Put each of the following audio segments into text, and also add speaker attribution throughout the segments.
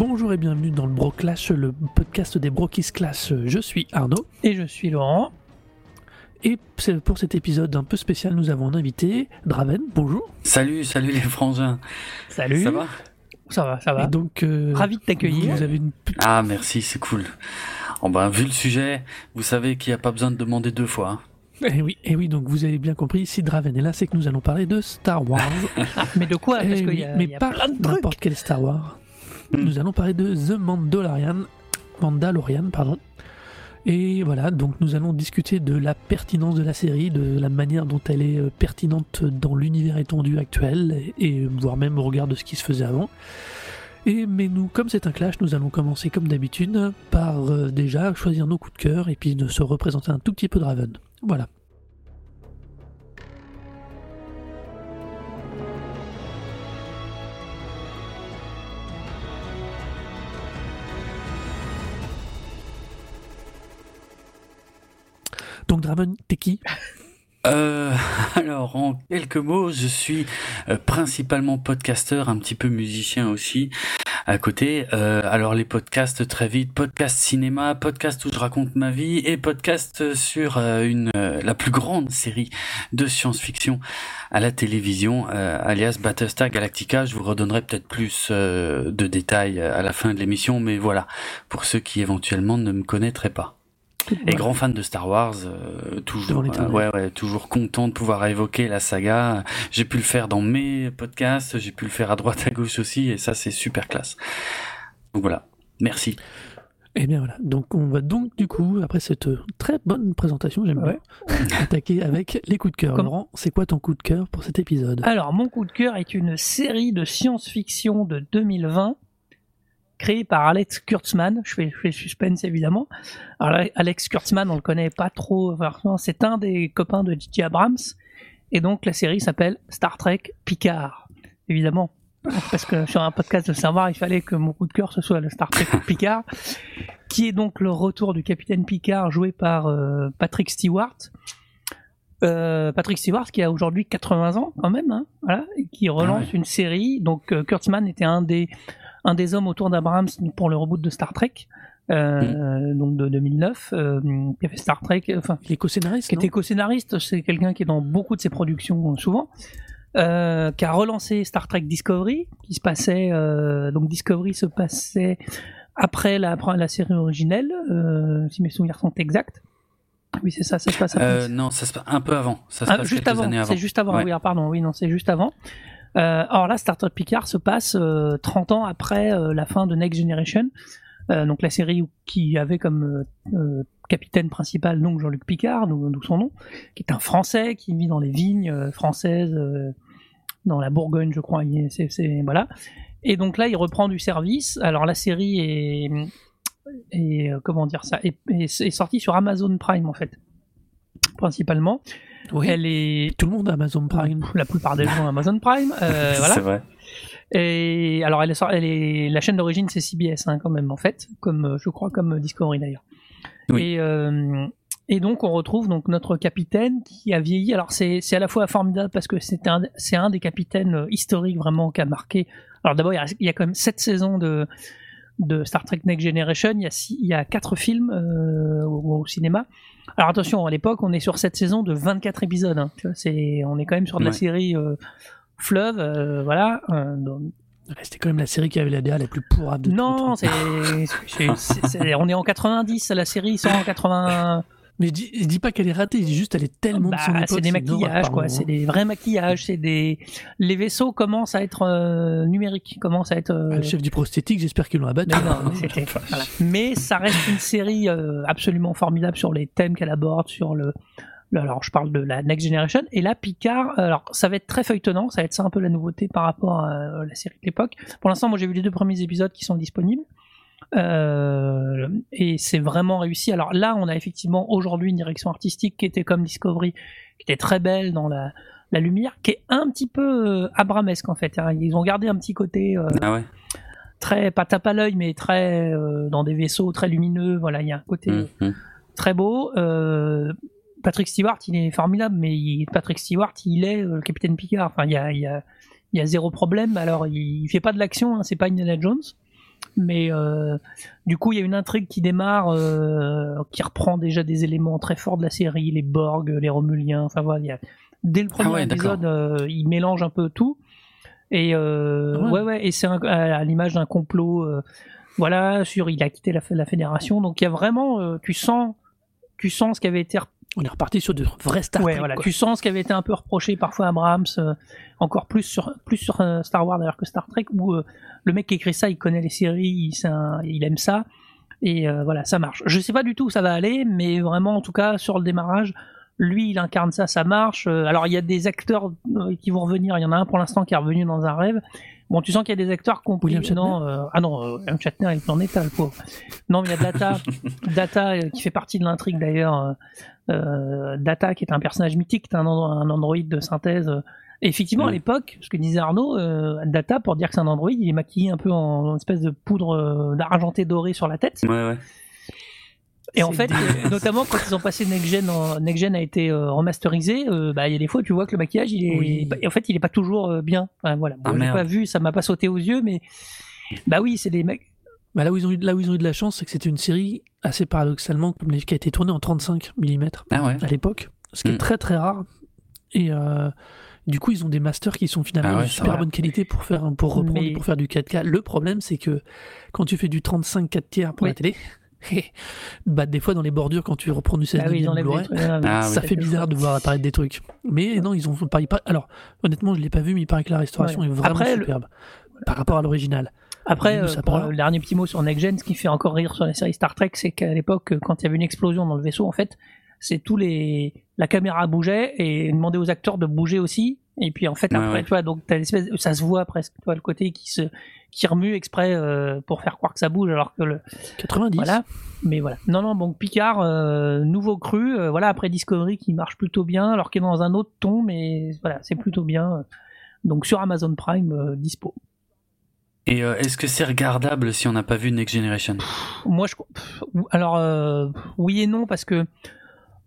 Speaker 1: Bonjour et bienvenue dans le Broclash, le podcast des Brokis Clash. Je suis Arnaud.
Speaker 2: Et je suis Laurent.
Speaker 1: Et pour cet épisode un peu spécial, nous avons un invité, Draven. Bonjour.
Speaker 3: Salut, salut les frangins.
Speaker 2: Salut.
Speaker 3: Ça va?
Speaker 2: Ça va, ça va.
Speaker 1: Et donc, euh,
Speaker 2: Ravi de t'accueillir.
Speaker 1: Vous avez une
Speaker 3: Ah merci, c'est cool. Oh, ben, vu le sujet, vous savez qu'il n'y a pas besoin de demander deux fois. hein.
Speaker 1: Eh oui, eh oui, donc vous avez bien compris, si Draven est là, c'est que nous allons parler de Star Wars.
Speaker 2: Mais de quoi?
Speaker 1: Eh
Speaker 2: Parce qu'il
Speaker 1: oui,
Speaker 2: y a,
Speaker 1: mais
Speaker 2: y a
Speaker 1: pas
Speaker 2: plein de trucs.
Speaker 1: n'importe quel Star Wars.
Speaker 3: Hmm.
Speaker 1: Nous allons parler de The Mandalorian, Mandalorian, pardon. Et voilà, donc nous allons discuter de la pertinence de la série, de la manière dont elle est euh, pertinente dans l'univers étendu actuel, et, et voire même au regard de ce qui se faisait avant. Et mais nous, comme c'est un clash, nous allons commencer comme d'habitude par euh, déjà choisir nos coups de cœur et puis de se représenter un tout petit peu de Raven. Voilà. Donc Draven, t'es qui?
Speaker 3: Euh, alors, en quelques mots, je suis euh, principalement podcasteur, un petit peu musicien aussi à côté. Euh, alors les podcasts très vite, podcast cinéma, podcast où je raconte ma vie et podcast sur la plus grande série de science-fiction à la télévision, alias Battlestar Galactica. Je vous redonnerai peut-être plus de détails à la fin de l'émission, mais voilà pour ceux qui éventuellement ne me connaîtraient pas. Et grand fan de Star Wars, euh, toujours, euh, ouais, ouais, toujours content de pouvoir évoquer la saga. J'ai pu le faire dans mes podcasts, j'ai pu le faire à droite à gauche aussi, et ça c'est super classe. Donc voilà, merci.
Speaker 1: Et Eh bien voilà, donc on va donc du coup, après cette très bonne présentation, j'aime
Speaker 2: Ouais.
Speaker 1: bien, attaquer avec les coups de cœur.
Speaker 2: Comme-
Speaker 1: Laurent, c'est quoi ton coup de cœur pour cet épisode?
Speaker 2: Alors, mon coup de cœur est une série de science-fiction de 2020 créée par Alex Kurtzman. Je fais, je fais suspense évidemment. Alors, Alex Kurtzman, on le connaît pas trop. C'est un des copains de J.J. Abrams. Et donc, la série s'appelle Star Trek Picard. Évidemment. Parce que sur un podcast de savoir, il fallait que mon coup de cœur ce soit le Star Trek Picard, qui est donc le retour du capitaine Picard joué par euh, Patrick Stewart. Euh, Patrick Stewart qui a aujourd'hui 80 ans quand même, hein, voilà, et qui relance
Speaker 3: Ah ouais.
Speaker 2: une série. Donc euh, Kurtzman était un des un des hommes autour d'Abrams pour le reboot de Star Trek, euh, donc de 2009, euh, qui a fait Star Trek, enfin
Speaker 1: Il est co-scénariste
Speaker 2: qui était co-scénariste, c'est quelqu'un qui est dans beaucoup de ses productions euh, souvent, euh, qui a relancé Star Trek Discovery, qui se passait euh, donc Discovery se passait après la, la série originelle, euh, si mes souvenirs sont exacts. Oui, c'est ça, ça se passe après.
Speaker 3: Non, ça se passe un peu avant, ça se
Speaker 2: Ah,
Speaker 3: passe
Speaker 2: juste avant,
Speaker 3: avant.
Speaker 2: c'est juste avant.
Speaker 3: Ouais.
Speaker 2: Oui, ah, pardon, oui, non, c'est juste avant. Euh, alors là, Star Trek Picard se passe euh, 30 ans après euh, la fin de Next Generation, Euh, donc la série qui avait comme euh, euh, capitaine principal donc Jean-Luc Picard, d'où son nom, qui est un Français qui vit dans les vignes euh, françaises, euh, dans la Bourgogne, je crois. Voilà. Et donc là, il reprend du service. Alors la série est, euh, comment dire ça, est- est sortie sur Amazon Prime en fait, principalement.
Speaker 1: Oui.
Speaker 2: Elle est
Speaker 1: Tout le monde a Amazon Prime.
Speaker 2: la plupart des gens ont Amazon Prime. euh, voilà.
Speaker 3: C'est vrai.
Speaker 2: Et alors, elle est, elle est, la chaîne d'origine, c'est CBS, hein, quand même, en fait, comme euh, je crois comme Discovery d'ailleurs.
Speaker 3: Oui.
Speaker 2: Et, euh, et donc, on retrouve donc notre capitaine qui a vieilli. Alors, c'est, c'est à la fois formidable parce que c'est un, c'est un des capitaines euh, historiques vraiment qui a marqué. Alors, d'abord, il y a, il y a quand même sept saisons de de Star Trek Next Generation. Il y a, six, il y a quatre films euh, au, au cinéma. Alors attention, à l'époque, on est sur cette saison de 24 épisodes. hein. Tu vois, c'est, on est quand même sur de la série euh, fleuve, euh, voilà. euh, donc,
Speaker 1: C'était quand même la série qui avait la DA la plus pourrave de
Speaker 2: non,
Speaker 1: tout le
Speaker 2: c'est, c'est- c'est- c'est- on est en 90, la série sort en 80.
Speaker 1: Mais je dis, je dis pas qu'elle est ratée, je dis juste qu'elle est tellement
Speaker 2: Bah,
Speaker 1: de son époque.
Speaker 2: c'est des maquillages, quoi. C'est des vrais maquillages. C'est des. Les vaisseaux commencent à être euh, numériques, commencent à être. euh,
Speaker 1: Ah, le chef du prosthétique, j'espère qu'ils l'ont abattu.
Speaker 2: mais, non, mais c'était- voilà. Mais ça reste une série euh, absolument formidable sur les thèmes qu'elle aborde, sur le. le- Alors, je parle de la Next Generation. Et là, Picard, alors, ça va être très feuilletonnant. Ça va être ça un peu la nouveauté par rapport à la série de l'époque. Pour l'instant, moi, j'ai vu les deux premiers épisodes qui sont disponibles. Euh, et c'est vraiment réussi. Alors là, on a effectivement aujourd'hui une direction artistique qui était comme Discovery, qui était très belle dans la, la lumière, qui est un petit peu euh, abramesque en fait. hein. Ils ont gardé un petit côté euh,
Speaker 3: Ah ouais.
Speaker 2: très pas tape à l'œil, mais très euh, dans des vaisseaux très lumineux. Voilà, il y a un côté
Speaker 3: Hum, hum.
Speaker 2: très beau. Patrick Stewart, il est formidable, mais il- Patrick Stewart, il est le capitaine Picard. Enfin, il y a, il y a, il y a zéro problème. Alors, il, il fait pas de l'action, hein, c'est pas Indiana Jones. Mais euh, du coup, il y a une intrigue qui démarre, euh, qui reprend déjà des éléments très forts de la série, les Borg, les Romuliens. Enfin voilà, il y a- dès le premier
Speaker 3: Ah ouais,
Speaker 2: épisode, euh, il mélange un peu tout. Et
Speaker 1: Ah ouais.
Speaker 2: ouais. ouais, et c'est à, l'image d'un complot. voilà, sur il a quitté la, la fédération. Donc il y a vraiment, tu sens, tu sens ce qui avait été
Speaker 1: On est reparti sur de vrais Star
Speaker 2: ouais,
Speaker 1: Trek.
Speaker 2: voilà. Tu sens ce qui avait été un peu reproché parfois à Abrams, euh, encore plus sur plus sur euh, Star Wars d'ailleurs que Star Trek, où euh, le mec qui écrit ça, il connaît les séries, il, un- il aime ça, et voilà, ça marche. Je sais pas du tout où ça va aller, mais vraiment, en tout cas, sur le démarrage, lui, il incarne ça, ça marche. Alors, il y a des acteurs qui vont revenir. Il y en a un pour l'instant qui est revenu dans un rêve. Bon, tu sens qu'il y a des acteurs non, euh, ah non, euh, William Shatner, il est en état, le pauvre. Non, mais il y a Data, Data euh, qui fait partie de l'intrigue d'ailleurs. euh, Data qui est un personnage mythique, qui est un, andro- un androïde de synthèse. Et effectivement, à
Speaker 3: Mm.
Speaker 2: l'époque, ce que disait Arnaud, euh, Data, pour dire que c'est un androïde, il est maquillé un peu en, en espèce de poudre d'argenté doré sur la tête.
Speaker 3: Ouais, ouais.
Speaker 2: Et en fait, euh, notamment quand ils ont passé Next Gen, en- Next Gen a été euh, remasterisé, euh, bah il y a des fois tu vois que le maquillage il est,
Speaker 1: Oui.
Speaker 2: en fait il est pas toujours euh, bien. Enfin, voilà,
Speaker 3: Ah,
Speaker 2: bon, j'ai
Speaker 3: merde.
Speaker 2: pas vu, ça m'a pas sauté aux yeux, mais bah oui, c'est des mecs.
Speaker 1: Bah, là, où ils ont eu, là où ils ont eu de la chance, c'est que c'était une série assez paradoxalement comme les- qui a été tournée en 35 mm
Speaker 3: Ah ouais.
Speaker 1: à l'époque, ce qui est
Speaker 3: Mm.
Speaker 1: très très rare. Et euh, du coup, ils ont des masters qui sont finalement
Speaker 3: Ah ouais,
Speaker 1: de super bonne qualité pour faire pour reprendre
Speaker 2: Mais-
Speaker 1: pour faire du 4K. Le problème, c'est que quand tu fais du 35 4 tiers pour
Speaker 2: Oui.
Speaker 1: la télé, bah des fois dans les bordures quand tu reprends du 16
Speaker 2: Bah. Ah, oui.
Speaker 3: Ah
Speaker 1: ça
Speaker 3: oui.
Speaker 1: fait bizarre de voir apparaître des trucs. Mais non, ils ont pas, Alors, honnêtement, je l'ai pas vu, mais il paraît que la restauration
Speaker 2: Ouais.
Speaker 1: est vraiment
Speaker 2: Après, le-
Speaker 1: superbe par rapport à l'original.
Speaker 2: Après, euh, dernier petit mot sur Next Gen, ce qui fait encore rire sur la série Star Trek, c'est qu'à l'époque, quand il y avait une explosion dans le vaisseau, en fait, c'est tous les, la caméra bougeait et demandait aux acteurs de bouger aussi. Et puis en fait, après,
Speaker 3: ouais.
Speaker 2: tu vois, donc t'as l'espèce, ça se voit presque, tu vois, le côté qui se, qui remue exprès euh, pour faire croire que ça bouge, alors que le,
Speaker 1: 90.
Speaker 2: voilà. Mais voilà. Non, non, donc Picard, euh, nouveau cru, euh, voilà, après Discovery qui marche plutôt bien, alors qu'il est dans un autre ton, mais voilà, c'est plutôt bien. Donc sur Amazon Prime, euh, dispo.
Speaker 3: Et euh, est-ce que c'est regardable si on n'a pas vu Next Generation?
Speaker 2: Moi, je, pff, alors euh, oui et non parce que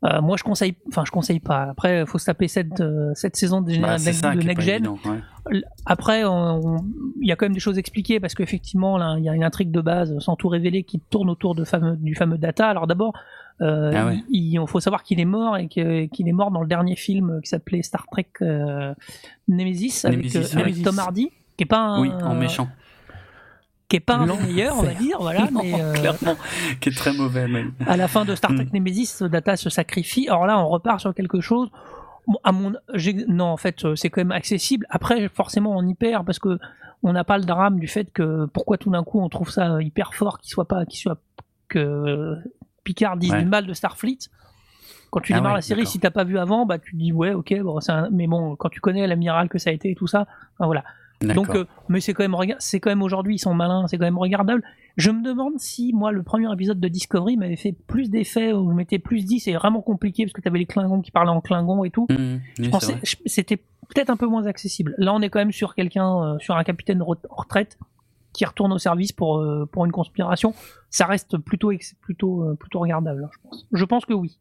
Speaker 2: euh, moi je conseille, enfin je conseille pas. Après, il faut se taper cette euh, cette saison de,
Speaker 3: Bah,
Speaker 2: de- de Next Gen.
Speaker 3: évident. ouais.
Speaker 2: Après, il y a quand même des choses expliquées parce qu'effectivement, il y a une intrigue de base sans tout révéler qui tourne autour de fameux, du fameux Data. Alors d'abord, euh,
Speaker 3: Ah ouais.
Speaker 2: il, il faut savoir qu'il est mort et qu'il est mort dans le dernier film qui s'appelait Star Trek Nemesis avec,
Speaker 3: Nemesis,
Speaker 2: avec
Speaker 1: Nemesis.
Speaker 2: Tom Hardy, qui est pas un,
Speaker 3: Oui, en méchant.
Speaker 2: Qui est pas un des meilleurs, on va dire, voilà. mais, euh,
Speaker 3: Clairement, qui est très mauvais même.
Speaker 2: à la fin de Star Trek
Speaker 3: Mm.
Speaker 2: Nemesis, Data se sacrifie. Alors là, on repart sur quelque chose. Bon, à mon, non, en fait, euh, c'est quand même accessible. Après, forcément, on y perd parce que on n'a pas le drame du fait que pourquoi tout d'un coup on trouve ça hyper fort qu'il soit pas, qu'il soit que Picard dise
Speaker 3: Ouais.
Speaker 2: du mal de Starfleet. Quand tu
Speaker 3: Ah
Speaker 2: démarres
Speaker 3: ouais,
Speaker 2: la série, si t'as pas vu avant, bah tu te dis ouais, ok, bon, un- mais bon, quand tu connais l'amiral que ça a été et tout ça, enfin, voilà. Donc, euh, mais c'est quand même, c'est quand même aujourd'hui, ils sont malins, c'est quand même regardable. Je me demande si, moi, le premier épisode de Discovery m'avait fait plus d'effets, ou mettait plus 10, c'est vraiment compliqué parce que t'avais les Klingons qui parlaient en Klingon et tout.
Speaker 3: Mmh, oui,
Speaker 2: Je pensais, je- c'était peut-être un peu moins accessible. Là, on est quand même sur quelqu'un, euh, sur un capitaine re- en retraite qui retourne au service pour, euh, pour une conspiration. Ça reste plutôt, plutôt, euh, plutôt regardable, je pense. Je pense que oui.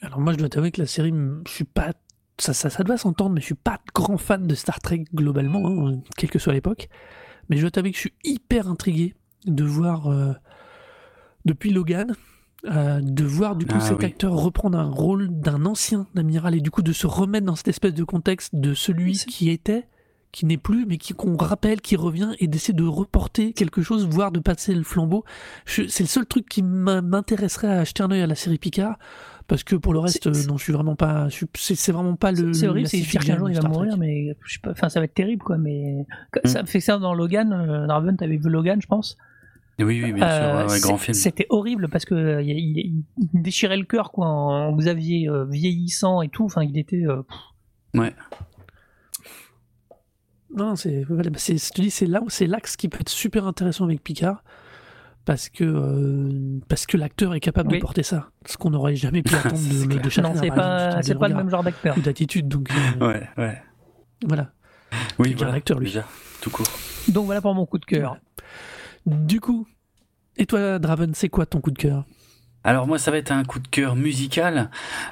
Speaker 1: Alors moi, je dois t'avouer que la série, m- je suis pas, ça, ça, ça doit s'entendre, mais je suis pas grand fan de Star Trek globalement, hein, quelle que soit l'époque. Mais je dois t'avouer que je suis hyper intrigué de voir euh, depuis Logan, euh, de voir du coup
Speaker 3: Ah
Speaker 1: cet
Speaker 3: oui.
Speaker 1: acteur reprendre un rôle d'un ancien amiral et du coup de se remettre dans cette espèce de contexte de celui qui était, qui n'est plus, mais qui qu'on rappelle, qui revient et d'essayer de reporter quelque chose, voire de passer le flambeau. C'est le seul truc qui m'intéresserait à acheter un œil à la série Picard. Parce que pour le reste,
Speaker 2: C'est-
Speaker 1: non, je suis vraiment pas. C'est c'est vraiment pas le.
Speaker 2: C'est
Speaker 1: le-
Speaker 2: horrible, c'est dire qu'un jour il va mourir, mais je sais pas, enfin ça va être terrible quoi. Mais
Speaker 3: Mm.
Speaker 2: ça fait ça dans Logan. Euh, Draven, t'avais vu Logan, je pense.
Speaker 3: Oui, oui, bien sûr,
Speaker 2: Euh,
Speaker 3: ouais, ouais, grand film.
Speaker 2: C'était horrible parce que euh, il, il- il me déchirait le cœur quoi en Xavier euh, vieillissant et tout. Enfin, il était. euh,
Speaker 3: Ouais.
Speaker 1: Non, c'est. voilà, bah, c'est- je te dis, c'est là où c'est l'axe qui peut être super intéressant avec Picard. Parce que, euh, parce que l'acteur est capable
Speaker 2: Oui.
Speaker 1: de porter ça. Ce qu'on n'aurait jamais pu attendre de, de Shatner,
Speaker 2: non, c'est pas, c'est pas le même genre d'acteur.
Speaker 1: d'attitude. Donc, euh,
Speaker 3: Ouais, ouais.
Speaker 1: voilà.
Speaker 3: Oui,
Speaker 1: C'est un
Speaker 3: voilà,
Speaker 1: acteur, lui.
Speaker 3: déjà, tout court.
Speaker 2: Donc voilà pour mon coup de cœur.
Speaker 1: Du coup, et toi, Draven, c'est quoi ton coup de cœur?
Speaker 3: Alors moi ça va être un coup de cœur musical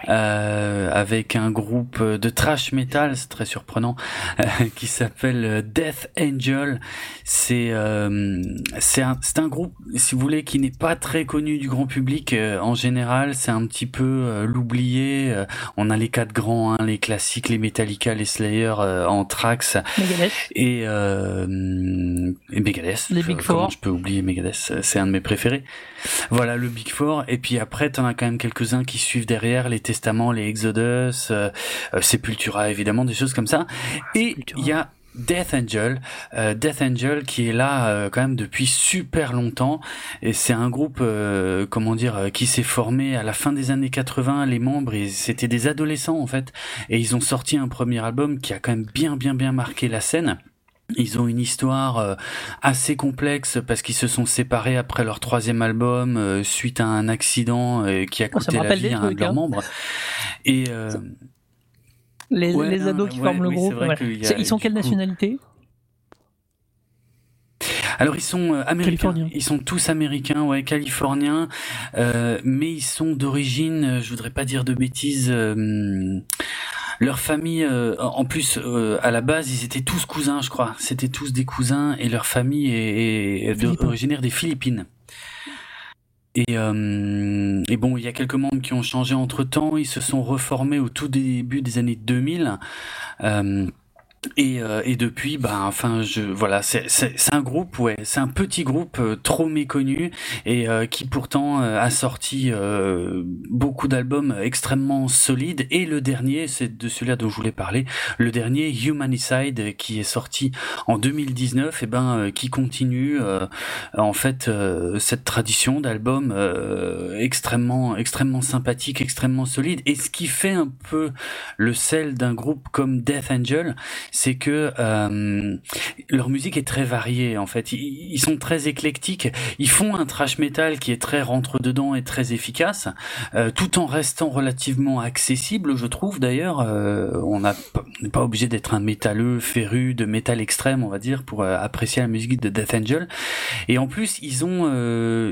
Speaker 3: euh, avec un groupe de trash metal, c'est très surprenant, euh, qui s'appelle Death Angel. C'est euh, c'est un c'est un groupe si vous voulez qui n'est pas très connu du grand public euh, en général. C'est un petit peu euh, l'oublié. on a les quatre grands, hein, les classiques, les Metallica, les Slayer, Anthrax
Speaker 2: Megadeth.
Speaker 3: et et Megadeth.
Speaker 2: Les Big
Speaker 3: Comment
Speaker 2: Four.
Speaker 3: je peux oublier Megadeth? C'est un de mes préférés. Voilà le Big Four. Et puis après, t'en as quand même quelques-uns qui suivent derrière, les Testaments, les Exodus, euh, euh, Sepultura évidemment, des choses comme ça. Et il y a Death Angel, euh, Death Angel qui est là euh, quand même depuis super longtemps et c'est un groupe euh, comment dire euh, qui s'est formé à la fin des années 80 les membres c'était des adolescents en fait et ils ont sorti un premier album qui a quand même bien bien bien marqué la scène. Ils ont une histoire euh, assez complexe parce qu'ils se sont séparés après leur troisième album euh, suite à un accident euh, qui a
Speaker 2: Oh,
Speaker 3: coûté la vie à un
Speaker 2: trucs,
Speaker 3: de leurs
Speaker 2: hein.
Speaker 3: membres. Et euh,
Speaker 2: Les,
Speaker 3: Ouais,
Speaker 2: les
Speaker 3: non,
Speaker 2: ados qui
Speaker 3: ouais,
Speaker 2: forment le groupe.
Speaker 3: a-
Speaker 2: Ils sont quelle
Speaker 3: coup-
Speaker 2: nationalité?
Speaker 3: Alors ils sont américains, ils sont tous américains, ouais, californiens, euh, mais ils sont d'origine, je voudrais pas dire de bêtises. euh, leur famille, euh, en plus, euh, à la base, ils étaient tous cousins, je crois. C'était tous des cousins, et leur famille est, est de-
Speaker 1: Philippins.
Speaker 3: originaire des Philippines. Et, euh, et bon, il y a quelques membres qui ont changé entre temps. Ils se sont reformés au tout début des années 2000. Euh, et, euh, et depuis, bah, enfin, je voilà, c'est un groupe, ouais, c'est un petit groupe euh, trop méconnu et euh, qui pourtant euh, a sorti euh, beaucoup d'albums extrêmement solides. Et le dernier, c'est de celui-là dont je voulais parler, le dernier Humanicide qui est sorti en 2019, et ben euh, qui continue en fait cette tradition d'albums extrêmement extrêmement sympathique, extrêmement solide. Et ce qui fait un peu le sel d'un groupe comme Death Angel, c'est que euh, leur musique est très variée en fait. Ils, sont très éclectiques. Ils font un trash metal qui est très rentre dedans et très efficace, euh, tout en restant relativement accessible, je trouve. D'ailleurs, euh, on n'est pas obligé d'être un métalleux féru de métal extrême, on va dire, pour apprécier la musique de Death Angel. Et en plus, ils ont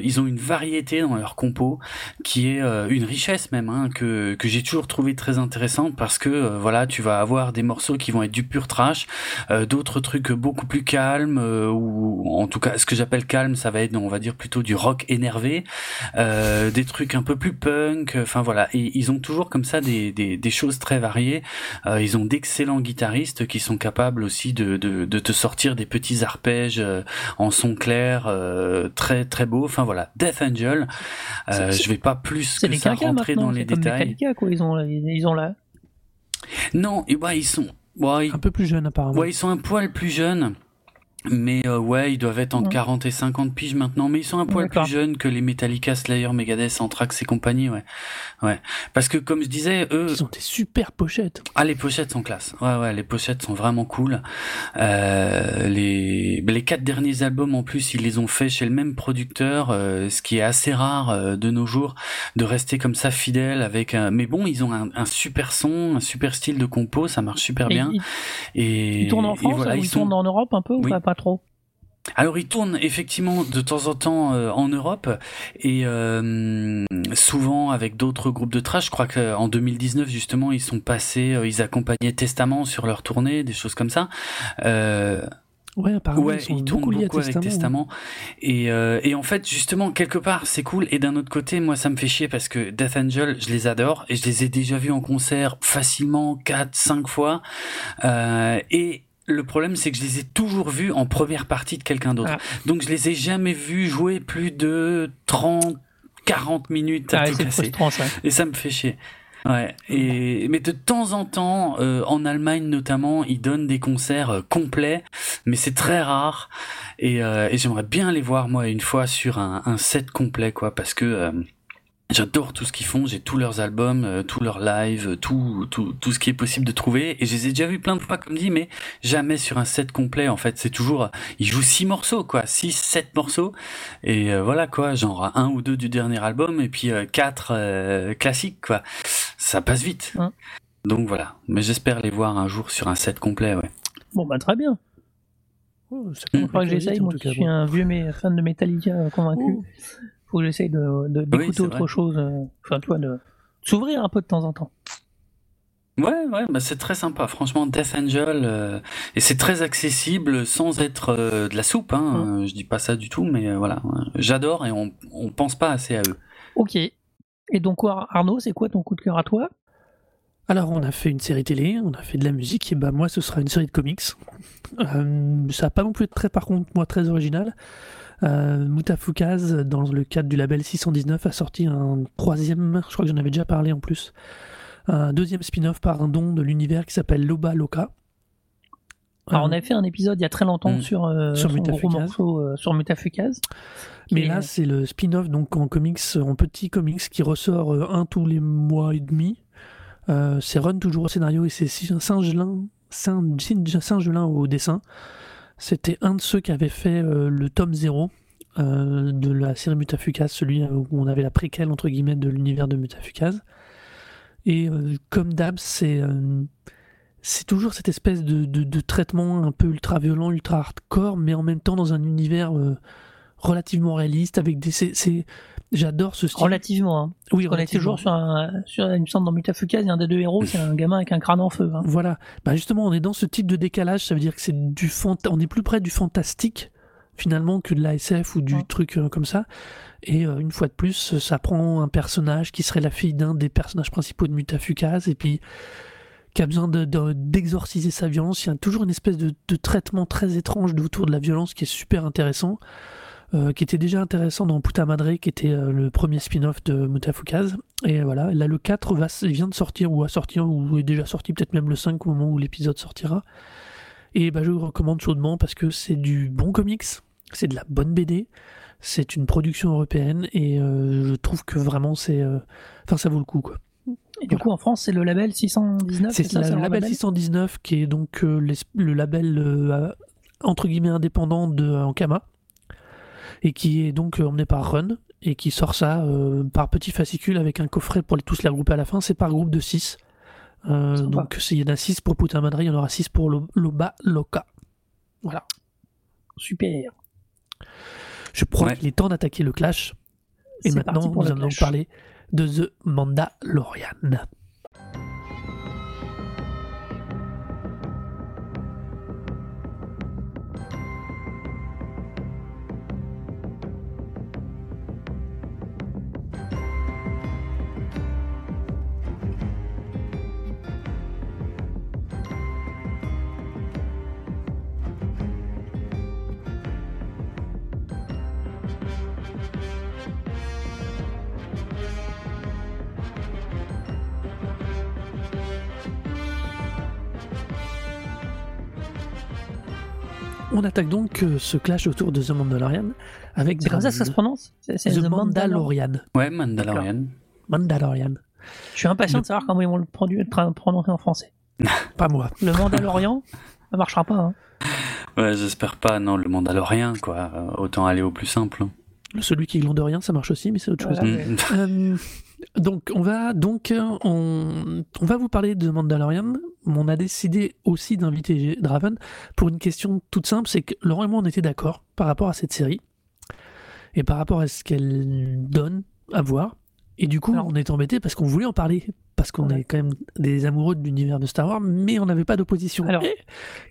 Speaker 3: ils ont une variété dans leur compos qui est une richesse même hein, que que j'ai toujours trouvé très intéressante parce que voilà, tu vas avoir des morceaux qui vont être du pur trash, euh, d'autres trucs beaucoup plus calmes euh, ou en tout cas ce que j'appelle calme, ça va être on va dire plutôt du rock énervé, euh, des trucs un peu plus punk, enfin voilà, et ils ont toujours comme ça des des, des choses très variées. Ils ont d'excellents guitaristes qui sont capables aussi de de, de te sortir des petits arpèges en son clair très très beau. Enfin voilà, Death Angel. Je vais pas plus que ça rentrer dans les détails.
Speaker 2: Quoi. Ils ont, ils ont là.
Speaker 3: Non, et ouais, ils sont, ouais, ils,
Speaker 1: Un peu plus jeune apparemment.
Speaker 3: ouais, ils sont un poil plus jeunes. Mais euh, ouais, ils doivent être entre
Speaker 2: Ouais.
Speaker 3: 40 et 50 piges maintenant, mais ils sont un poil plus jeunes que les Metallica, Slayer, Megadeth, Anthrax et compagnie, ouais. Ouais. Parce que comme je disais, eux,
Speaker 1: Ils ont des super pochettes.
Speaker 3: Ah, les pochettes sont classe. Ouais, ouais, les pochettes sont vraiment cool. Euh, les, les quatre derniers albums, en plus, ils les ont fait chez le même producteur, euh, ce qui est assez rare euh, de nos jours, de rester comme ça fidèle avec un... Mais bon, ils ont un, un super son, un super style de compo, ça marche super
Speaker 2: Et
Speaker 3: bien.
Speaker 2: Ils,
Speaker 3: Et,
Speaker 2: ils tournent en
Speaker 3: et
Speaker 2: France
Speaker 3: voilà,
Speaker 2: ou
Speaker 3: ils
Speaker 2: ils
Speaker 3: sont...
Speaker 2: tournent en Europe un peu ou
Speaker 3: Oui.
Speaker 2: pas, pas trop
Speaker 3: Alors ils tournent effectivement de temps en temps euh, en Europe et euh, souvent avec d'autres groupes de trash. Je crois qu'en 2019 justement ils sont passés, euh, ils accompagnaient Testament sur leur tournée, des choses comme ça.
Speaker 1: Ouais, apparemment,
Speaker 3: ouais,
Speaker 1: ils sont
Speaker 3: ils tournent
Speaker 1: beaucoup liés
Speaker 3: beaucoup
Speaker 1: à
Speaker 3: avec
Speaker 1: Testament.
Speaker 3: Testament. Et, euh, et en fait justement quelque part c'est cool et d'un autre côté moi ça me fait chier parce que Death Angel je les adore et je les ai déjà vus en concert facilement 4 5 fois euh, et le problème, c'est que je les ai toujours vus en première partie de quelqu'un d'autre.
Speaker 2: Ah.
Speaker 3: Donc, je les ai jamais vus jouer plus de 30, 40 minutes à
Speaker 2: Ah,
Speaker 3: tout casser. Et ça me fait chier. Ouais. Et mais de temps en temps, euh, en Allemagne notamment, ils donnent des concerts euh, complets, mais c'est très rare. Et, euh, et j'aimerais bien les voir moi une fois sur un, un set complet, quoi, parce que euh, J'adore tout ce qu'ils font, j'ai tous leurs albums, euh, tous leurs lives, euh, tout, tout, tout ce qui est possible de trouver. Et je les ai déjà vus plein de fois, comme dit, mais jamais sur un set complet. En fait, c'est toujours, euh, ils jouent six morceaux, quoi, six, sept morceaux. Et euh, voilà, quoi, genre un ou deux du dernier album, et puis euh, quatre euh, classiques, quoi. Ça passe vite.
Speaker 2: Hein.
Speaker 3: Donc voilà. Mais j'espère les voir un jour sur un set complet, ouais.
Speaker 2: Bon, bah très bien.
Speaker 1: Oh, ça
Speaker 3: Mm.
Speaker 2: Faudra que j'essaye, moi qui suis
Speaker 1: bon.
Speaker 2: un vieux mais fan de Metallica euh, convaincu.
Speaker 1: Oh.
Speaker 2: Faut que j'essaye de, de- d'écouter autre
Speaker 3: vrai.
Speaker 2: chose. euh, Enfin, tu vois, de s'ouvrir un peu de temps en temps.
Speaker 3: Ouais, ouais, bah c'est très sympa. Franchement, Death Angel, euh, et c'est très accessible sans être euh, de la soupe. Hein. Euh, Je dis pas ça du tout, mais euh, voilà, j'adore et on, on pense pas assez à eux.
Speaker 2: Ok. Et donc, quoi, Arnaud, c'est quoi ton coup de cœur à toi?
Speaker 1: Alors, on a fait une série télé, on a fait de la musique, et bah moi, ce sera une série de comics. Euh, ça va pas non plus être très, par contre, moi, très original. Euh, Mutafukaz, dans le cadre du label 619, a sorti un troisième, je crois que j'en avais déjà parlé en plus, un deuxième spin-off par un don de l'univers qui s'appelle Loba Loka.
Speaker 2: Alors, on
Speaker 1: Euh,
Speaker 2: avait fait un épisode il y a très longtemps
Speaker 3: Mm.
Speaker 2: sur, euh,
Speaker 1: Sur
Speaker 2: son gros
Speaker 1: Mutafukaz.
Speaker 2: morceau euh, sur Mutafukaz.
Speaker 1: Mais
Speaker 2: est-
Speaker 1: là, c'est le spin-off donc en comics, en petit comics qui ressort euh, un tous les mois et demi. Euh, c'est Run toujours au scénario et c'est Saint-Gelin Saint Saint-Gelin au dessin. C'était un de ceux qui avait fait euh, le tome 0 euh, de la série Mutafukaz, celui où on avait la préquelle entre guillemets de l'univers de Mutafukaz. Et euh, comme d'hab, c'est euh, toujours cette espèce de, traitement un peu ultra violent, ultra hardcore, mais en même temps dans un univers euh, relativement réaliste avec des j'adore ce style
Speaker 2: Relativement. Hein.
Speaker 1: oui
Speaker 2: On est toujours sur un. Sur, il me semble dans Mutafukaz, il y a un des deux héros, c'est un gamin avec un crâne en feu. hein.
Speaker 1: voilà bah justement on est dans ce type de décalage ça veut dire que c'est du fant on est plus près du fantastique finalement que de la SF ou du
Speaker 2: Ouais.
Speaker 1: truc euh, comme ça et euh, une fois de plus ça prend un personnage qui serait la fille d'un des personnages principaux de Mutafukaz et puis qui a besoin de- de- d'exorciser sa violence il y a toujours une espèce de, de traitement très étrange autour de la violence qui est super intéressant euh, qui était déjà intéressant dans Puta Madre, qui était euh, le premier spin-off de Mutafukaz. Et voilà, là le 4 va, il vient de sortir, ou à sortir, ou est déjà sorti, peut-être même le 5 au moment où l'épisode sortira. Et bah, je vous recommande chaudement parce que c'est du bon comics, c'est de la bonne BD, c'est une production européenne, et euh, je trouve que vraiment c'est. euh, Enfin, ça vaut le coup, quoi.
Speaker 2: Et du coup, en France, c'est le label 619.
Speaker 1: C'est la- le label 619 qui est donc euh, l'es- le label euh, entre guillemets indépendant de euh, Ankama et qui est donc euh, emmené par Run et qui sort ça euh, par petits fascicules avec un coffret pour les tous les regrouper à la fin. C'est par groupe de 6.
Speaker 2: Sympa.
Speaker 1: donc s'il y en a 6 pour Puta Madre, il y en aura 6 pour Lo- Loba Loca. Voilà.
Speaker 2: Super.
Speaker 1: Je crois
Speaker 3: Ouais.
Speaker 1: qu'il est temps d'attaquer le clash. Et maintenant, nous allons parler de The Mandalorian. On attaque donc euh, ce clash autour de The Mandalorian avec
Speaker 2: C'est comme ça que ça se prononce C'est c'est
Speaker 1: The,
Speaker 2: The Mandalorian.
Speaker 1: Mandalorian.
Speaker 3: Ouais, Mandalorian.
Speaker 1: Mandalorian.
Speaker 2: Je suis impatient de savoir comment ils vont le prononcer en français.
Speaker 1: Pas moi.
Speaker 2: Le Mandalorian, ça marchera pas. Hein.
Speaker 3: Ouais, j'espère pas. Non, le Mandalorien, quoi. Autant aller au plus simple. hein.
Speaker 1: Celui qui glande rien, ça marche aussi, mais c'est autre chose.
Speaker 2: Voilà.
Speaker 3: Mm.
Speaker 1: Euh, donc on va donc euh, on, on va vous parler de Mandalorian. On a décidé aussi d'inviter Draven pour une question toute simple, c'est que Laurent et moi on était d'accord par rapport à cette série et par rapport à ce qu'elle donne à voir. Et du coup,
Speaker 2: Alors-
Speaker 1: on est embêté parce qu'on voulait en parler parce qu'on
Speaker 2: Ouais.
Speaker 1: est quand même des amoureux de l'univers de Star Wars, mais on n'avait pas d'opposition.
Speaker 2: Alors-
Speaker 1: Et,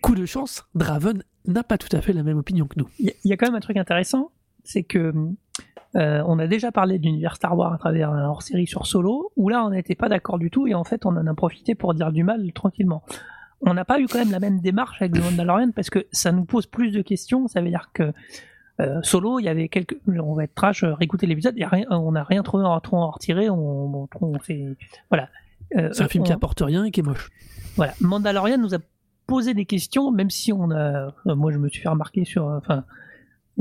Speaker 1: coup de chance, Draven n'a pas tout à fait la même opinion que nous.
Speaker 2: Il y, a- il y a quand même un truc intéressant, c'est que euh, on a déjà parlé de l'univers Star Wars à travers un hors-série sur Solo, où là on n'était pas d'accord du tout et en fait on en a profité pour dire du mal tranquillement. On n'a pas eu quand même la même démarche avec le Mandalorian parce que ça nous pose plus de questions. Ça veut dire que euh, Solo, il y avait quelques, on va être trash, euh, réécouter l'épisode, on n'a rien trouvé en, en retiré. On, on, on fait, voilà. Euh,
Speaker 1: C'est un film
Speaker 2: on-
Speaker 1: qui apporte rien et qui est moche.
Speaker 2: voilà, Mandalorian nous a posé des questions, même si on a, euh, moi je me suis fait remarquer sur, euh,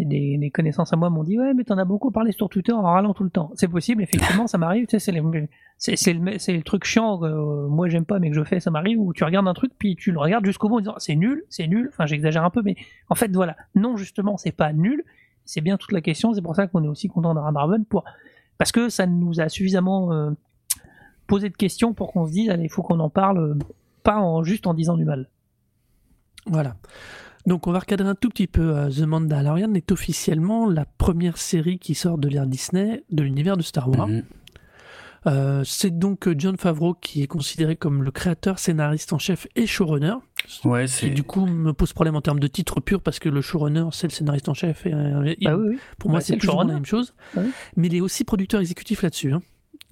Speaker 2: des, connaissances à moi m'ont dit ouais mais t'en as beaucoup parlé sur Twitter en râlant tout le temps. C'est possible, effectivement, ça m'arrive. C'est le truc chiant. que, euh, moi j'aime pas, mais que je fais, ça m'arrive. Où tu regardes un truc puis tu le regardes jusqu'au bout en disant c'est nul, c'est nul. Enfin, j'exagère un peu, mais en fait voilà, non justement, c'est pas nul. C'est bien toute la question. C'est pour ça qu'on est aussi content d'avoir Marvel pour parce que ça nous a suffisamment euh, posé de questions pour qu'on se dise allez, il faut qu'on en parle, euh, pas en juste en disant du mal.
Speaker 1: Voilà. Donc on va recadrer un tout petit peu. euh, The Mandalorian est officiellement la première série qui sort de l'ère Disney de l'univers de Star Wars.
Speaker 3: Mhm.
Speaker 1: Euh, c'est donc John Favreau qui est considéré comme le créateur, scénariste en chef et showrunner.
Speaker 3: Ouais,
Speaker 1: Qui
Speaker 3: c'est.
Speaker 1: du coup me pose problème en termes de titre pur parce que le showrunner c'est le scénariste en chef et, euh, et
Speaker 2: Bah oui, oui.
Speaker 1: pour moi
Speaker 2: Bah,
Speaker 1: c'est plus la même chose.
Speaker 2: Ouais.
Speaker 1: Mais il est aussi producteur exécutif là-dessus. hein.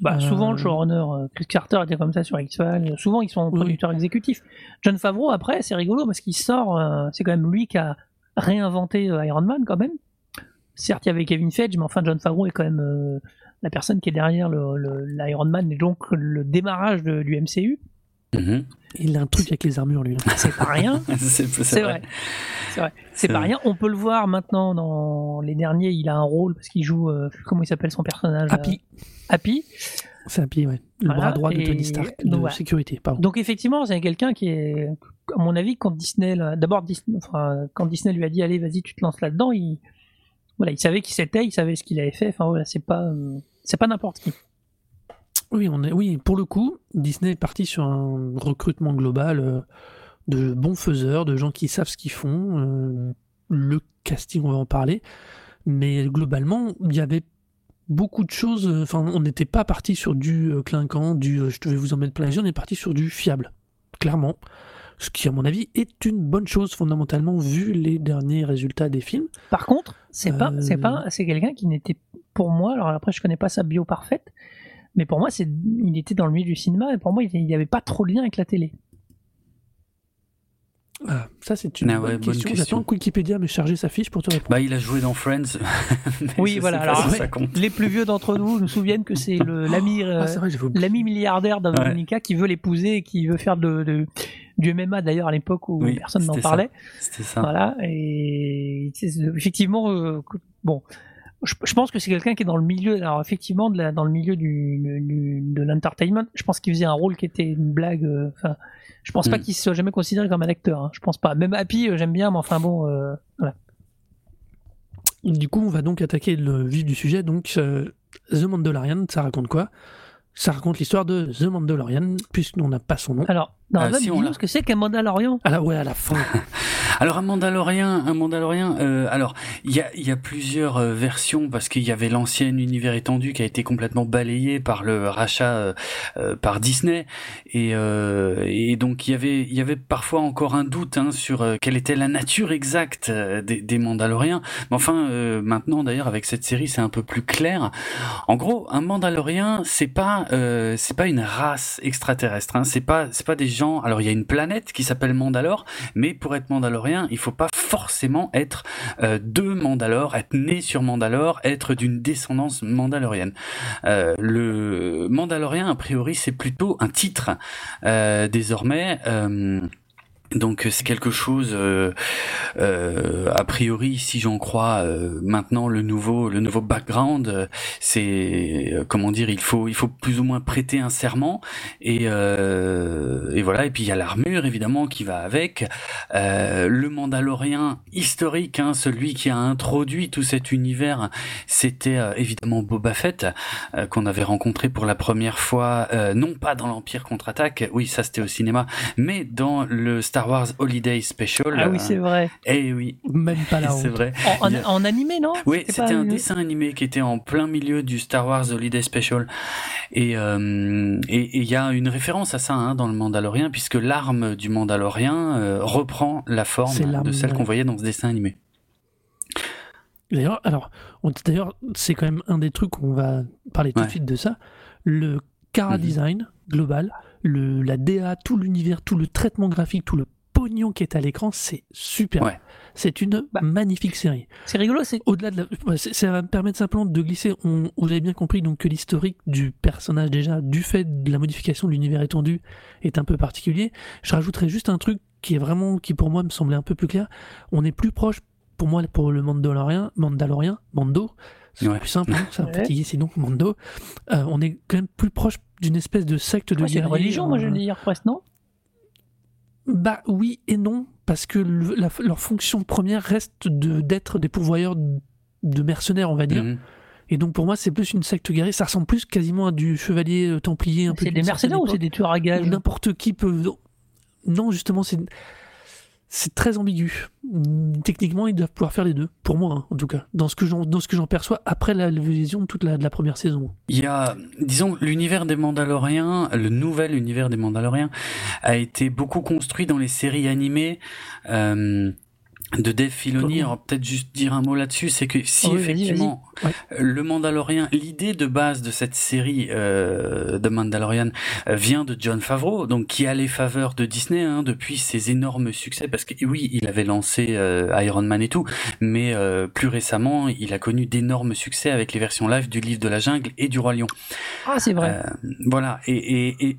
Speaker 2: Bah,
Speaker 1: Euh,
Speaker 2: souvent, le showrunner, euh, Chris Carter était comme ça sur X-Files. Souvent, ils sont
Speaker 1: Oui.
Speaker 2: producteurs exécutifs. John Favreau, après, c'est rigolo parce qu'il sort, euh, c'est quand même lui qui a réinventé Iron Man, quand même. Certes, il y avait Kevin Feige, mais enfin, John Favreau est quand même la personne qui est derrière l'Iron Man et donc le démarrage de- du MCU.
Speaker 3: Mhm.
Speaker 1: Il a un truc avec les armures lui.
Speaker 2: C'est pas rien.
Speaker 3: c'est vrai.
Speaker 2: C'est vrai. C'est pas rien. On peut le voir maintenant dans les derniers. Il a un rôle parce qu'il joue. euh, comment il s'appelle son personnage euh,
Speaker 1: Happy,
Speaker 2: Happy.
Speaker 1: c'est Happy, ouais. Le
Speaker 2: Voilà,
Speaker 1: bras droit de
Speaker 2: et-
Speaker 1: Tony Stark de
Speaker 2: donc, voilà.
Speaker 1: sécurité. Pardon.
Speaker 2: Donc effectivement, c'est quelqu'un qui est, à mon avis, quand Disney, d'abord Disney, enfin, quand Disney lui a dit allez, vas-y, tu te lances là-dedans, il, voilà, il savait qui c'était, il savait ce qu'il avait fait. Enfin voilà, c'est pas, euh, c'est pas n'importe qui.
Speaker 1: Oui, on est, oui, pour le coup, Disney est parti sur un recrutement global euh, de bons faiseurs, de gens qui savent ce qu'ils font. euh, le casting, on va en parler. Mais globalement, il y avait beaucoup de choses. euh, Enfin, on n'était pas parti sur du clinquant, du je vais vous en mettre plein les yeux, on est parti sur du fiable, clairement. Ce qui, à mon avis, est une bonne chose fondamentalement vu les derniers résultats des films.
Speaker 2: Par contre, c'est pas, c'est pas, c'est quelqu'un qui n'était, pour moi, alors après je connais pas sa bio parfaite, mais pour moi, c'est, il était dans le milieu du cinéma et pour moi, il n'y avait pas trop de lien avec la télé.
Speaker 1: Ah, ça, c'est une
Speaker 3: Ah
Speaker 1: bonne
Speaker 3: ouais, bonne
Speaker 1: question.
Speaker 3: question.
Speaker 1: J'attends que Wikipédia me charger sa fiche pour te répondre.
Speaker 3: Bah, il a joué dans Friends.
Speaker 2: Oui, voilà, alors,
Speaker 3: si
Speaker 2: ouais.
Speaker 3: ça compte.
Speaker 2: Les plus vieux d'entre nous nous souviennent que c'est l'ami, euh,
Speaker 1: Ah, oublié.
Speaker 2: l'ami milliardaire d'Amonica qui veut l'épouser et qui veut faire de, de- du MMA d'ailleurs à l'époque où
Speaker 3: Oui,
Speaker 2: personne n'en parlait.
Speaker 3: C'était ça.
Speaker 2: Voilà, et effectivement, euh, bon, je, je pense que c'est quelqu'un qui est dans le milieu, alors effectivement, de la, dans le milieu du, du- de l'entertainment. Je pense qu'il faisait un rôle qui était une blague. euh, Enfin, je pense pas
Speaker 3: Mm.
Speaker 2: qu'il soit jamais considéré comme un acteur. hein, je pense pas. Même Happy, euh, j'aime bien, mais enfin bon, euh, voilà.
Speaker 1: Du coup, on va donc attaquer le vif du sujet. Donc, euh, The Mandalorian, ça raconte quoi? Ça raconte l'histoire de The Mandalorian, puisqu'on n'a pas son nom.
Speaker 2: Alors, dans la
Speaker 3: si, on l'a.
Speaker 2: ce que c'est qu'un Mandalorian.
Speaker 1: Ah là, ouais, à la fin.
Speaker 3: Alors un Mandalorien, un Mandalorien. euh, alors il y a, il y a plusieurs euh, versions parce qu'il y avait l'ancien univers étendu qui a été complètement balayé par le rachat euh, euh, par Disney et, euh, et donc il y avait il y avait parfois encore un doute hein, sur euh, quelle était la nature exacte euh, des, des Mandaloriens. Mais enfin euh, maintenant d'ailleurs avec cette série c'est un peu plus clair. En gros un Mandalorien c'est pas euh, c'est pas une race extraterrestre. Hein, c'est pas c'est pas des Alors il y a une planète qui s'appelle Mandalore mais pour être Mandalorien, il faut pas forcément être euh, de Mandalore, être né sur Mandalore, être d'une descendance mandalorienne. Euh, le Mandalorien, a priori, c'est plutôt un titre euh, désormais. Euh, donc c'est quelque chose, euh, euh, a priori, si j'en crois euh, maintenant le nouveau le nouveau background, euh, c'est euh, comment dire, il faut il faut plus ou moins prêter un serment. Et euh, et voilà. Et puis il y a l'armure évidemment qui va avec, Euh, le Mandalorien historique, hein, celui qui a introduit tout cet univers, c'était euh, évidemment Boba Fett euh, qu'on avait rencontré pour la première fois, euh, non pas dans l'Empire contre-attaque, oui ça c'était au cinéma, mais dans le Star Wars Holiday Special.
Speaker 2: Ah oui, c'est vrai.
Speaker 3: Eh oui,
Speaker 1: Même pas la
Speaker 3: c'est vrai.
Speaker 2: En, en-
Speaker 3: Il y a-
Speaker 2: en animé, non
Speaker 3: Oui,
Speaker 2: C'était
Speaker 3: un dessin animé qui était en plein milieu du Star Wars Holiday Special. Et euh, et et il y a une référence à ça hein, dans le Mandalorien, puisque l'arme du Mandalorien euh, reprend la forme de celle
Speaker 1: ouais.
Speaker 3: qu'on voyait dans ce dessin animé.
Speaker 1: D'ailleurs, alors, d'ailleurs, c'est quand même un des trucs, on va parler tout
Speaker 3: Ouais.
Speaker 1: de suite de ça. Le cara
Speaker 3: Mhm.
Speaker 1: design global, le, la DA, tout l'univers, tout le traitement graphique, tout le pognon qui est à l'écran, c'est super.
Speaker 3: Ouais.
Speaker 1: C'est une
Speaker 2: Bah.
Speaker 1: magnifique série.
Speaker 2: C'est rigolo, c'est
Speaker 1: Au-delà de la, c'est- ça va me permettre simplement de glisser. On, vous avez bien compris donc que l'historique du personnage déjà, du fait de la modification de l'univers étendu, est un peu particulier. Je rajouterais juste un truc qui est vraiment, qui pour moi me semblait un peu plus clair. On est plus proche, pour moi, pour le Mandalorien, Mandalorien, Mando. C'est
Speaker 3: Ouais.
Speaker 1: plus simple, hein, ça va
Speaker 2: Ouais.
Speaker 1: fatiguer sinon Mando. Euh, on est quand même plus proche d'une espèce de secte de
Speaker 2: Ouais, c'est une religion, moi je
Speaker 1: euh,
Speaker 2: veux dire presque, non?
Speaker 1: Bah oui et non, parce que le- la- leur fonction première reste de- d'être des pourvoyeurs de mercenaires, on va dire.
Speaker 3: Mhm.
Speaker 1: Et donc pour moi, c'est plus une secte guerrier. Ça ressemble plus quasiment à du chevalier euh, templier. un peu
Speaker 2: C'est des mercenaires ou c'est des tueurs à gages
Speaker 1: N'importe qui peut. Non, justement, c'est. C'est très ambigu. Techniquement, ils doivent pouvoir faire les deux, pour moi, hein, en tout cas, dans ce que j'en, dans ce que j'en perçois après la vision de toute la première saison.
Speaker 3: Il y a, disons, l'univers des Mandaloriens, le nouvel univers des Mandaloriens, a été beaucoup construit dans les séries animées. Euh, de Dave Filoni, alors peut-être juste dire un mot là-dessus, c'est que si
Speaker 2: vas-y,
Speaker 3: effectivement
Speaker 1: vas-y. Ouais.
Speaker 3: le Mandalorien, l'idée de base de cette série euh, de Mandalorian euh, vient de John Favreau, donc qui a les faveurs de Disney hein, depuis ses énormes succès, parce que oui, il avait lancé euh, Iron Man et tout, mais euh, plus récemment, il a connu d'énormes succès avec les versions live du Livre de la Jungle et du Roi Lion.
Speaker 2: Ah, c'est vrai.
Speaker 3: Euh, voilà, et, et, et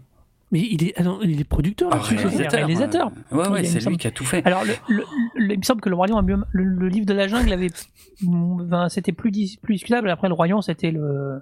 Speaker 1: Mais il est, ah non, il est producteur
Speaker 3: ah,
Speaker 1: là-dessus, c'est
Speaker 2: réalisateur. réalisateur.
Speaker 3: ouais, ouais, c'est lui
Speaker 2: semble.
Speaker 3: qui a tout fait.
Speaker 2: Alors, le, le- le- il me semble que le mieux- le, le livre de la jungle avait, ben, c'était plus, dis- plus discutable. Après, le Lion, c'était le,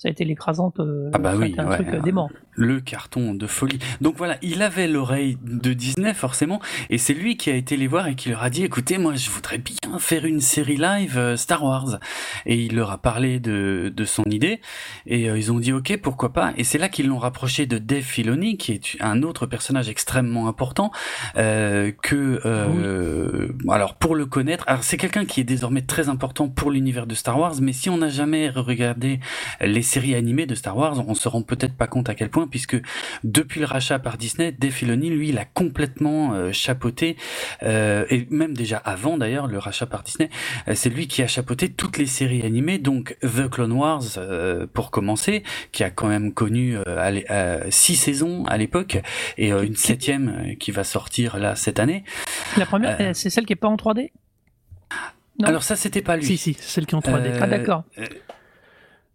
Speaker 2: ça a été l'écrasante, euh,
Speaker 3: Ah bah oui,
Speaker 2: été un
Speaker 3: ouais,
Speaker 2: truc euh, dément.
Speaker 3: le carton de folie. Donc voilà, il avait l'oreille de Disney forcément, et c'est lui qui a été les voir et qui leur a dit, écoutez, moi je voudrais bien faire une série live euh, Star Wars. Et il leur a parlé de, de son idée, et ils ont dit, ok, pourquoi pas. Et c'est là qu'ils l'ont rapproché de Dave Filoni, qui est un autre personnage extrêmement important, que, euh, alors pour le connaître, alors c'est quelqu'un qui est désormais très important pour l'univers de Star Wars, mais si on n'a jamais regardé les séries animées de Star Wars, on se rend peut-être pas compte à quel point, puisque depuis le rachat par Disney, Dave Filoni, lui, il a complètement euh, chapeauté, euh, et même déjà avant d'ailleurs le rachat par Disney, euh, c'est lui qui a chapeauté toutes les séries animées, donc The Clone Wars euh, pour commencer, qui a quand même connu six saisons à l'époque, et une septième qui va sortir là cette année.
Speaker 2: La première, c'est celle qui est pas en 3D? Non.
Speaker 3: Alors ça, c'était pas lui.
Speaker 1: Si, si, c'est celle qui est en 3D.
Speaker 3: Euh,
Speaker 2: Ah, d'accord.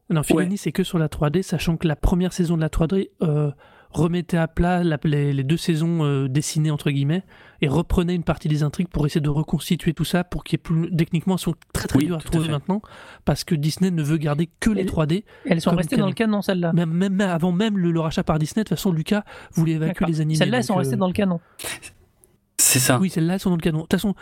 Speaker 1: Non, Filoni, c'est que sur la 3D, sachant que la première saison de la 3D euh, remettait à plat la- les, les deux saisons euh, dessinées, entre guillemets, et reprenait une partie des intrigues pour essayer de reconstituer tout ça, pour qu'il y ait plus... Techniquement, elles sont très très
Speaker 3: Oui,
Speaker 1: dures à trouver maintenant, parce que Disney ne veut garder que les
Speaker 2: Et-
Speaker 1: 3D.
Speaker 2: Elles sont restées dans le canon, celle-là.
Speaker 1: Même, avant même le, le rachat par Disney, de toute façon, Lucas voulait évacuer les animés.
Speaker 2: Celles-là, elles sont restées
Speaker 1: euh,
Speaker 2: dans le canon.
Speaker 3: C'est ça.
Speaker 1: Oui, celles-là elles sont dans le canon. De toute façon,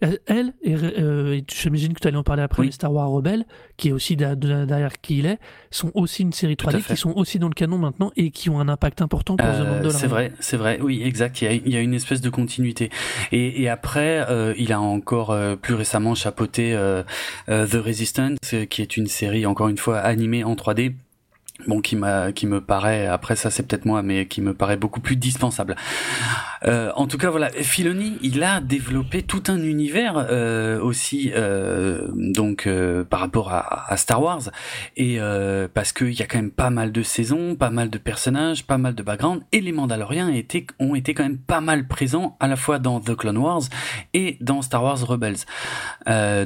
Speaker 1: elle, elle et, euh, j'imagine que tu allais en parler après,
Speaker 3: Oui.
Speaker 1: Star Wars Rebels, qui est aussi derrière qui il est, sont aussi une série
Speaker 3: Tout à
Speaker 1: 3D
Speaker 3: fait.
Speaker 1: qui sont aussi dans le canon maintenant et qui ont un impact important pour The
Speaker 3: Euh,
Speaker 1: Mandalorian.
Speaker 3: c'est vrai, c'est vrai, oui, exact. Il y a, il y a une espèce de continuité. Et, et après, euh, il a encore euh, plus récemment chapeauté euh, euh, The Resistance, euh, qui est une série encore une fois animée en 3D. Bon, qui m'a, qui me paraît, après ça c'est peut-être moi, mais qui me paraît beaucoup plus dispensable. Euh, en tout cas, voilà, Filoni, il a développé tout un univers euh, aussi, euh, donc par rapport à, à Star Wars, et parce qu'il y a quand même pas mal de saisons, pas mal de personnages, pas mal de background, et les Mandaloriens étaient, ont été quand même pas mal présents à la fois dans The Clone Wars et dans Star Wars Rebels.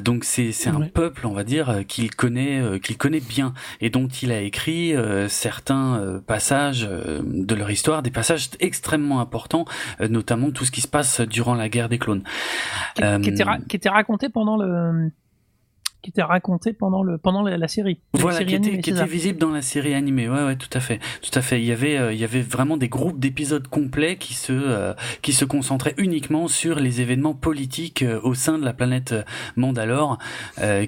Speaker 3: Donc c'est c'est un peuple, on va dire, qu'il connaît, qu'il connaît bien, et dont il a écrit euh, certains euh, passages euh, de leur histoire, des passages extrêmement importants, euh, notamment tout ce qui se passe durant la guerre des clones.
Speaker 2: Qui,
Speaker 3: Euh,
Speaker 2: qui était, ra- qui était raconté pendant le, qui était raconté pendant le, pendant la, la série. La
Speaker 3: Voilà,
Speaker 2: série
Speaker 3: qui était,
Speaker 2: animée,
Speaker 3: qui était visible dans la série animée. Ouais, ouais, tout à fait, tout à fait. Il y avait, euh, il y avait vraiment des groupes d'épisodes complets qui se, euh, qui se concentraient uniquement sur les événements politiques euh, au sein de la planète Mandalore,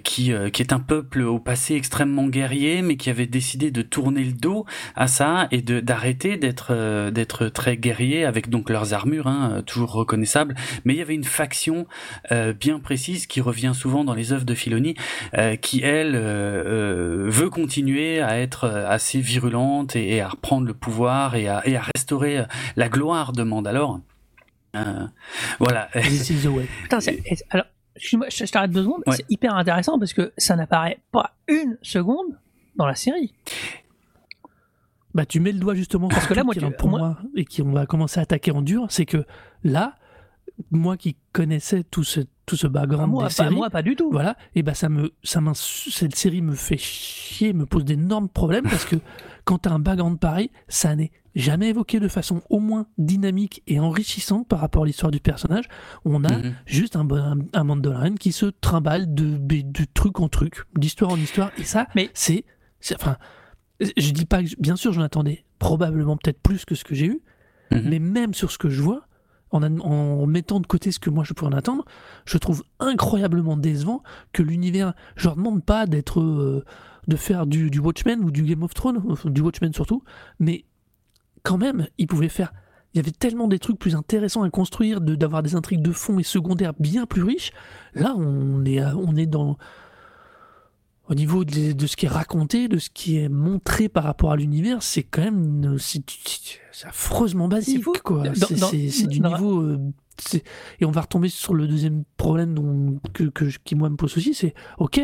Speaker 3: qui, qui est un peuple au passé extrêmement guerrier, mais qui avait décidé de tourner le dos à ça et de d'arrêter d'être, d'être très guerrier avec donc leurs armures, hein, toujours reconnaissables. Mais il y avait une faction bien précise qui revient souvent dans les œuvres de Filoni, euh, qui elle euh, euh, veut continuer à être assez virulente et, et à reprendre le pouvoir et à, et à restaurer la gloire de Mandalore. Euh, voilà.
Speaker 1: This is the way.
Speaker 2: Putain, c'est- et- alors, excuse-moi, je, je t'arrête deux secondes.
Speaker 3: Ouais.
Speaker 2: C'est hyper intéressant parce que ça n'apparaît pas une seconde dans la série.
Speaker 1: Bah, tu mets le doigt justement
Speaker 2: Parce
Speaker 1: sur
Speaker 2: que là, moi,
Speaker 1: qui
Speaker 2: tu-
Speaker 1: pour
Speaker 2: moi-
Speaker 1: moi, et qui on va commencer à attaquer en dur, c'est que là, moi qui connaissais tout ce, tout ce background
Speaker 2: moi,
Speaker 1: des
Speaker 2: pas,
Speaker 1: séries,
Speaker 2: moi, pas du tout.
Speaker 1: voilà, et ben ça me, ça m'ins- cette série me fait chier, me pose d'énormes problèmes parce que quand t'as un background pareil, ça n'est jamais évoqué de façon au moins dynamique et enrichissante par rapport à l'histoire du personnage. On a
Speaker 3: Mhm.
Speaker 1: juste un, un, un Mandalorian qui se trimballe de, de, de truc en truc, d'histoire en histoire, et ça,
Speaker 2: Mais-
Speaker 1: c'est, c'est- enfin, je dis pas, que, bien sûr, j'en attendais probablement peut-être plus que ce que j'ai eu,
Speaker 3: Mhm.
Speaker 1: mais même sur ce que je vois, en, an- en mettant de côté ce que moi je pourrais en attendre, je trouve incroyablement décevant que l'univers, je leur demande pas d'être, euh, de faire du, Watchmen ou du Game of Thrones, du Watchmen surtout, mais quand même, ils pouvaient faire il y avait tellement des trucs plus intéressants à construire, de d'avoir des intrigues de fond et secondaires bien plus riches. Là, on est, on est dans au niveau de, ce qui est raconté, de ce qui est montré par rapport à l'univers, c'est quand même c'est affreusement basique. quoi. C'est du niveau. Euh, et on va retomber sur le deuxième problème dont, que, que, qui moi me pose aussi, c'est ok,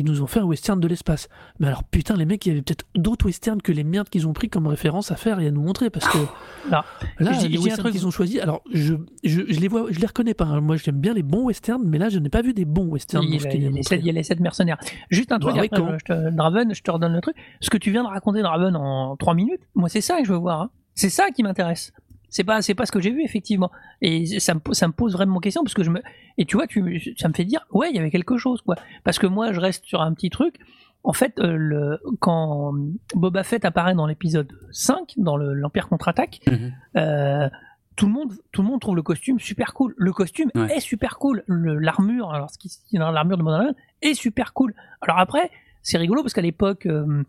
Speaker 1: ils nous ont fait un western de l'espace. Mais alors putain, les mecs, il y avait peut-être d'autres westerns que les merdes qu'ils ont pris comme référence à faire et à nous montrer parce que
Speaker 2: là,
Speaker 1: là les westerns qu'ils ont choisis, alors je, je, je, les vois, je les reconnais pas. Hein. Moi, j'aime bien les bons westerns, mais là, je n'ai pas vu des bons westerns.
Speaker 2: Il, y, a, il, y a les sept mercenaires. Juste un truc, après, je te, Draven, je te redonne le truc. Ce que tu viens de raconter, Draven, en trois minutes, moi, c'est ça que je veux voir. Hein. C'est ça qui m'intéresse. C'est pas, c'est pas ce que j'ai vu effectivement. Et ça me, ça me pose vraiment question parce que je me, et tu vois, tu, ça me fait dire, ouais, il y avait quelque chose quoi. Parce que moi, je reste sur un petit truc. En fait, euh, le, quand Boba Fett apparaît dans l'épisode 5, dans l'Empire contre-attaque, mhm. euh, tout le monde, tout le monde trouve le costume super cool. Le costume est super cool. L'armure, alors ce qui, l'armure de Mandalorian est super cool. Alors après, c'est rigolo parce qu'à l'époque, euh,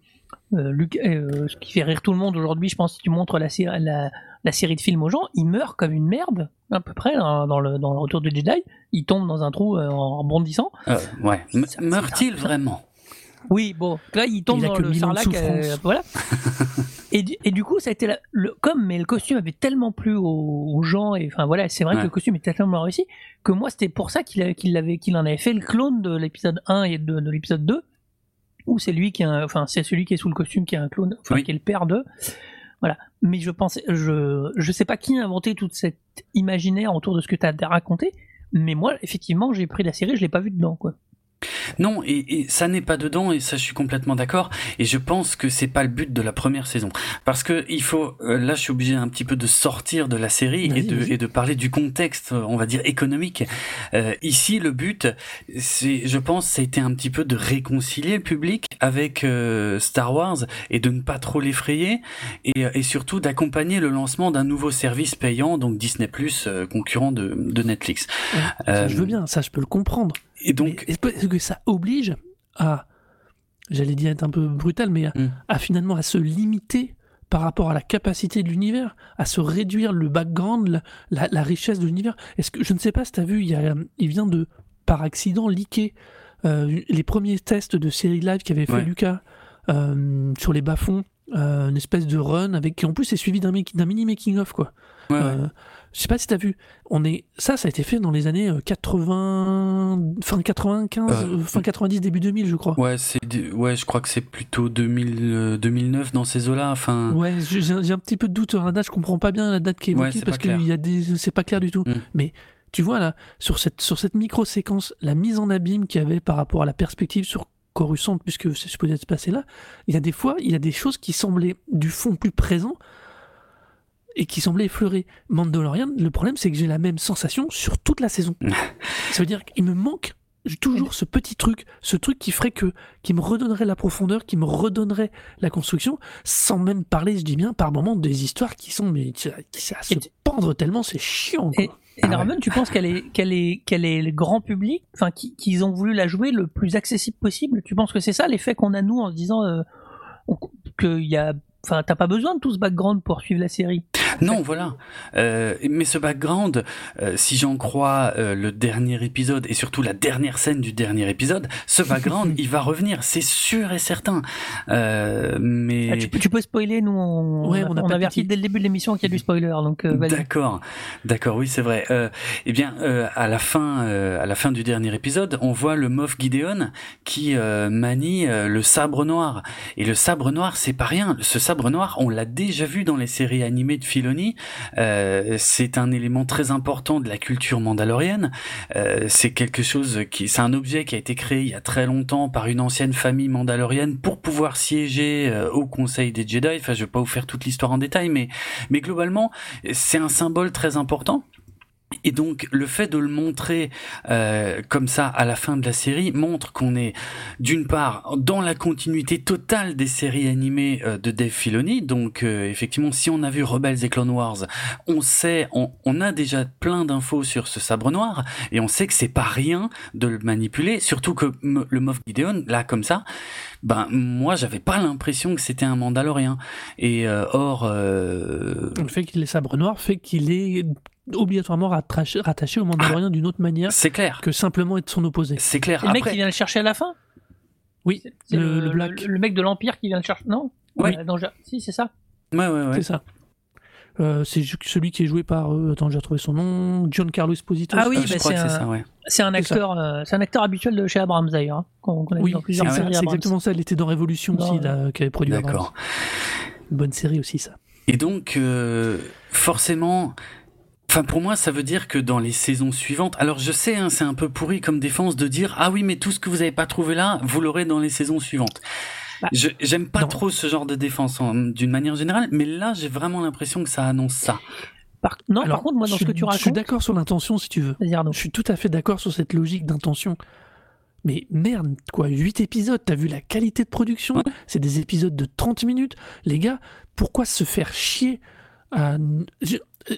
Speaker 2: euh, ce qui fait rire tout le monde aujourd'hui, je pense, si tu montres la, la, la série de films aux gens, il meurt comme une merde, à peu près, dans, le, dans le retour de Jedi. Il tombe dans un trou euh, en bondissant.
Speaker 3: Euh, ouais. Meurt-il vraiment?
Speaker 2: Oui, bon, là il tombe dans le sarlac, euh, voilà. et, du, et du coup, ça a été le, comme mais le costume avait tellement plu aux, gens et enfin voilà, c'est vrai que le costume était tellement réussi que moi c'était pour ça qu'il qu'il avait qu'il en avait fait le clone de l'épisode 1 et de, de l'épisode 2 où c'est lui qui a, enfin c'est celui qui est sous le costume qui est un clone, enfin qui est le père de voilà. Mais je pensais, je, je sais pas qui a inventé toute cette imaginaire autour de ce que tu as raconté, mais moi, effectivement, j'ai pris la série, je l'ai pas vu dedans, quoi.
Speaker 3: Non, et, ça n'est pas dedans, et ça je suis complètement d'accord. Et je pense que c'est pas le but de la première saison, parce que il faut, euh, là je suis obligé un petit peu de sortir de la série et de, et de parler du contexte, on va dire économique. Euh, ici, le but, c'est, je pense, ça a été un petit peu de réconcilier le public avec euh, Star Wars et de ne pas trop l'effrayer, et, et surtout d'accompagner le lancement d'un nouveau service payant, donc Disney Plus, concurrent de, de Netflix.
Speaker 1: ça, je veux bien, ça je peux le comprendre. Et donc, est-ce que ça oblige à, j'allais dire être un peu brutal, mais à, hmm. finalement à se limiter par rapport à la capacité de l'univers, à se réduire le background, la, richesse de l'univers? Est-ce que je ne sais pas si tu as vu, il, y a, il vient de par accident leaker euh, les premiers tests de série live qu'avait fait Lucas euh, sur les bas-fonds, euh, une espèce de run avec qui en plus est suivi d'un mini making of quoi. Je sais pas si t'as vu. On est ça, ça a été fait dans les années 80, euh, fin 95, euh, euh, fin 90, début 2000, je crois.
Speaker 3: Ouais, c'est ouais, je crois que c'est plutôt 2000, 2009 dans ces eaux-là. Enfin.
Speaker 1: Ouais, j'ai un petit peu de doute sur la date. Je comprends pas bien la date qui est évoquée parce qu'il y a des, c'est pas clair du tout. Mm. Mais tu vois là, sur cette sur cette micro séquence, la mise en abîme qu'il y avait par rapport à la perspective sur Coruscant, puisque c'est supposé se passer là, il y a des fois, il y a des choses qui semblaient du fond plus présents et qui semblait effleurer Mandalorian, le problème c'est que j'ai la même sensation sur toute la saison. Ça veut dire qu'il me manque toujours ce petit truc, ce truc qui ferait que, qui me redonnerait la profondeur, qui me redonnerait la construction, sans même parler, je dis bien, par moments des histoires qui sont, mais qui, à se pendre tellement, c'est chiant.
Speaker 2: Et, et ah tu penses qu'elle est, qu'elle est, qu'elle est le grand public, enfin, qu'ils ont voulu la jouer le plus accessible possible? Tu penses que c'est ça l'effet qu'on a nous en se disant euh, qu'il y a Enfin, t'as pas besoin de tout ce background pour suivre la série?
Speaker 3: Non, voilà. Euh, mais ce background, euh, si j'en crois euh, le dernier épisode et surtout la dernière scène du dernier épisode, ce background, il va revenir, c'est sûr et certain. mais
Speaker 2: ah, tu, peux, tu, peux spoiler, nous on, ouais, on, a, on averti dès le début de l'émission qu'il y a du spoiler, donc.
Speaker 3: d'accord, d'accord, oui c'est vrai. eh bien, à la fin, à la fin du dernier épisode, on voit le Moff Gideon qui manie le sabre noir. Et le sabre noir, c'est pas rien. Ce sabre noir, on l'a déjà vu dans les séries animées de Euh, c'est un élément très important de la culture mandalorienne. Euh, c'est quelque chose qui, c'est un objet qui a été créé il y a très longtemps par une ancienne famille mandalorienne pour pouvoir siéger euh, au Conseil des Jedi. Enfin, je vais pas vous faire toute l'histoire en détail, mais mais globalement, c'est un symbole très important. Et donc le fait de le montrer euh, comme ça à la fin de la série montre qu'on est d'une part dans la continuité totale des séries animées euh, de Dave Filoni. Donc euh, effectivement, si on a vu Rebels et Clone Wars, on sait, on, on a déjà plein d'infos sur ce sabre noir et on sait que c'est pas rien de le manipuler. Surtout que le Moff Gideon, là comme ça, ben moi j'avais pas l'impression que c'était un Mandalorien. Et euh, or, euh,
Speaker 1: Le fait qu'il ait sabre noir fait qu'il est obligatoirement rattaché, rattaché au Mandalorien d'une autre manière
Speaker 3: c'est clair.
Speaker 1: que simplement être son opposé.
Speaker 3: C'est clair.
Speaker 2: Et le mec qui vient le chercher à la fin
Speaker 1: Oui,
Speaker 2: C'est
Speaker 1: le, le Black,
Speaker 2: Le, mec de l'Empire qui vient le chercher. Non
Speaker 3: Ouais.
Speaker 2: Euh, non, je- Si, c'est ça.
Speaker 3: ouais, ouais, ouais.
Speaker 1: c'est ça. Euh, c'est celui qui est joué par, euh, attends, j'ai retrouvé son nom, Giancarlo Esposito.
Speaker 2: Ah oui,
Speaker 3: je
Speaker 2: bah,
Speaker 3: crois
Speaker 2: c'est
Speaker 3: que c'est
Speaker 2: un-
Speaker 3: ça, ouais.
Speaker 2: C'est un acteur, euh, c'est un acteur habituel de chez Abrams d'ailleurs, hein, qu'on qu'on a vu
Speaker 1: Oui,
Speaker 2: dans
Speaker 1: c'est
Speaker 2: plusieurs
Speaker 1: ça,
Speaker 2: séries
Speaker 1: c'est
Speaker 2: Abrams.
Speaker 1: exactement ça. Elle était dans Révolution
Speaker 2: Non,
Speaker 1: aussi, là, qui avait produit Abrams.
Speaker 3: D'accord.
Speaker 1: Une bonne série aussi, ça.
Speaker 3: Et donc, euh, forcément, enfin pour moi, ça veut dire que dans les saisons suivantes, alors je sais, hein, c'est un peu pourri comme défense de dire ah oui, mais tout ce que vous n'avez pas trouvé là, vous l'aurez dans les saisons suivantes.
Speaker 2: Bah,
Speaker 3: J'aime pas
Speaker 1: non.
Speaker 3: trop ce genre de défense en- d'une manière générale, mais là, j'ai vraiment l'impression que ça annonce ça.
Speaker 2: Par... Non,
Speaker 1: Alors,
Speaker 2: par contre, moi, dans
Speaker 1: je
Speaker 2: ce que tu
Speaker 1: Je suis
Speaker 2: racontes,
Speaker 1: d'accord sur l'intention, si tu veux. Je suis tout à fait d'accord sur cette logique d'intention. Mais merde, quoi, 8 épisodes, t'as vu la qualité de production
Speaker 3: Ouais.
Speaker 1: C'est des épisodes de 30 minutes. Les gars, pourquoi se faire chier à... Je, euh, à-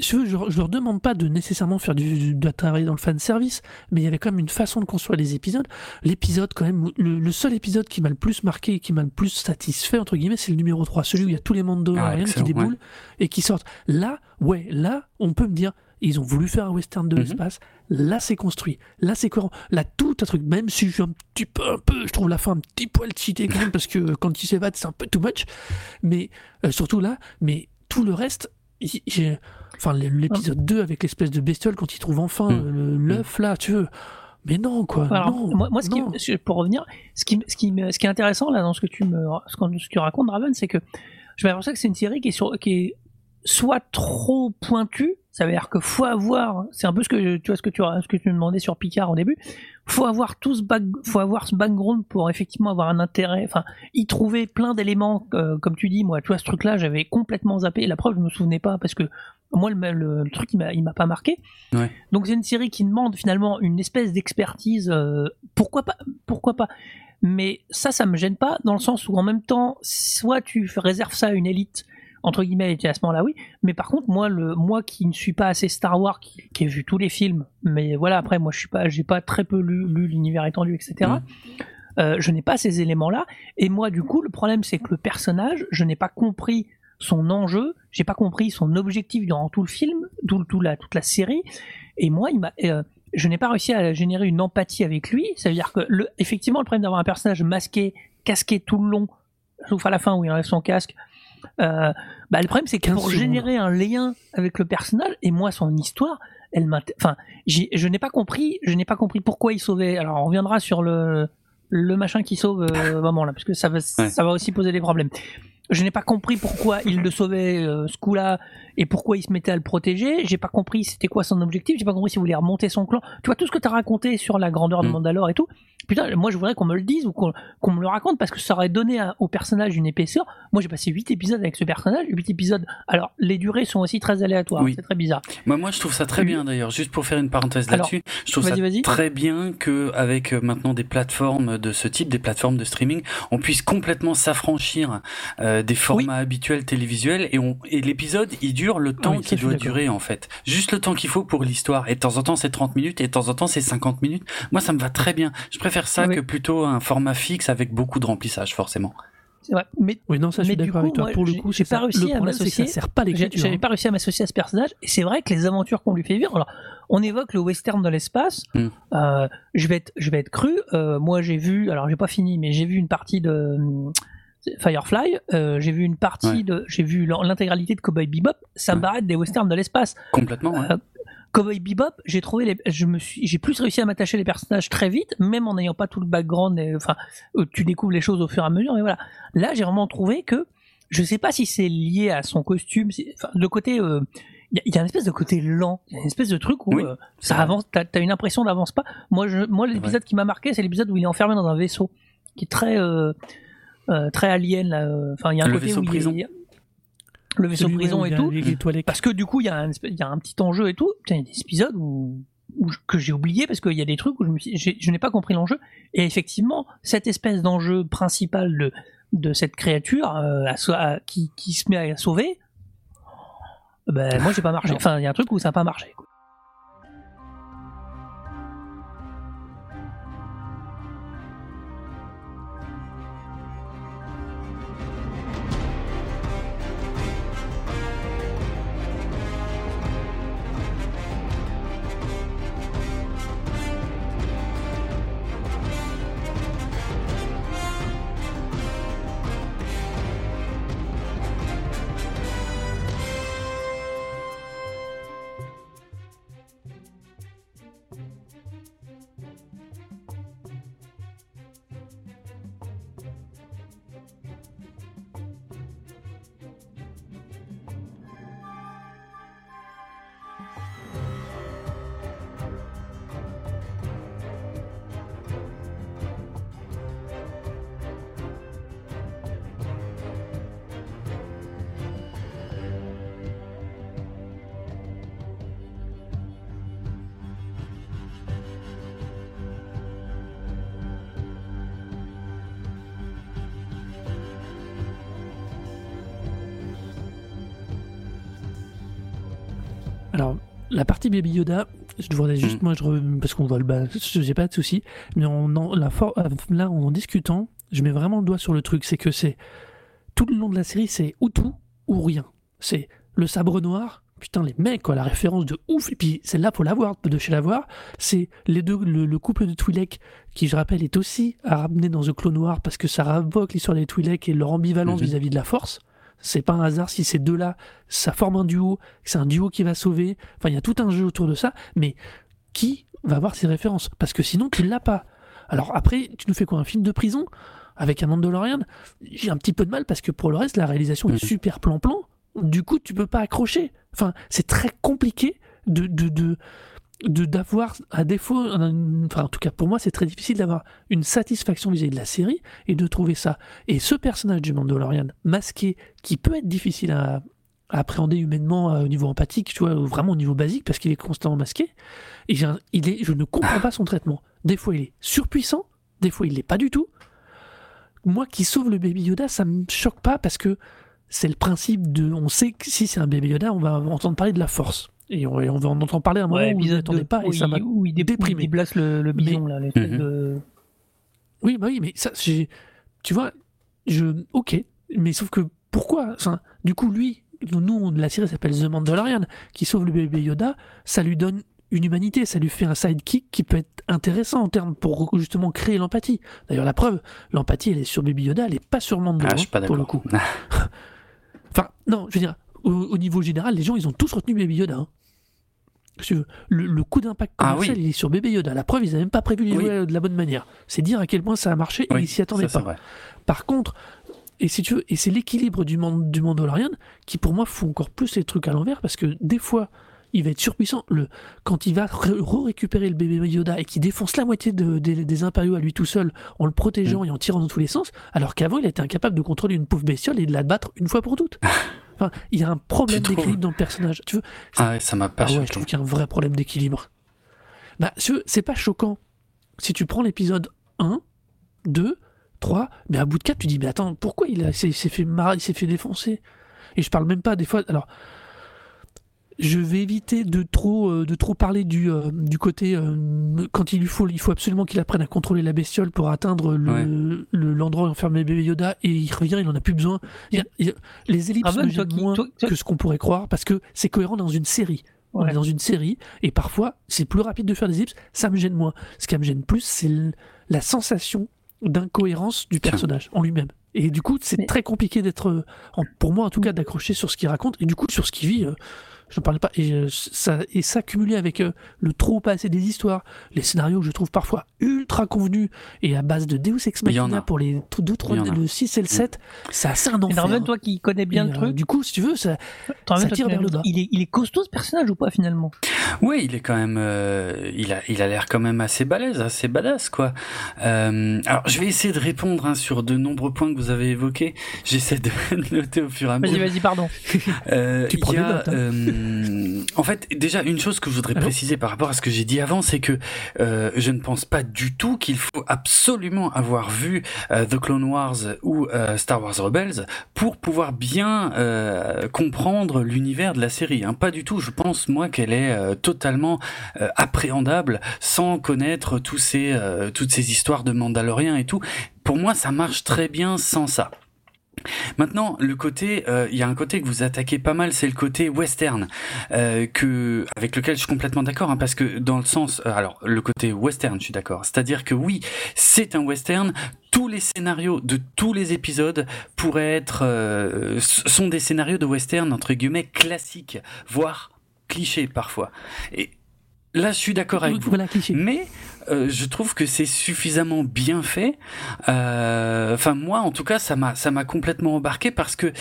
Speaker 1: je, veux- je, je leur demande pas de nécessairement faire du, de travailler dans le fan service, mais il y avait quand même une façon de construire les épisodes. L'épisode, quand même, le, le seul épisode qui m'a le plus marqué et qui m'a le plus satisfait, entre guillemets, c'est le numéro 3, celui où il y a tous les mondes
Speaker 3: Ah,
Speaker 1: qui déboulent et qui sortent. Là, ouais, là, on peut me dire, ils ont voulu faire un western de
Speaker 3: Mhm.
Speaker 1: l'espace. Là, c'est construit. Là, c'est cohérent. Là, tout un truc, même si je suis un petit peu, un peu, je trouve la fin un petit poil cheatée quand même, parce que quand ils s'évadent, c'est un peu too much. Mais, euh, surtout là, mais tout le reste, enfin, l'épisode 2 avec l'espèce de bestiole quand ils trouvent enfin euh, le- l'œuf là, tu veux. Mais non, quoi.
Speaker 2: Alors,
Speaker 1: non,
Speaker 2: moi, moi, ce qui,
Speaker 1: non.
Speaker 2: pour revenir, ce qui, ce, qui, me- ce qui est intéressant là dans ce que tu me, ce que, ce que tu racontes, Draven, c'est que je m'aperçois que c'est une série qui est, sur, qui est soit trop pointue, ça veut dire que faut avoir, c'est un peu ce que tu vois ce que tu ce que tu me demandais sur Picard au début, faut avoir tout ce back, faut avoir ce background pour effectivement avoir un intérêt, enfin y trouver plein d'éléments, euh, comme tu dis, moi tu vois ce truc-là j'avais complètement zappé, la preuve je me souvenais pas parce que moi le, le, le truc il m'a il m'a pas marqué,
Speaker 3: Ouais.
Speaker 2: donc c'est une série qui demande finalement une espèce d'expertise, euh, pourquoi pas, pourquoi pas. Mais ça, ça me gêne pas dans le sens où en même temps, soit tu réserves ça à une élite entre guillemets, et à ce moment-là, oui. Mais par contre, moi, le, moi qui ne suis pas assez Star Wars, qui, qui ai vu tous les films, mais voilà, après, moi, je suis pas, j'ai pas très peu lu, lu l'univers étendu, etc.
Speaker 3: Mhm.
Speaker 2: Euh, je n'ai pas ces éléments-là. Et moi, du coup, le problème, c'est que le personnage, je n'ai pas compris son enjeu, j'ai pas compris son objectif durant tout le film, tout, tout la, toute la série. Et moi, il m'a, euh, je n'ai pas réussi à générer une empathie avec lui. Ça veut dire que, le, effectivement, le problème d'avoir un personnage masqué, casqué tout le long, sauf à la fin où il enlève son casque, euh, bah, le problème, c'est que
Speaker 1: 15
Speaker 2: pour générer un lien avec le personnage, et moi, son histoire, elle m'int- enfin, je n'ai pas compris, je n'ai pas compris pourquoi il sauvait. Alors, on reviendra sur le, le machin qui sauve, euh, moment là, parce que ça va, ça va aussi poser des problèmes. Je n'ai pas compris pourquoi il le sauvait euh, ce coup-là et pourquoi il se mettait à le protéger. J'ai pas compris c'était quoi son objectif. J'ai pas compris s'il voulait remonter son clan. Tu vois tout ce que tu as raconté sur la grandeur de
Speaker 3: Mm.
Speaker 2: Mandalore et tout. Putain, moi je voudrais qu'on me le dise ou qu'on me le raconte parce que ça aurait donné à- au personnage une épaisseur. Moi j'ai passé 8 épisodes avec ce personnage, 8 épisodes. Alors les durées sont aussi très aléatoires,
Speaker 3: Oui.
Speaker 2: c'est très bizarre.
Speaker 3: Moi, moi, je trouve ça très
Speaker 2: Oui.
Speaker 3: bien d'ailleurs. Juste pour faire une parenthèse là-dessus, je trouve ça très bien que avec euh, maintenant des plateformes de ce type, des plateformes de streaming, on puisse complètement s'affranchir euh, des formats habituels télévisuels et, on, et l'épisode il dure le temps
Speaker 1: Oui, je
Speaker 3: qu'il
Speaker 1: suis
Speaker 3: doit durer en fait, juste le temps qu'il faut pour l'histoire. Et de temps en temps c'est 30 minutes et de temps en temps c'est 50 minutes. Moi, ça me va très bien. Je préfère ça
Speaker 2: Oui.
Speaker 3: que plutôt un format fixe avec beaucoup de remplissage forcément.
Speaker 2: Mais
Speaker 1: Oui, non, ça, je suis
Speaker 2: du
Speaker 1: d'accord
Speaker 2: coup,
Speaker 1: avec toi.
Speaker 2: moi,
Speaker 1: Pour le coup,
Speaker 2: j'ai
Speaker 1: c'est
Speaker 2: pas
Speaker 1: ça.
Speaker 2: réussi
Speaker 1: le
Speaker 2: à m'associer.
Speaker 1: ça sert pas.
Speaker 2: J'avais pas réussi à m'associer à ce personnage, et c'est vrai que les aventures qu'on lui fait vivre. Alors, on évoque le western de l'espace.
Speaker 3: Mm.
Speaker 2: Euh, je vais être, je vais être cru. Euh, moi, j'ai vu, alors j'ai pas fini, mais j'ai vu une partie de Firefly. Euh, j'ai vu une partie
Speaker 3: Ouais.
Speaker 2: de, j'ai vu l'in- l'intégralité de Cowboy Bebop. Ça me paraît des westerns de l'espace.
Speaker 3: Complètement. ouais.
Speaker 2: Euh, Cowboy Bebop, j'ai trouvé les, je me suis, j'ai plus réussi à m'attacher les personnages très vite, même en n'ayant pas tout le background. et- enfin, euh, tu découvres les choses au fur et à mesure. Mais voilà, là, j'ai vraiment trouvé que, je sais pas si c'est lié à son costume, enfin, le côté, euh, il y, a- il y a une espèce de côté lent, il y a une espèce de truc où
Speaker 3: Oui,
Speaker 2: euh, ça avance, t'as as une impression d'avance pas. Moi, je, moi, l'épisode qui m'a marqué, c'est l'épisode où il est enfermé dans un vaisseau, qui est très, euh, très alien. là, euh, Enfin, il y a un
Speaker 3: Le
Speaker 2: côté
Speaker 3: vaisseau
Speaker 2: où il
Speaker 3: prison.
Speaker 2: est- le vaisseau
Speaker 1: Celui,
Speaker 2: prison et tout.
Speaker 1: les- les toilettes.
Speaker 2: Parce que du coup, il y, y a un petit enjeu et tout. Putain, il y a des épisodes où, que j'ai oublié parce qu'il y a des trucs où je, n'ai pas compris l'enjeu. Et effectivement, cette espèce d'enjeu principal de, de cette créature euh, à sau- à- qui, qui se met à sauver, ben, moi, j'ai pas marché. Enfin, il y a un truc où ça n'a pas marché. quoi.
Speaker 1: La partie Baby Yoda, je voudrais juste,
Speaker 3: Mm.
Speaker 1: moi, je re- parce qu'on va le battre, j'ai pas de souci, mais en, en- la for- euh, là, en discutant, je mets vraiment le doigt sur le truc, c'est que c'est tout le long de la série, c'est ou tout ou rien. C'est le sabre noir, putain, les mecs, quoi, la référence de ouf, et puis celle-là, faut l'avoir, de chez l'avoir, c'est les deux, le, le couple de Twi'lek, qui, je rappelle, est aussi à ramener dans The Clone Noir, parce que ça ravoque l'histoire des Twi'lek et leur ambivalence
Speaker 3: Mhm.
Speaker 1: vis-à-vis de la Force. C'est pas un hasard si ces deux-là, ça forme un duo, que c'est un duo qui va sauver. Enfin, il y a tout un jeu autour de ça, mais qui va avoir ces références? Parce que sinon, tu l'as pas. Alors après, tu nous fais quoi Un film de prison? Avec un Mandalorian? J'ai un petit peu de mal parce que pour le reste, la réalisation est
Speaker 3: Mhm.
Speaker 1: super plan-plan. Du coup, tu peux pas accrocher. Enfin, c'est très compliqué de de de de- d'avoir à défaut enfin en tout cas pour moi c'est très difficile d'avoir une satisfaction vis-à-vis de la série et de trouver ça. Et ce personnage du Mandalorian masqué qui peut être difficile à, appréhender humainement euh, au niveau empathique tu vois vraiment au niveau basique parce qu'il est constamment masqué et il est je ne comprends pas son traitement. Des fois il est surpuissant des fois il l'est pas du tout. Moi qui sauve le baby Yoda ça me choque pas parce que c'est le principe de on sait que si c'est un baby Yoda on va entendre parler de la force et on, et on va en entendre parler à un moment où on n'y attendait
Speaker 2: 2,
Speaker 1: pas et ça
Speaker 2: il-
Speaker 1: m'a
Speaker 2: où il, il
Speaker 1: déprimé.
Speaker 2: déplace le, le bison, là, l'espèce
Speaker 3: Mhm.
Speaker 2: de...
Speaker 1: Oui, bah oui, mais ça, tu vois, je, ok, mais sauf que pourquoi enfin, Du coup, lui, nous, on- la série s'appelle The Mandalorian, qui sauve le bébé Yoda, ça lui donne une humanité, ça lui fait un sidekick qui peut être intéressant en termes pour justement créer l'empathie. D'ailleurs, la preuve, l'empathie, elle est sur Baby Yoda, elle est pas sur Mando,
Speaker 3: Ah,
Speaker 1: hein,
Speaker 3: pas
Speaker 1: pour le coup. Enfin, non, je veux dire, au, au niveau général, les gens, ils ont tous retenu Baby Yoda. hein. Si Le, le coup d'impact
Speaker 3: Ah
Speaker 1: commercial,
Speaker 3: oui.
Speaker 1: il est sur bébé Yoda. La preuve, ils n'avaient même pas prévu de les
Speaker 3: Oui.
Speaker 1: jouer de la bonne manière. C'est dire à quel point ça a marché et ils s'y attendaient
Speaker 3: ça,
Speaker 1: pas. Par contre, et si tu veux, et c'est l'équilibre du, monde, du Mandalorian qui pour moi fout encore plus les trucs à l'envers parce que des fois il va être surpuissant. Le, quand il va ré- re-récupérer le bébé Yoda et qui défonce la moitié de- des, des impériaux à lui tout seul en le protégeant et en tirant dans tous les sens, alors qu'avant il était incapable de contrôler une pauvre bestiole et de la battre une fois pour toutes. Enfin, il y a un problème d'équilibre dans le personnage. Tu veux,
Speaker 3: Ah ouais, ça m'a pas
Speaker 1: ah ouais, je trouve qu'il y a un vrai problème d'équilibre. Bah, c'est pas choquant. Si tu prends l'épisode 1, 2, 3, mais à bout de 4, tu dis, mais attends, pourquoi il, s'est s'est fait marrer, il s'est fait défoncer? Et je parle même pas des fois. Alors, je vais éviter de trop, euh, de trop parler du, euh, du côté euh, quand il lui faut, il faut absolument qu'il apprenne à contrôler la bestiole pour atteindre le- le- l'endroit où enfermer bébé Yoda et il revient, il en a plus besoin. Il y a- il y a- les ellipses me
Speaker 2: Ah toi
Speaker 1: moins
Speaker 2: toi- toi-
Speaker 1: que ce qu'on pourrait croire parce que c'est cohérent dans une série. On
Speaker 2: Ouais.
Speaker 1: est dans une série et parfois c'est plus rapide de faire des ellipses, ça me gêne moins. Ce qui me gêne plus, c'est la sensation d'incohérence du personnage en lui-même. Et du coup, c'est
Speaker 2: Mais-
Speaker 1: très compliqué d'être, pour moi en tout cas, d'accrocher sur ce qu'il raconte et du coup sur ce qu'il vit. euh, je ne parlais pas. Et, euh, ça, et ça cumulé avec euh, le trop passé des histoires, les scénarios que je trouve parfois ultra convenus et à base de Deus Ex Machina
Speaker 3: a.
Speaker 1: pour les 2, 3,
Speaker 3: Il y en a.
Speaker 1: le 6 et le 7, c'est assez un
Speaker 2: Et
Speaker 1: enfer.
Speaker 2: Norman,
Speaker 1: hein.
Speaker 2: toi qui connais bien
Speaker 1: Et,
Speaker 2: le
Speaker 1: euh,
Speaker 2: truc,
Speaker 1: du coup, si tu veux, ça, ça tire vers le bas.
Speaker 2: Il est, il est costaud ce personnage ou pas finalement?
Speaker 3: Oui, il est quand même, euh, il a, il a l'air quand même assez balèze, assez badass, quoi. Euh, alors, je vais essayer de répondre hein, sur de nombreux points que vous avez évoqués. J'essaie de noter au fur et à mesure.
Speaker 2: Vas-y, vas-y, pardon.
Speaker 3: Euh,
Speaker 1: Tu prends des
Speaker 3: a,
Speaker 1: notes, hein.
Speaker 3: Euh, en fait, déjà une chose que je voudrais préciser par rapport à ce que j'ai dit avant, c'est que euh, je ne pense pas du tout qu'il faut absolument avoir vu euh, The Clone Wars ou euh, Star Wars Rebels pour pouvoir bien euh, comprendre l'univers de la série. Hein. Pas du tout. Je pense moi qu'elle est euh, totalement euh, appréhendable sans connaître tous ces euh, toutes ces histoires de Mandaloriens et tout. Pour moi, ça marche très bien sans ça. Maintenant, le côté, euh, il y a un côté que vous attaquez pas mal, c'est le côté western, euh, que avec lequel je suis complètement d'accord, hein, parce que dans le sens, euh, alors le côté western, je suis d'accord. C'est-à-dire que oui, c'est un western. Tous les scénarios de tous les épisodes pourraient être, sont des scénarios de western entre guillemets classiques, voire clichés parfois. Et là, je suis d'accord avec vous.
Speaker 1: Voilà, cliché.
Speaker 3: Mais euh, je trouve que c'est suffisamment bien fait. Euh, Enfin, moi, en tout cas, ça m'a ça m'a complètement embarqué parce que euh,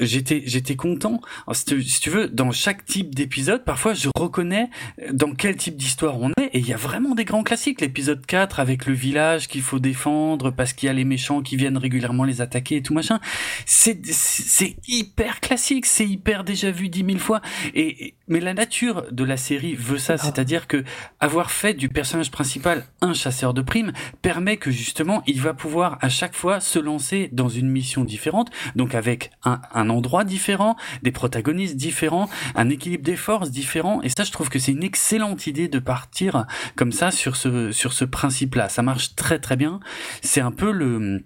Speaker 3: j'étais j'étais content. Alors, si, tu, si tu veux, dans chaque type d'épisode, parfois, je reconnais dans quel type d'histoire on est. Et il y a vraiment des grands classiques. L'épisode 4 avec le village qu'il faut défendre parce qu'il y a les méchants qui viennent régulièrement les attaquer et tout machin. C'est c'est hyper classique. C'est hyper déjà vu dix mille fois. Et et- mais la nature de la série veut ça,
Speaker 1: Ah.
Speaker 3: c'est-à-dire que avoir fait du personnage principal un chasseur de primes permet que justement il va pouvoir à chaque fois se lancer dans une mission différente, donc avec un, un endroit différent, des protagonistes différents, un équilibre des forces différent, et ça je trouve que c'est une excellente idée de partir comme ça sur ce sur ce principe-là. Ça marche très très bien. C'est un peu le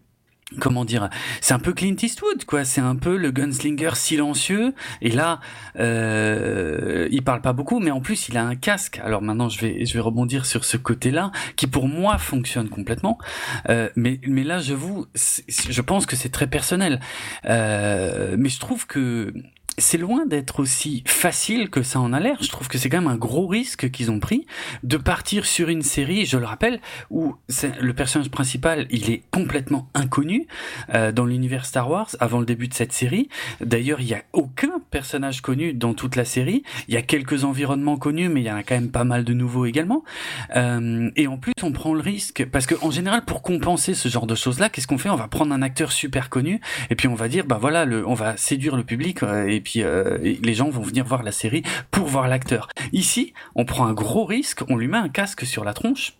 Speaker 3: comment dire c'est un peu Clint Eastwood quoi. C'est un peu le gunslinger silencieux. Et là euh, il parle pas beaucoup mais en plus il a un casque. Alors maintenant je vais je vais rebondir sur ce côté là qui pour moi fonctionne complètement. Euh, mais mais là je vous je pense que c'est très personnel. Euh, mais je trouve que c'est loin d'être aussi facile que ça en a l'air. Je trouve que c'est quand même un gros risque qu'ils ont pris de partir sur une série, je le rappelle, où le personnage principal, il est complètement inconnu euh, dans l'univers Star Wars avant le début de cette série. D'ailleurs, il n'y a aucun personnage connu dans toute la série. Il y a quelques environnements connus, mais il y en a quand même pas mal de nouveaux également. Euh, et en plus, on prend le risque parce que en général, pour compenser ce genre de choses-là, qu'est-ce qu'on fait? On va prendre un acteur super connu et puis on va dire, bah voilà, le, on va séduire le public euh, puis euh, les gens vont venir voir la série pour voir l'acteur. Ici, on prend un gros risque, on lui met un casque sur la tronche.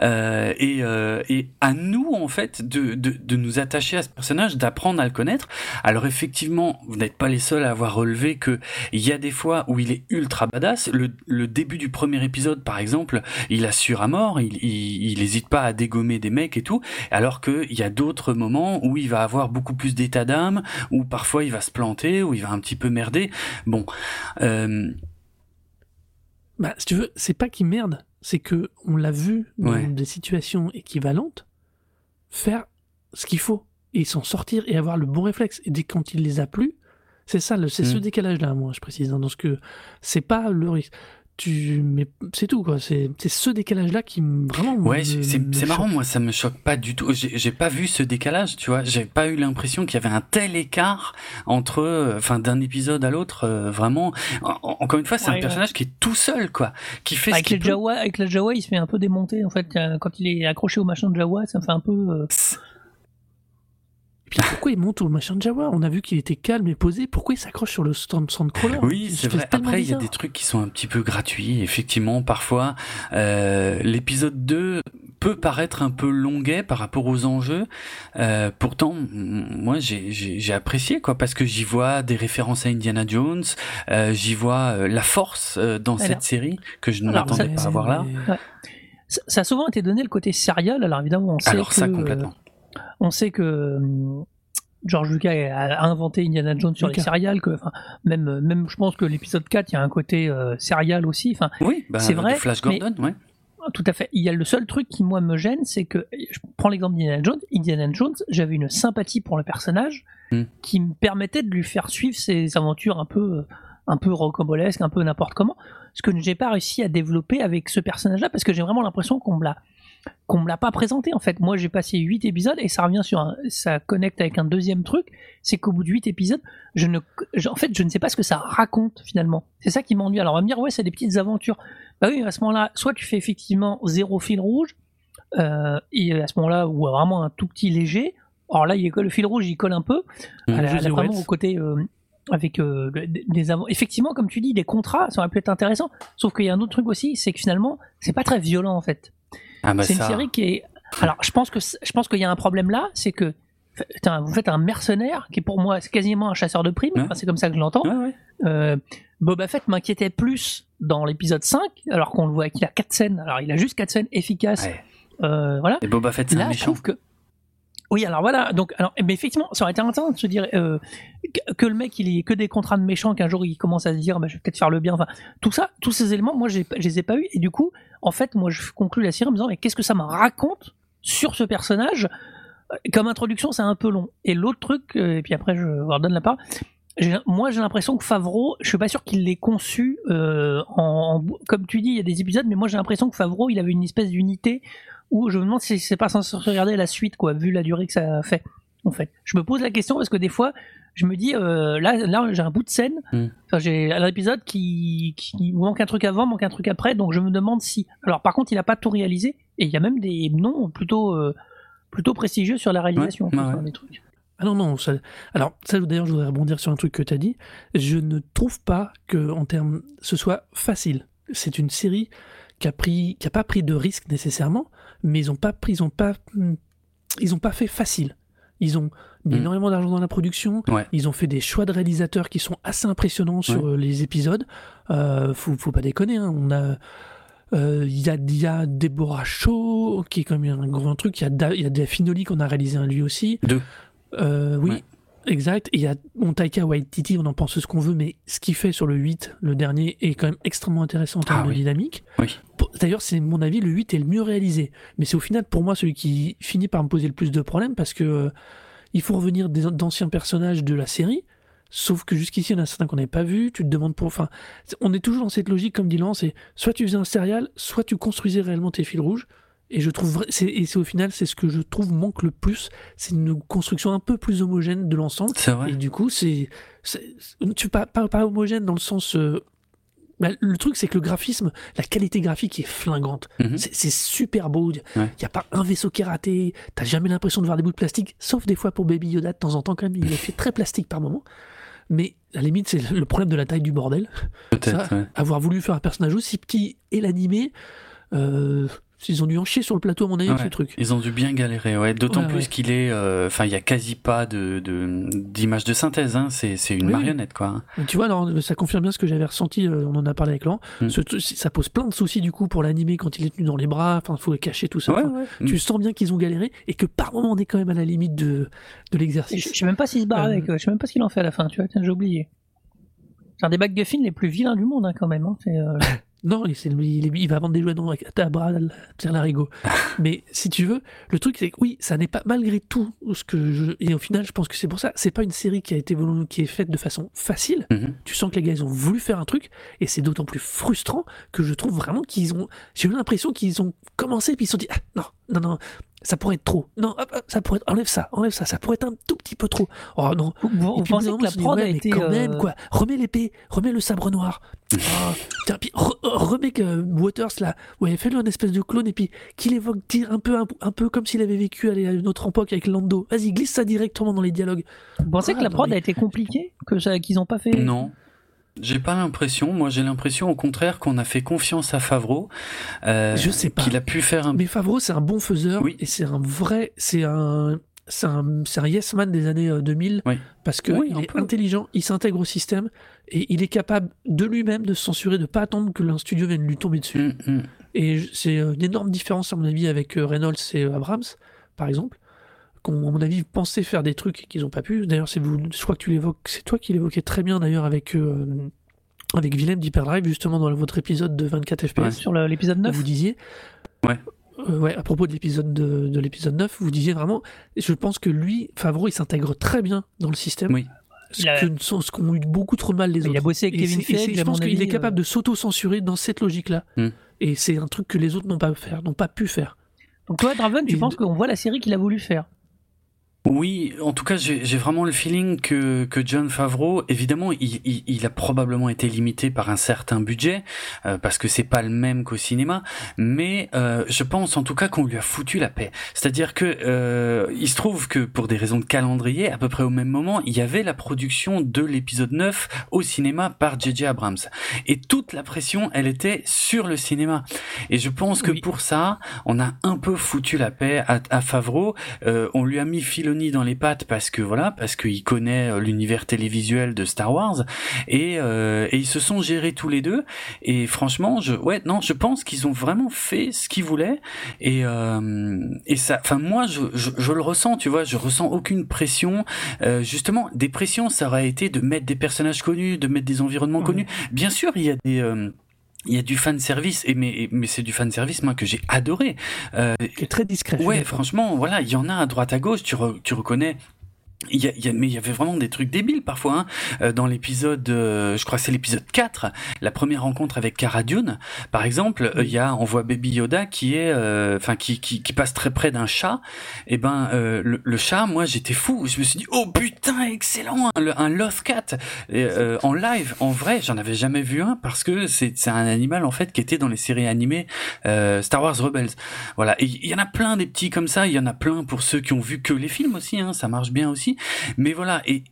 Speaker 3: Euh, et, euh, et à nous en fait de, de, de nous attacher à ce personnage, d'apprendre à le connaître. Alors effectivement, vous n'êtes pas les seuls à avoir relevé que il y a des fois où il est ultra badass. Le, le début du premier épisode, par exemple, il assure à mort, il, il, il hésite pas à dégommer des mecs et tout. Alors que il y a d'autres moments où il va avoir beaucoup plus d'état d'âme, où parfois il va se planter, où il va un petit peu merder. Bon, euh,
Speaker 1: Bah, si tu veux, c'est pas qu'il merde, c'est que on l'a vu dans
Speaker 3: Ouais.
Speaker 1: des situations équivalentes faire ce qu'il faut et s'en sortir et avoir le bon réflexe. Et dès quand il les a plus, c'est ça, c'est ce
Speaker 3: Mm.
Speaker 1: décalage-là, moi, je précise. hein, dans ce que c'est pas le risque. Tu, mais c'est tout, quoi. C'est c'est ce décalage-là qui me- vraiment.
Speaker 3: Ouais,
Speaker 1: me-
Speaker 3: c'est c'est-
Speaker 1: me
Speaker 3: c'est marrant, moi ça me choque pas du tout. J'ai j'ai pas vu ce décalage, tu vois. J'ai pas eu l'impression qu'il y avait un tel écart entre, enfin, d'un épisode à l'autre. euh, vraiment, En- en- encore une fois, c'est
Speaker 2: Ouais,
Speaker 3: un personnage qui est tout seul, quoi, qui fait
Speaker 2: Avec
Speaker 3: ce qu'il
Speaker 2: les
Speaker 3: peut.
Speaker 2: Jawa, avec la Jawa, il se fait un peu démonter en fait euh, quand il est accroché au machin de Jawa, ça me fait un peu. euh,
Speaker 1: Et puis pourquoi il monte au machin de Jawa? On a vu qu'il était calme et posé. Pourquoi il s'accroche sur le stand Sandcrawler?
Speaker 3: Oui, c'est vrai. Après, il y a des trucs qui sont un petit peu gratuits, effectivement, parfois. Euh, L'épisode 2 peut paraître un peu longuet par rapport aux enjeux. Euh, pourtant, moi, j'ai- apprécié, quoi, parce que j'y vois des références à Indiana Jones, euh, j'y vois euh, la force euh, dans
Speaker 2: Alors-
Speaker 3: cette série que je ne m'attendais pas à voir là.
Speaker 2: Ça, ça a souvent été donné le côté serial. Alors évidemment, on sait
Speaker 3: Alors
Speaker 2: que
Speaker 3: ça, complètement.
Speaker 2: euh, on sait que hum, George Lucas a, inventé Indiana Jones sur
Speaker 1: Lucas.
Speaker 2: les serials. Que, enfin, même, même, je pense que l'épisode 4, il y a un côté euh, serial aussi. Enfin,
Speaker 3: Oui, bah,
Speaker 2: c'est vrai,
Speaker 3: Flash
Speaker 2: mais-
Speaker 3: Gordon, ouais.
Speaker 2: Tout à fait. Il y a le seul truc qui moi me gêne, c'est que je prends l'exemple d'Indiana Jones. Indiana Jones, j'avais une sympathie pour le personnage
Speaker 3: Hmm.
Speaker 2: qui me permettait de lui faire suivre ses aventures un peu, euh, un peu rocambolesques, un peu n'importe comment. Ce que j'ai pas réussi à développer avec ce personnage-là, parce que j'ai vraiment l'impression qu'on me l'a, qu'on me l'a pas présenté en fait. Moi j'ai passé 8 épisodes et ça revient sur un, ça connecte avec un deuxième truc, c'est qu'au bout de 8 épisodes, je ne je- en fait je ne sais pas ce que ça raconte finalement. C'est ça qui m'ennuie. Alors on va me dire ouais, c'est des petites aventures. Bah oui, à ce moment-là, soit tu fais effectivement zéro fil rouge euh, et à ce moment-là ou vraiment un tout petit léger. Alors là, il le fil rouge, il colle un peu.
Speaker 3: Mmh.
Speaker 2: Elle a- elle a
Speaker 1: José
Speaker 2: vraiment
Speaker 1: Wetz.
Speaker 2: au côté euh, avec euh, des avant- effectivement comme tu dis des contrats ça aurait pu être intéressant sauf qu'il y a un autre truc aussi c'est que finalement c'est pas très violent en fait
Speaker 3: Ah bah
Speaker 2: c'est une série qui est alors je pense que je pense qu'il y a un problème là c'est que vous faites un mercenaire qui pour moi c'est quasiment un chasseur de primes
Speaker 3: Ouais.
Speaker 2: Enfin, c'est comme ça que je l'entends
Speaker 3: Ouais, ouais.
Speaker 2: euh, Boba Fett m'inquiétait plus dans l'épisode 5 alors qu'on le voit qu'il a quatre scènes alors il a juste quatre scènes efficaces euh, voilà
Speaker 3: Et Boba Fett, c'est un
Speaker 2: je
Speaker 3: méchant.
Speaker 2: trouve que. Oui, alors voilà. Donc, alors, mais effectivement, ça aurait été intéressant de se dire euh, que, le mec, il ait que des contrats de méchants, qu'un jour il commence à se dire, bah, je vais peut-être faire le bien. Enfin, tout ça, tous ces éléments, moi, je les ai pas eu. Et du coup, en fait, moi, je conclus la série en me disant, mais qu'est-ce que ça me raconte sur ce personnage? Comme introduction, c'est un peu long. Et l'autre truc, euh, et puis après, je vous redonne la part. Moi, j'ai l'impression que Favreau, je suis pas sûr qu'il l'ait conçu euh, en- comme tu dis, il y a des épisodes, mais moi j'ai l'impression que Favreau, il avait une espèce d'unité où je me demande si c'est pas censé regarder la suite, quoi, vu la durée que ça fait. En fait, je me pose la question parce que des fois, je me dis, euh, là, là, j'ai un bout de scène.
Speaker 3: Mm.
Speaker 2: Enfin, j'ai un épisode qui, qui manque un truc avant, manque un truc après, donc je me demande si. Alors, par contre, il a pas tout réalisé et il y a même des noms plutôt, euh, plutôt prestigieux sur la réalisation,
Speaker 3: Ouais, ouais.
Speaker 2: des trucs.
Speaker 1: Ah non, non. ça- Alors, ça, d'ailleurs, je voudrais rebondir sur un truc que tu as dit. Je ne trouve pas que, en termes, ce soit facile. C'est une série qui a pris, qui a pas pris de risque nécessairement, mais ils ont pas pris, ils ont pas, ils ont pas fait facile. Ils ont mis
Speaker 3: Mm.
Speaker 1: énormément d'argent dans la production.
Speaker 3: Ouais.
Speaker 1: Ils ont fait des choix de réalisateurs qui sont assez impressionnants sur euh, les épisodes. Euh, faut, faut pas déconner. hein. On a euh, il y, a, il y a Deborah Shaw, qui est quand même un grand truc. Il y a, Da- il y a Finoli qu'on a réalisé un lui aussi.
Speaker 3: Deux.
Speaker 1: Euh, oui,
Speaker 3: Ouais.
Speaker 1: Exact. Et il y a mon Taika Waititi, on en pense ce qu'on veut, mais ce qu'il fait sur le 8, le dernier, est quand même extrêmement intéressant en termes
Speaker 3: Ah
Speaker 1: de
Speaker 3: oui.
Speaker 1: dynamique.
Speaker 3: Oui.
Speaker 1: D'ailleurs, c'est mon avis, le 8 est le mieux réalisé. Mais c'est au final, pour moi, celui qui finit par me poser le plus de problèmes parce que euh, il faut revenir d'anciens personnages de la série. Sauf que jusqu'ici, il y en a certains qu'on n'avait pas vus. Tu te demandes pour. Enfin, on est toujours dans cette logique, comme dit Laurent, c'est soit tu faisais un serial, soit tu construisais réellement tes fils rouges. Et je trouve, et c'est au final, c'est ce que je trouve manque le plus, c'est une construction un peu plus homogène de l'ensemble.
Speaker 3: C'est vrai.
Speaker 1: Et du coup, c'est, tu pas, pas, pas homogène dans le sens. euh, bah, le truc, c'est que le graphisme, la qualité graphique est flingante.
Speaker 3: Mhm.
Speaker 1: C'est, super beau. Il
Speaker 3: Ouais.
Speaker 1: n'y a pas un vaisseau qui est raté. T'as jamais l'impression de voir des bouts de plastique, sauf des fois pour Baby Yoda de temps en temps quand même. Il est fait très plastique par moment. Mais à la limite, c'est le problème de la taille du bordel.
Speaker 3: Peut-être.
Speaker 1: Ça,
Speaker 3: ouais.
Speaker 1: Avoir voulu faire un personnage aussi petit et l'animer, euh, ils ont dû en chier sur le plateau à mon avis
Speaker 3: Ouais.
Speaker 1: ce truc.
Speaker 3: Ils ont dû bien galérer, ouais. D'autant
Speaker 1: Ouais,
Speaker 3: plus
Speaker 1: ouais.
Speaker 3: qu'il est, euh, enfin, il y a quasi pas de de- d'image de, synthèse. Hein. C'est une
Speaker 1: Oui,
Speaker 3: marionnette, quoi.
Speaker 1: Tu vois, alors, ça confirme bien ce que j'avais ressenti, euh, on en a parlé avec Laurent.
Speaker 3: Mm.
Speaker 1: Ce- ça pose plein de soucis du coup pour l'animer quand il est tenu dans les bras, enfin, il faut le cacher, tout ça.
Speaker 3: Ouais,
Speaker 1: Enfin,
Speaker 3: ouais.
Speaker 1: Tu sens bien qu'ils ont galéré et que par moment on est quand même à la limite de, de
Speaker 2: Je
Speaker 1: l'exercice.
Speaker 2: je sais même pas s'il se barre
Speaker 1: Euh,
Speaker 2: avec, je sais même pas ce qu'il en fait à la fin, tu vois, tiens, j'ai oublié. C'est un des MacGuffin les plus vilains du monde, hein, quand même. Hein. C'est, euh,
Speaker 1: Non, il, va vendre des jouets dans à bras, tiens l'arigot. Mais si tu veux, le truc c'est que oui, ça n'est pas malgré tout ce que je et au final je pense que c'est pour ça, c'est pas une série qui a été qui est faite de façon facile.
Speaker 3: Mhm.
Speaker 1: Tu sens que les gars ils ont voulu faire un truc et c'est d'autant plus frustrant que je trouve vraiment qu'ils ont j'ai eu l'impression qu'ils ont commencé puis ils se sont dit ah, non non non ça pourrait être trop. Non hop, hop, ça pourrait être, enlève ça enlève ça ça pourrait être un tout petit peu trop. Oh non.
Speaker 2: Vous,
Speaker 1: puis,
Speaker 2: pensez que la prod
Speaker 1: ouais,
Speaker 2: a été.
Speaker 1: quand même
Speaker 2: euh,
Speaker 1: quoi. Remets l'épée remets le sabre noir. Ah, tiens, puis re- remets que Waters là ouais fais-le un espèce de clone et puis qu'il évoque dire un peu un, un peu comme s'il avait vécu à une autre époque avec Lando. Vas-y glisse ça directement dans les dialogues.
Speaker 2: Vous pensez
Speaker 1: Ah,
Speaker 2: que la
Speaker 1: non,
Speaker 2: prod
Speaker 1: mais-
Speaker 2: a été compliquée? Que Qu'ils ont pas fait?
Speaker 3: Non. J'ai pas l'impression. Moi, j'ai l'impression, au contraire, qu'on a fait confiance à Favreau. euh,
Speaker 1: Je sais pas.
Speaker 3: Qu'il a pu faire un.
Speaker 1: Mais Favreau, c'est un bon faiseur
Speaker 3: Oui.
Speaker 1: et c'est un vrai, c'est un, c'est un, c'est un yes man des années euh, 2000
Speaker 3: Oui.
Speaker 1: parce que
Speaker 3: Oui,
Speaker 1: il est
Speaker 3: peu.
Speaker 1: intelligent, il s'intègre au système et il est capable de lui-même de se censurer, de pas attendre que un studio vienne lui tomber dessus.
Speaker 3: Hum, hum.
Speaker 1: Et c'est une énorme différence à mon avis avec euh, Reynolds et euh, Abrams, par exemple, qu'on à mon avis pensaient faire des trucs et qu'ils n'ont pas pu. D'ailleurs, c'est vous, je crois que tu l'évoques, c'est toi qui l'évoquais très bien d'ailleurs avec euh, avec Willem d'Hyperdrive justement dans votre épisode de 24 FPS.
Speaker 3: Ouais.
Speaker 2: Sur l'épisode 9
Speaker 1: Vous disiez.
Speaker 3: Ouais.
Speaker 1: Euh, ouais, à propos de l'épisode de, de l'épisode 9, vous disiez vraiment, je pense que lui, Favreau, il s'intègre très bien dans le système.
Speaker 3: Oui.
Speaker 1: Ce
Speaker 2: Il a-
Speaker 1: qu'ont eu beaucoup trop de mal les
Speaker 2: Il
Speaker 1: autres.
Speaker 2: a bossé avec
Speaker 1: Et
Speaker 2: Kevin Feige,
Speaker 1: je pense qu'il est capable
Speaker 2: euh,
Speaker 1: de s'auto-censurer dans cette logique-là.
Speaker 3: Hmm.
Speaker 1: Et c'est un truc que les autres n'ont pas, faire, n'ont pas pu faire.
Speaker 2: Donc toi, Draven, tu penses qu'on voit la série qu'il a voulu faire
Speaker 3: oui, en tout cas, j'ai vraiment le feeling que, que John Favreau, évidemment, il, il, a probablement été limité par un certain budget, euh, parce que c'est pas le même qu'au cinéma, mais euh, je pense en tout cas qu'on lui a foutu la paix. C'est-à-dire que euh, il se trouve que pour des raisons de calendrier, à peu près au même moment, il y avait la production de l'épisode 9 au cinéma par J.J. Abrams. Et toute la pression, elle était sur le cinéma. Et je pense que pour ça, on a un peu foutu la paix à, à Favreau. on lui a mis Dans les pattes parce que voilà, parce qu'il connaît euh, l'univers télévisuel de Star Wars et, euh, et ils se sont gérés tous les deux. Et franchement, je ouais non, je pense qu'ils ont vraiment fait ce qu'ils voulaient et euh, et ça, enfin moi je, je, le ressens, tu vois, je ressens aucune pression. justement, des pressions, ça aurait été de mettre des personnages connus, de mettre des environnements connus. Bien sûr, il y a des il y a du fan service et mais mais c'est du fan service moi que j'ai adoré.
Speaker 1: Euh, qui est très discret.
Speaker 3: Ouais franchement voilà il y en a à droite à gauche tu tu reconnais il y, a, il y a, mais il y avait vraiment des trucs débiles parfois hein. Euh, dans l'épisode euh, je crois que c'est l'épisode 4 la première rencontre avec Cara Dune par exemple il y a on voit Baby Yoda qui est euh, enfin qui, qui, qui passe très près d'un chat. Et ben le, le, chat moi j'étais fou. Je me suis dit oh putain excellent un, un Loth Cat et, en live en vrai j'en avais jamais vu un parce que c'est c'est un animal en fait qui était dans les séries animées Star Wars Rebels. Voilà. Et il y en a plein des petits comme ça. Il y en a plein pour ceux qui ont vu que les films aussi hein, ça marche bien aussi mais voilà, et,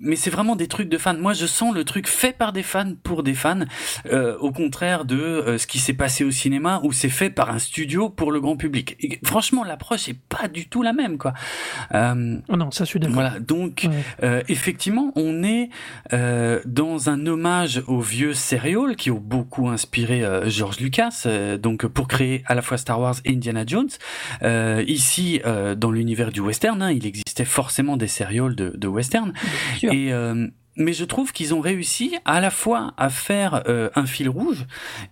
Speaker 3: mais c'est vraiment des trucs de fans. Moi, je sens le truc fait par des fans pour des fans, euh, au contraire de euh, ce qui s'est passé au cinéma où c'est fait par un studio pour le grand public. Et franchement, l'approche est pas du tout la même, quoi.
Speaker 1: Euh, oh non, ça je suis d'accord.
Speaker 3: Voilà, donc euh, effectivement, on est euh, dans un hommage aux vieux serial qui ont beaucoup inspiré George Lucas, donc pour créer à la fois Star Wars et Indiana Jones. ici, dans l'univers du western, hein, il existait forcément des serials de, de western. Et euh, mais je trouve qu'ils ont réussi à la fois à faire euh, un fil rouge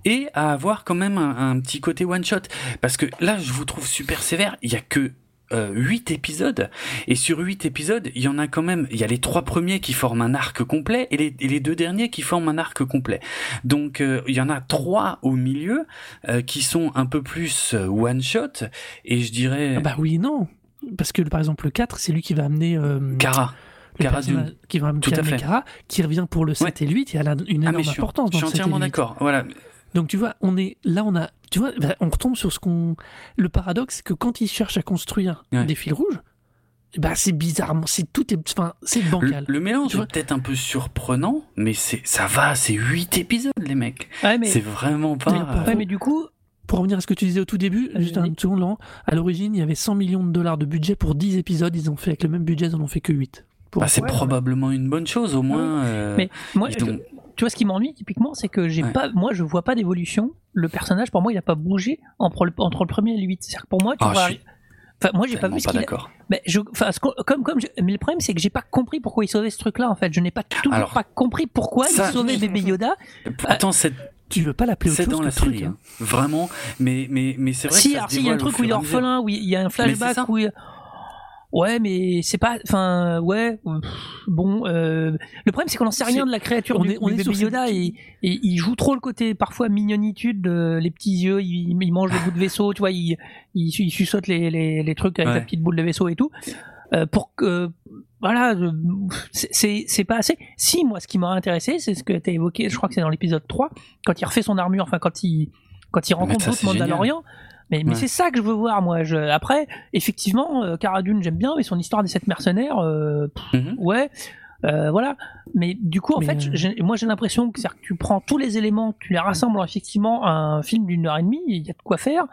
Speaker 3: et à avoir quand même un, petit côté one shot. Parce que là, je vous trouve super sévère. Il y a que euh, 8 épisodes. Et sur 8 épisodes il y en a quand même il y a les trois premiers qui forment un arc complet et les, et les deux derniers qui forment un arc complet. Donc euh, il y en a trois au milieu euh, qui sont un peu plus one shot. Et je dirais
Speaker 1: ah bah oui non. Parce que par exemple le 4 c'est lui qui va amener
Speaker 3: Cara
Speaker 1: qui va Tout à fait. qui revient pour le 7 et le 8, il a une ah, énorme importance.
Speaker 3: Je suis entièrement d'accord. Voilà.
Speaker 1: Donc tu vois, on est là, on a, tu vois, bah, on retombe sur ce qu'on, le paradoxe, que quand ils cherchent à construire des fils rouges, bah c'est bizarrement, c'est tout est, enfin, c'est bancal.
Speaker 3: Le, mélange est peut-être un peu surprenant, mais c'est, ça va, c'est 8 épisodes, les mecs. c'est vraiment pas.
Speaker 2: Ouais, mais du coup,
Speaker 1: pour revenir à ce que tu disais au tout début, juste une seconde, à l'origine, il y avait 100 millions de dollars de budget pour 10 épisodes. Ils ont fait avec le même budget, ils en ont fait que 8.
Speaker 3: Bah, c'est probablement une bonne chose, au moins. Euh,
Speaker 2: mais moi, tu vois, ce qui m'ennuie typiquement, c'est que j'ai pas, moi, je vois pas d'évolution. Le personnage, pour moi, il a pas bougé entre le, entre le premier et le 8. C'est-à-dire que pour moi, tu ah, vois. Enfin, moi, j'ai pas vu ce qu'il a... mais, je, enfin, comme, comme mais le problème, c'est que j'ai pas compris pourquoi il sauvait ce truc-là, en fait. Je n'ai pas toujours pas compris pourquoi il sauvait bébé Yoda.
Speaker 3: Pourtant, cette
Speaker 1: tu veux pas l'appeler autre chose
Speaker 3: dans la série, hein. Hein. Vraiment, mais mais mais c'est vrai
Speaker 2: si,
Speaker 3: que
Speaker 2: ça si, il y a un truc où il est orphelin, où il y a un flashback où il... Ouais, mais c'est pas. Enfin, ouais. Bon, euh, le problème c'est qu'on n'en sait rien de la créature. On du, est, on est sur Yoda et, et, il joue trop le côté parfois mignonitude, les petits yeux, il, il mange le bout de vaisseau, tu vois, il, il, il suçote les, les, les trucs avec la petite boule de vaisseau et tout. Euh, pour que voilà, c'est c'est pas assez. Si moi, ce qui m'aurait intéressé, c'est ce que tu as évoqué. Je crois que c'est dans l'épisode 3 quand il refait son armure, enfin quand il quand il rencontre d'autres Mandalorians. Mais, mais c'est ça que je veux voir, moi. Je... Après, effectivement, euh, Cara Dune, j'aime bien, mais son histoire des sept mercenaires, euh, mhm. ouais. Euh, voilà. Mais du coup, en fait, moi j'ai l'impression que, que tu prends tous les éléments, tu les rassembles effectivement à un film d'une heure et demie, il y a de quoi faire.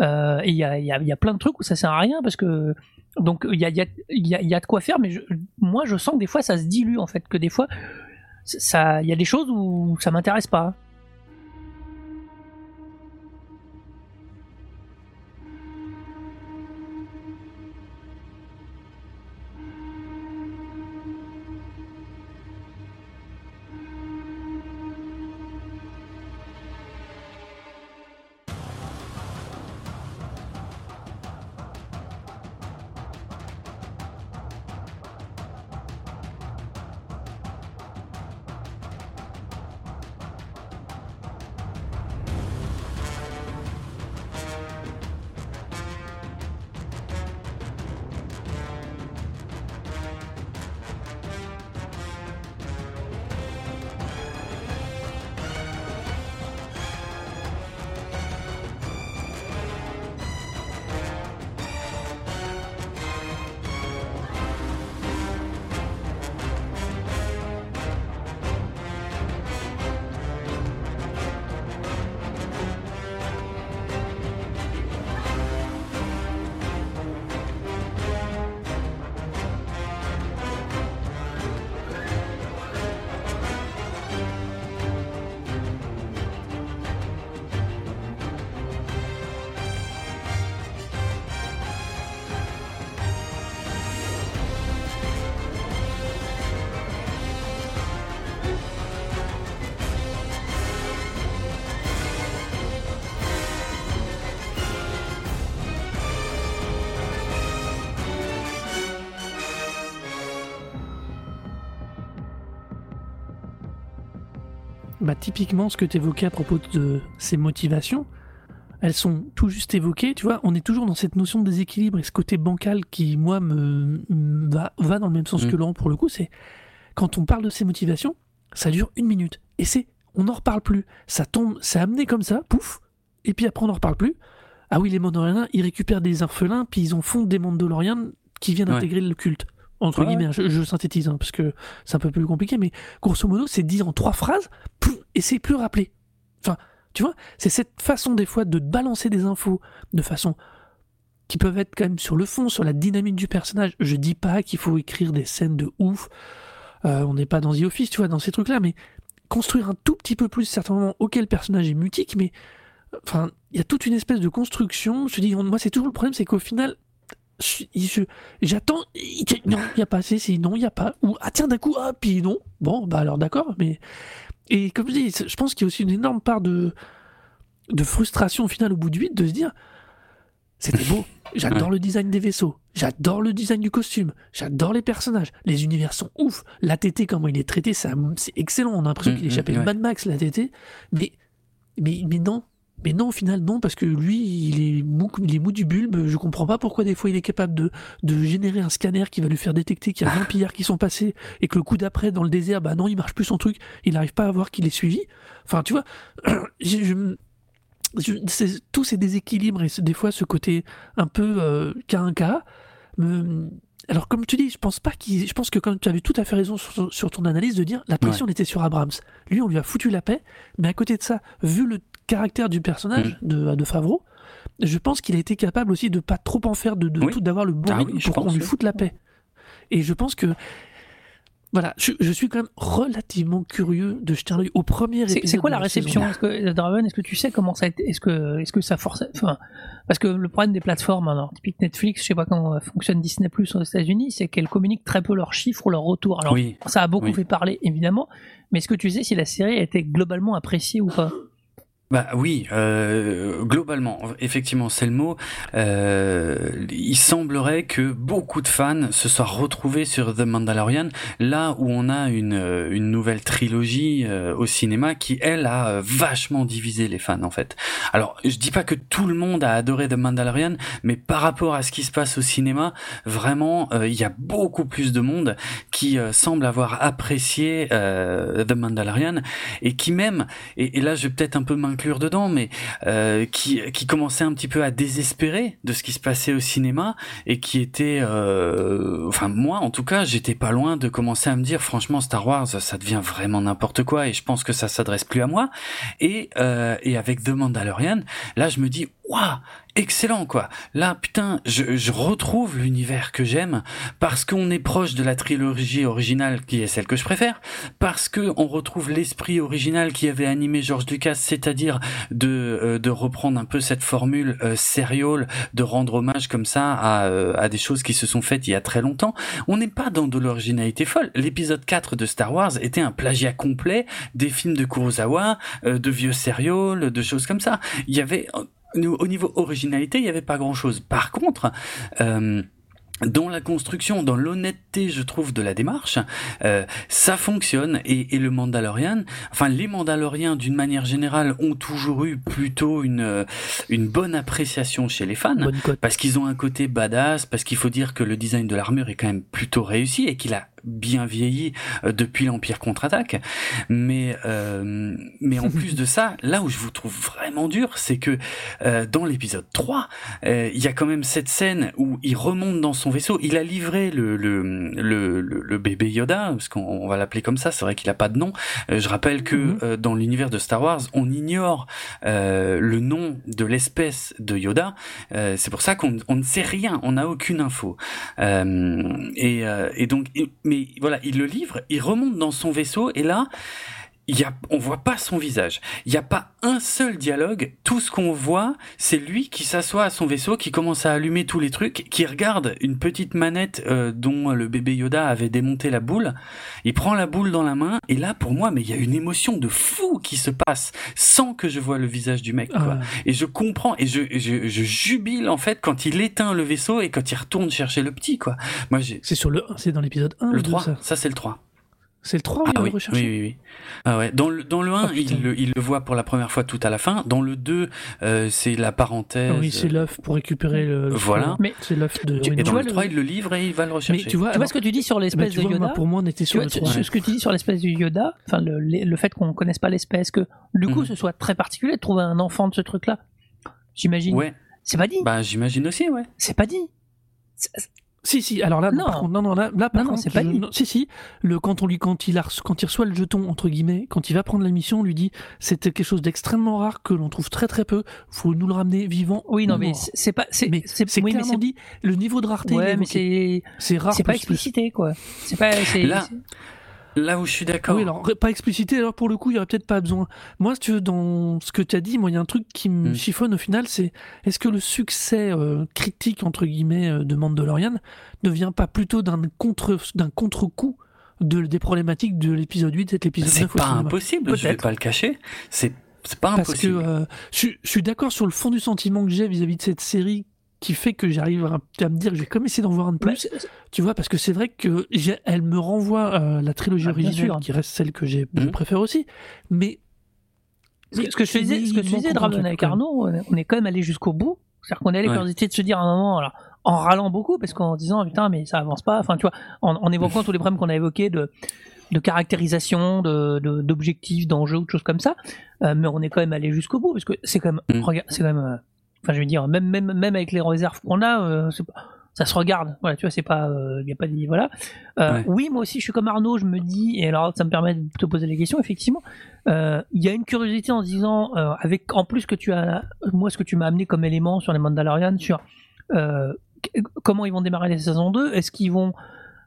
Speaker 2: et il y a, y, a, y a, plein de trucs où ça sert à rien parce que. Donc il y a, y, a, y a de quoi faire, mais moi je sens que des fois ça se dilue en fait, que des fois il y a des choses où ça m'intéresse pas.
Speaker 1: Typiquement, ce que tu évoquais à propos de ses motivations, elles sont tout juste évoquées, tu vois, on est toujours dans cette notion de déséquilibre et ce côté bancal qui, moi, me, va, va dans le même sens
Speaker 3: Mm.
Speaker 1: que Laurent pour le coup, c'est quand on parle de ses motivations, ça dure une minute. Et c'est, on n'en reparle plus. Ça tombe, c'est amené comme ça, pouf, et puis après on n'en reparle plus. Ah oui, les Mandaloriens, ils récupèrent des orphelins, puis ils en font des Mandaloriens qui viennent
Speaker 3: Ouais.
Speaker 1: intégrer le culte. Entre
Speaker 3: Ouais,
Speaker 1: guillemets, je, je synthétise, hein, parce que c'est un peu plus compliqué, mais grosso modo, c'est dit en trois phrases, pouf, c'est plus rappelé. Enfin, tu vois, c'est cette façon des fois de balancer des infos de façon qui peuvent être quand même sur le fond, sur la dynamique du personnage. Je dis pas qu'il faut écrire des scènes de ouf. Euh, on n'est pas dans The Office, tu vois, dans ces trucs-là, mais construire un tout petit peu plus certains moments auquel le personnage est mutique, mais enfin, il y a toute une espèce de construction. Je dis, moi, c'est toujours le problème, c'est qu'au final, j'attends, non, il n'y a pas assez, c'est non, il n'y a pas, ou ah tiens, d'un coup, ah, puis non, bon, bah alors d'accord, mais. Et comme je dis, je pense qu'il y a aussi une énorme part de, de frustration au final au bout du 8 de se dire c'était beau, j'adore le design des vaisseaux, j'adore le design du costume, j'adore les personnages, les univers sont ouf, l'ATT, comment il est traité, c'est excellent, on a l'impression
Speaker 3: Mm,
Speaker 1: qu'il échappait
Speaker 3: mm,
Speaker 1: de
Speaker 3: ouais.
Speaker 1: Mad Max, l'ATT, mais, mais, mais non. Mais non, au final, non, parce que lui, il est mou, il est mou du bulbe. Je comprends pas pourquoi des fois il est capable de, de générer un scanner qui va lui faire détecter qu'il y a 20 pillards qui sont passés et que le coup d'après, dans le désert, bah non, il marche plus son truc. Il n'arrive pas à voir qu'il est suivi. Enfin, tu vois, je, je- je- tous ces déséquilibres et des fois ce côté un peu euh, cas un cas. me- alors comme tu dis, je pense pas qu'il, je pense que comme tu avais tout à fait raison sur, sur ton analyse de dire la pression était sur Abrams. Lui, on lui a foutu la paix, mais à côté de ça, vu le caractère du personnage
Speaker 3: Mm.
Speaker 1: de, de Favreau, je pense qu'il a été capable aussi de pas trop en faire, de, de
Speaker 3: Oui.
Speaker 1: tout, d'avoir le bon
Speaker 3: Ah oui,
Speaker 1: pour qu'on lui foute la paix. Et je pense que voilà, je, je suis quand même relativement curieux de jeter un œil au premier
Speaker 2: C'est-
Speaker 1: épisode.
Speaker 2: C'est quoi
Speaker 1: de
Speaker 2: la réception? Est-ce que Draven, est-ce que tu sais comment ça a été Est-ce que est-ce que ça force Enfin, parce que le problème des plateformes, alors typique Netflix, je sais pas comment euh, fonctionne Disney Plus aux États-Unis, c'est qu'elles communiquent très peu leurs chiffres ou leurs retours. Alors
Speaker 3: Oui.
Speaker 2: ça a beaucoup
Speaker 3: Oui.
Speaker 2: fait parler évidemment, mais est-ce que tu sais si la série a été globalement appréciée ou pas?
Speaker 3: Bah oui, euh, globalement, effectivement, c'est le mot. Euh, il semblerait que beaucoup de fans se soient retrouvés sur The Mandalorian, là où on a une, euh, une nouvelle trilogie euh, au cinéma qui, elle, a euh, vachement divisé les fans, en fait. Alors, je dis pas que tout le monde a adoré The Mandalorian, mais par rapport à ce qui se passe au cinéma, vraiment, il y a beaucoup plus de monde qui semble avoir apprécié The Mandalorian et qui même, et, et là je vais peut-être un peu dedans, mais euh, qui, qui commençait un petit peu à désespérer de ce qui se passait au cinéma et qui était, euh, enfin moi en tout cas, j'étais pas loin de commencer à me dire franchement Star Wars ça devient vraiment n'importe quoi et je pense que ça s'adresse plus à moi. Et, euh, et avec The Mandalorian, là je me dis waouh excellent quoi. Là putain je, retrouve l'univers que j'aime parce qu'on est proche de la trilogie originale qui est celle que je préfère, parce que on retrouve l'esprit original qui avait animé George Lucas, c'est-à-dire de euh, reprendre un peu cette formule euh, sériole, de rendre hommage comme ça à euh, à des choses qui se sont faites il y a très longtemps. On n'est pas dans de l'originalité folle. L'épisode 4 de Star Wars était un plagiat complet des films de Kurosawa, euh, de vieux sérioles, de choses comme ça. Il y avait au niveau originalité, il n'y avait pas grand-chose. Par contre, euh, dans la construction, dans l'honnêteté, je trouve, de la démarche, euh, ça fonctionne. Et, et le Mandalorian, enfin les Mandaloriens, d'une manière générale, ont toujours eu plutôt une euh, une bonne appréciation chez les fans. Parce qu'ils ont un côté badass, parce qu'il faut dire que le design de l'armure est quand même plutôt réussi et qu'il a bien vieilli euh, depuis l'Empire contre-attaque. Mais euh, mais en plus de ça, là où je vous trouve vraiment dur, c'est que euh, dans l'épisode 3, euh, il y a quand même cette scène où il remonte dans son vaisseau. Il a livré le le le, le, le bébé Yoda, parce qu'on on va l'appeler comme ça. C'est vrai qu'il a pas de nom. Euh, je rappelle que
Speaker 1: Mhm.
Speaker 3: euh, dans l'univers de Star Wars, on ignore euh, le nom de l'espèce de Yoda. Euh, c'est pour ça qu'on on ne sait rien, on n'a aucune info. Euh, et, euh, et donc, et- mais voilà, il le livre, il remonte dans son vaisseau, et là, y a, on voit pas son visage. Il n'y a pas un seul dialogue. Tout ce qu'on voit, c'est lui qui s'assoit à son vaisseau, qui commence à allumer tous les trucs, qui regarde une petite manette euh, dont le bébé Yoda avait démonté la boule. Il prend la boule dans la main, et là, pour moi, mais il y a une émotion de fou qui se passe sans que je vois le visage du mec. Quoi.
Speaker 1: Ah,
Speaker 3: Et je comprends et je, je, je jubile en fait quand il éteint le vaisseau et quand il retourne chercher le petit quoi. Moi
Speaker 1: c'est sur le 1, c'est dans l'épisode 1
Speaker 3: le
Speaker 1: de
Speaker 3: 3,
Speaker 1: ça?
Speaker 3: ça, c'est le 3.
Speaker 1: C'est le 3 où
Speaker 3: Ah
Speaker 1: il
Speaker 3: oui,
Speaker 1: le rechercher
Speaker 3: oui, oui, oui. Ah ouais. Dans le, dans le 1,
Speaker 1: Oh, putain.
Speaker 3: il, le, il le voit pour la première fois tout à la fin. Dans le 2, euh, c'est la parenthèse.
Speaker 1: Ah Oui, c'est l'œuf pour récupérer le. le
Speaker 3: Voilà.
Speaker 2: Mais-
Speaker 1: c'est l'œuf de.
Speaker 3: Et
Speaker 1: Rino.
Speaker 3: dans
Speaker 2: Tu vois,
Speaker 3: le
Speaker 2: le-
Speaker 3: 3, il le livre et il va le rechercher.
Speaker 1: Mais tu vois,
Speaker 2: Tu vois
Speaker 1: alors-
Speaker 2: ce que tu dis sur l'espèce
Speaker 1: tu
Speaker 2: de
Speaker 1: moi,
Speaker 2: Yoda
Speaker 1: pour moi, on était
Speaker 2: Tu
Speaker 1: sur
Speaker 2: vois,
Speaker 1: le
Speaker 2: ce-
Speaker 1: 3.
Speaker 2: ce, que tu dis sur l'espèce du Yoda, enfin le, le- le fait qu'on connaisse pas l'espèce, que du coup
Speaker 3: Mhm.
Speaker 2: ce soit très particulier de trouver un enfant de ce truc-là. J'imagine.
Speaker 3: Ouais,
Speaker 2: C'est pas dit.
Speaker 3: bah j'imagine aussi, ouais.
Speaker 2: C'est pas dit.
Speaker 1: Si, si, alors là,
Speaker 2: Non.
Speaker 1: par contre, non, non, là, là par
Speaker 2: Non, non,
Speaker 1: contre,
Speaker 2: c'est pas
Speaker 1: je- si, si, le, quand, on lui, quand, il a, quand il reçoit le jeton, entre guillemets, quand il va prendre la mission, on lui dit c'était quelque chose d'extrêmement rare que l'on trouve très très peu, faut nous le ramener vivant.
Speaker 2: Oui, non, mais c'est pas. C'est
Speaker 1: Mais
Speaker 2: c'est
Speaker 1: c'est
Speaker 2: oui, mais
Speaker 1: clairement dit, le niveau de rareté,
Speaker 2: Ouais, mais c'est
Speaker 1: c'est rare.
Speaker 2: c'est pas explicité quoi. C'est pas. c'est-
Speaker 3: Là, Là où je suis
Speaker 1: Ah
Speaker 3: d'accord.
Speaker 1: oui, alors pas explicité, alors pour le coup, il y aurait peut-être pas besoin. Moi, si tu veux, dans ce que tu as dit, moi, il y a un truc qui me
Speaker 3: Mm.
Speaker 1: chiffonne au final, c'est est-ce que le succès euh, critique, entre guillemets, euh, de Mandalorian ne vient pas plutôt d'un contre, d'un contre-coup de, des problématiques de l'épisode 8 et de l'épisode
Speaker 3: C'est
Speaker 1: 9 au
Speaker 3: pas impossible, je vais pas le cacher. C'est c'est pas
Speaker 1: Parce que
Speaker 3: impossible.
Speaker 1: euh, je, je suis d'accord sur le fond du sentiment que j'ai vis-à-vis de cette série qui fait que j'arrive à, à me dire que je vais quand même essayer d'en voir un de plus. Tu vois, parce que c'est vrai que elle me renvoie à la trilogie
Speaker 2: Ah,
Speaker 1: originale, qui reste celle que j'ai, je
Speaker 3: Mhm.
Speaker 1: préfère aussi. Mais
Speaker 2: Ce que- ce que je te disais, ce que tu disais, Draven avec Arnaud, on est- on est quand même allé jusqu'au bout. C'est-à-dire qu'on est allé
Speaker 3: Ouais.
Speaker 2: quand on était de se dire à un moment, alors, en râlant beaucoup, parce qu'en disant, putain, mais ça avance pas, enfin, tu vois, en, en évoquant tous les problèmes qu'on a évoqués de, de caractérisation, de, de- d'objectifs, d'enjeux, ou de choses comme ça, euh, mais on est quand même allé jusqu'au bout, parce que c'est quand même,
Speaker 3: Mm.
Speaker 2: regarde, c'est quand même, euh, enfin, je veux dire, même, même, même avec les réserves qu'on a, euh, ça se regarde, voilà, tu vois, c'est pas, il y a pas de, voilà. Euh,
Speaker 3: Ouais.
Speaker 2: Oui, moi aussi, je suis comme Arnaud, je me dis, et alors ça me permet de te poser les questions, effectivement, euh, il y a une curiosité en se disant, euh, avec en plus que tu as, moi, ce que tu m'as amené comme élément sur les Mandalorians, sur euh, comment ils vont démarrer la saison 2, est-ce qu'ils vont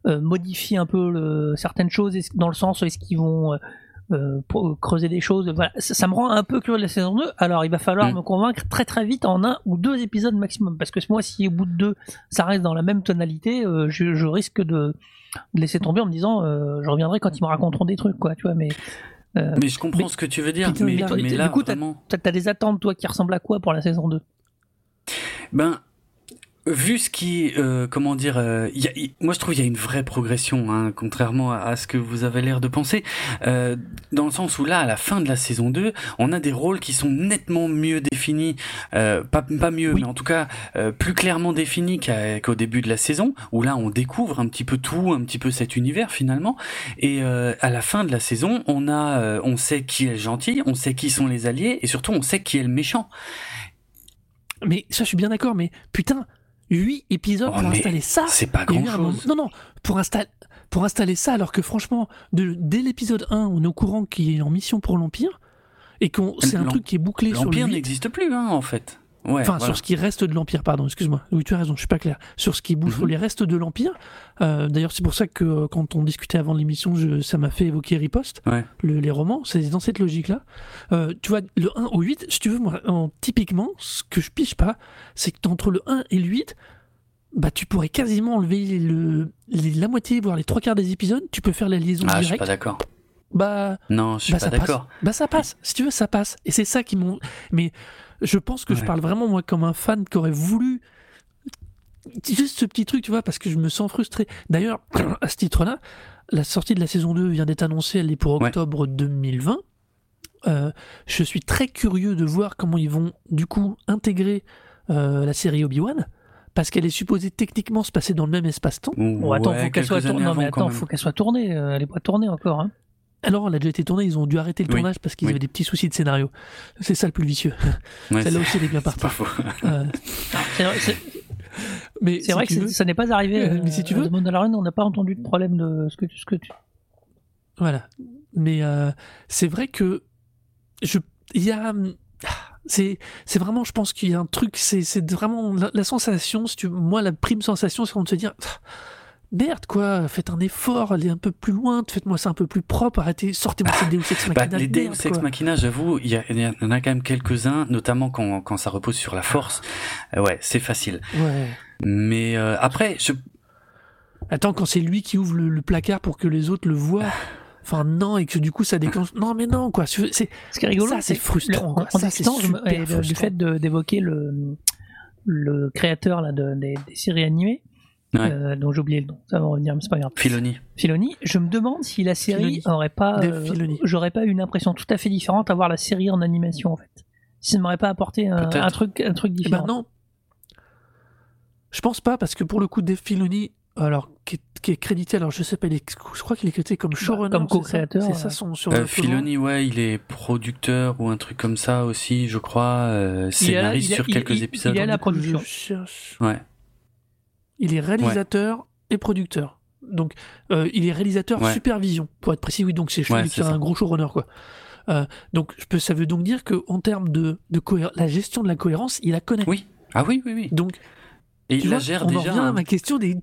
Speaker 2: euh, modifier un peu le- certaines choses, dans le sens, est-ce qu'ils vont euh, euh, pour- creuser des choses, voilà, ça, ça me rend un peu curieux de la saison 2, alors il va falloir
Speaker 3: Mm.
Speaker 2: me convaincre très très vite en un ou deux épisodes maximum, parce que moi, si au bout de deux, ça reste dans la même tonalité, euh, je, je risque de, de laisser tomber en me disant, euh, je reviendrai quand ils me raconteront des trucs, quoi, tu vois, mais...
Speaker 3: Mais je comprends
Speaker 1: mais-
Speaker 3: ce que tu veux dire. Mais,
Speaker 1: mais
Speaker 3: mais
Speaker 2: du
Speaker 3: là,
Speaker 2: coup, t'as-
Speaker 3: vraiment.
Speaker 2: T'as des attentes, toi, qui ressemblent à quoi pour la saison 2
Speaker 3: Ben, vu ce qui, euh, comment dire, euh, y a- y- moi je trouve il y a une vraie progression, hein, contrairement à, à ce que vous avez l'air de penser, euh, dans le sens où là, à la fin de la saison 2, on a des rôles qui sont nettement mieux définis, euh, pas, pas mieux,
Speaker 1: Oui.
Speaker 3: mais en tout cas euh, plus clairement définis qu'à- qu'au début de la saison, où là on découvre un petit peu tout, un petit peu cet univers finalement, et euh, à la fin de la saison, on a, euh, on sait qui est le gentil, on sait qui sont les alliés, et surtout on sait qui est le méchant.
Speaker 1: Mais ça, je suis bien d'accord, mais putain, 8 épisodes
Speaker 3: Oh,
Speaker 1: pour installer ça.
Speaker 3: C'est pas grand
Speaker 1: un
Speaker 3: chose.
Speaker 1: Non, non, pour, installer pour installer ça, alors que franchement, de, dès l'épisode 1, on est au courant qu'il est en mission pour l'Empire, et qu'on c'est un truc qui est bouclé sur le
Speaker 3: L'Empire
Speaker 1: 8.
Speaker 3: n'existe plus, hein, en fait. Ouais,
Speaker 1: Enfin,
Speaker 3: voilà.
Speaker 1: sur ce qui reste de l'Empire, pardon, excuse-moi. Oui, tu as raison, je suis pas clair. Sur ce qui bouge,
Speaker 3: Mhm.
Speaker 1: les restes de l'Empire. Euh, D'ailleurs, c'est pour ça que euh, quand on discutait avant l'émission, ça m'a fait évoquer Riposte,
Speaker 3: Ouais.
Speaker 1: le- les romans. C'est dans cette logique-là. Euh, tu vois, le 1 au 8, si tu veux, moi, en- typiquement, ce que je piche pas, c'est que entre le 1 et le 8, bah, tu pourrais quasiment enlever le, les- la moitié, voire les trois quarts des épisodes. Tu peux faire la liaison
Speaker 3: Ah, je suis
Speaker 1: directe.
Speaker 3: pas d'accord.
Speaker 1: Bah,
Speaker 3: Non, je suis
Speaker 1: bah,
Speaker 3: pas d'accord.
Speaker 1: Bah ça passe. Si tu veux, ça passe. Et c'est ça qui m'ont. Mais je pense que je parle vraiment moi comme un fan qui aurait voulu juste ce petit truc, tu vois, parce que je me sens frustré. D'ailleurs, à ce titre-là, la sortie de la saison 2 vient d'être annoncée. Elle est pour
Speaker 3: Ouais.
Speaker 1: octobre 2020. Euh, je suis très curieux de voir comment ils vont du coup intégrer euh, la série Obi-Wan. Parce qu'elle est supposée techniquement se passer dans le même espace-temps.
Speaker 2: Bon, attends,
Speaker 3: Ouais,
Speaker 2: faut qu'elle soit tournée. Non, mais attends, faut qu'elle soit tournée. euh, Elle est pas tournée encore. Hein.
Speaker 1: Alors, elle a déjà été tournée, ils ont dû arrêter le
Speaker 3: Oui.
Speaker 1: tournage parce qu'ils
Speaker 3: Oui.
Speaker 1: avaient des petits soucis de scénario. C'est ça le plus vicieux.
Speaker 3: Ouais,
Speaker 1: Celle-là aussi, elle est bien partie. Euh,
Speaker 2: C'est vrai, c'est-
Speaker 1: mais
Speaker 2: c'est
Speaker 1: si
Speaker 2: vrai que
Speaker 1: veux-
Speaker 2: ça n'est pas arrivé.
Speaker 1: Euh, mais si tu veux-
Speaker 2: De Mandalorian, on n'a pas entendu de problème de ce que, tu- ce que tu.
Speaker 1: Voilà. Mais euh, c'est vrai que je, il y a, hum, c'est, c'est vraiment, je pense qu'il y a un truc, c'est, c'est vraiment la, la sensation. Si tu, moi, la prime sensation, c'est de se dire, Ah, merde quoi, faites un effort, allez un peu plus loin, faites-moi ça un peu plus propre, arrêtez, sortez-moi cette Deus Ex
Speaker 3: Bah,
Speaker 1: Machina.
Speaker 3: les
Speaker 1: de
Speaker 3: Deus Ex. Machina, j'avoue, il y, en a quand même quelques-uns, notamment quand, quand ça repose sur la force. Euh, ouais, c'est facile.
Speaker 1: Ouais.
Speaker 3: Mais euh, après, je,
Speaker 1: Attends, quand c'est lui qui ouvre le, le placard pour que les autres le voient. Enfin non et que du coup ça déclenche. Non mais non quoi. C'est,
Speaker 2: Ce qui est rigolo,
Speaker 1: Ça, c'est frustrant,
Speaker 2: le-
Speaker 1: quoi.
Speaker 2: en
Speaker 1: Ça, c'est
Speaker 2: du fait d'évoquer le, le créateur là, de- des, des séries animées,
Speaker 3: Ouais.
Speaker 2: euh, dont j'ai oublié le nom, ça va revenir, mais c'est pas grave.
Speaker 3: Filoni.
Speaker 2: Filoni, je me demande si la série
Speaker 1: Filoni.
Speaker 2: aurait pas, euh, j'aurais pas eu une impression tout à fait différente à voir la série en animation en fait. Si ça ne m'aurait pas apporté un, truc, un truc
Speaker 1: Eh
Speaker 2: différent.
Speaker 1: ben non. Je pense pas, parce que pour le coup, Dave Filoni, alors, qui est, qui est crédité, alors je sais pas, il est- je crois qu'il est crédité comme showrunner.
Speaker 2: Bah, comme
Speaker 1: c'est ça
Speaker 2: co-créateur,
Speaker 1: C'est ça
Speaker 2: ouais.
Speaker 1: son sur
Speaker 3: Euh. Filoni, ouais, il est producteur ou un truc comme ça aussi, je crois. euh,
Speaker 2: Il
Speaker 3: scénariste
Speaker 2: il
Speaker 3: sur
Speaker 2: il-
Speaker 3: quelques
Speaker 2: il-
Speaker 3: épisodes.
Speaker 2: il est à la production.
Speaker 3: Ouais.
Speaker 1: Il est réalisateur et producteur. Donc, euh, il est réalisateur
Speaker 3: Ouais.
Speaker 1: supervision, pour être précis. Oui, donc c'est
Speaker 3: Ouais, ça.
Speaker 1: un gros showrunner, quoi. Euh, donc, je peux, ça veut donc dire que en termes de, de la gestion de la cohérence, il la connaît.
Speaker 3: Oui. Ah oui, oui, oui.
Speaker 1: Donc,
Speaker 3: Et
Speaker 1: tu
Speaker 3: il la gère
Speaker 1: on
Speaker 3: déjà.
Speaker 1: revient à
Speaker 3: hein.
Speaker 1: ma question des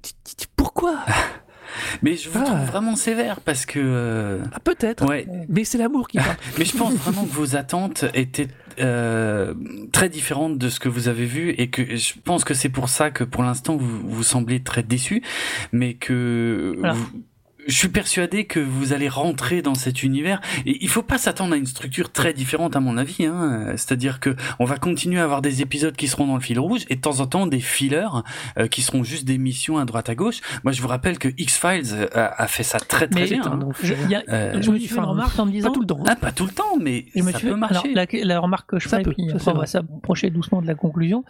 Speaker 1: pourquoi
Speaker 3: Mais je vous
Speaker 1: Ah.
Speaker 3: trouve vraiment sévère parce que. euh,
Speaker 1: ah, Peut-être,
Speaker 3: Ouais.
Speaker 1: mais c'est l'amour qui parle.
Speaker 3: Mais je pense vraiment que vos attentes étaient euh, très différentes de ce que vous avez vu et que je pense que c'est pour ça que pour l'instant vous, vous semblez très déçus, mais que
Speaker 2: Voilà.
Speaker 3: vous- je suis persuadé que vous allez rentrer dans cet univers et il faut pas s'attendre à une structure très différente à mon avis. Hein. C'est-à-dire que on va continuer à avoir des épisodes qui seront dans le fil rouge et de temps en temps des fillers euh, qui seront juste des missions à droite à gauche. Moi je vous rappelle que X-Files a, a fait ça très très
Speaker 2: Mais-
Speaker 3: bien. Hein.
Speaker 1: enfer.
Speaker 2: Je, il y a-
Speaker 3: Euh,
Speaker 2: je me suis fait une remarque en me disant.
Speaker 1: Pas tout le temps.
Speaker 3: Ah, pas tout le temps, mais
Speaker 2: Je me
Speaker 3: ça
Speaker 2: suis
Speaker 3: peut
Speaker 2: fait-
Speaker 3: marcher.
Speaker 2: alors, la, la remarque que je
Speaker 1: peut,
Speaker 2: puis
Speaker 1: ça,
Speaker 2: après
Speaker 1: c'est
Speaker 2: on va s'approcher doucement de la conclusion,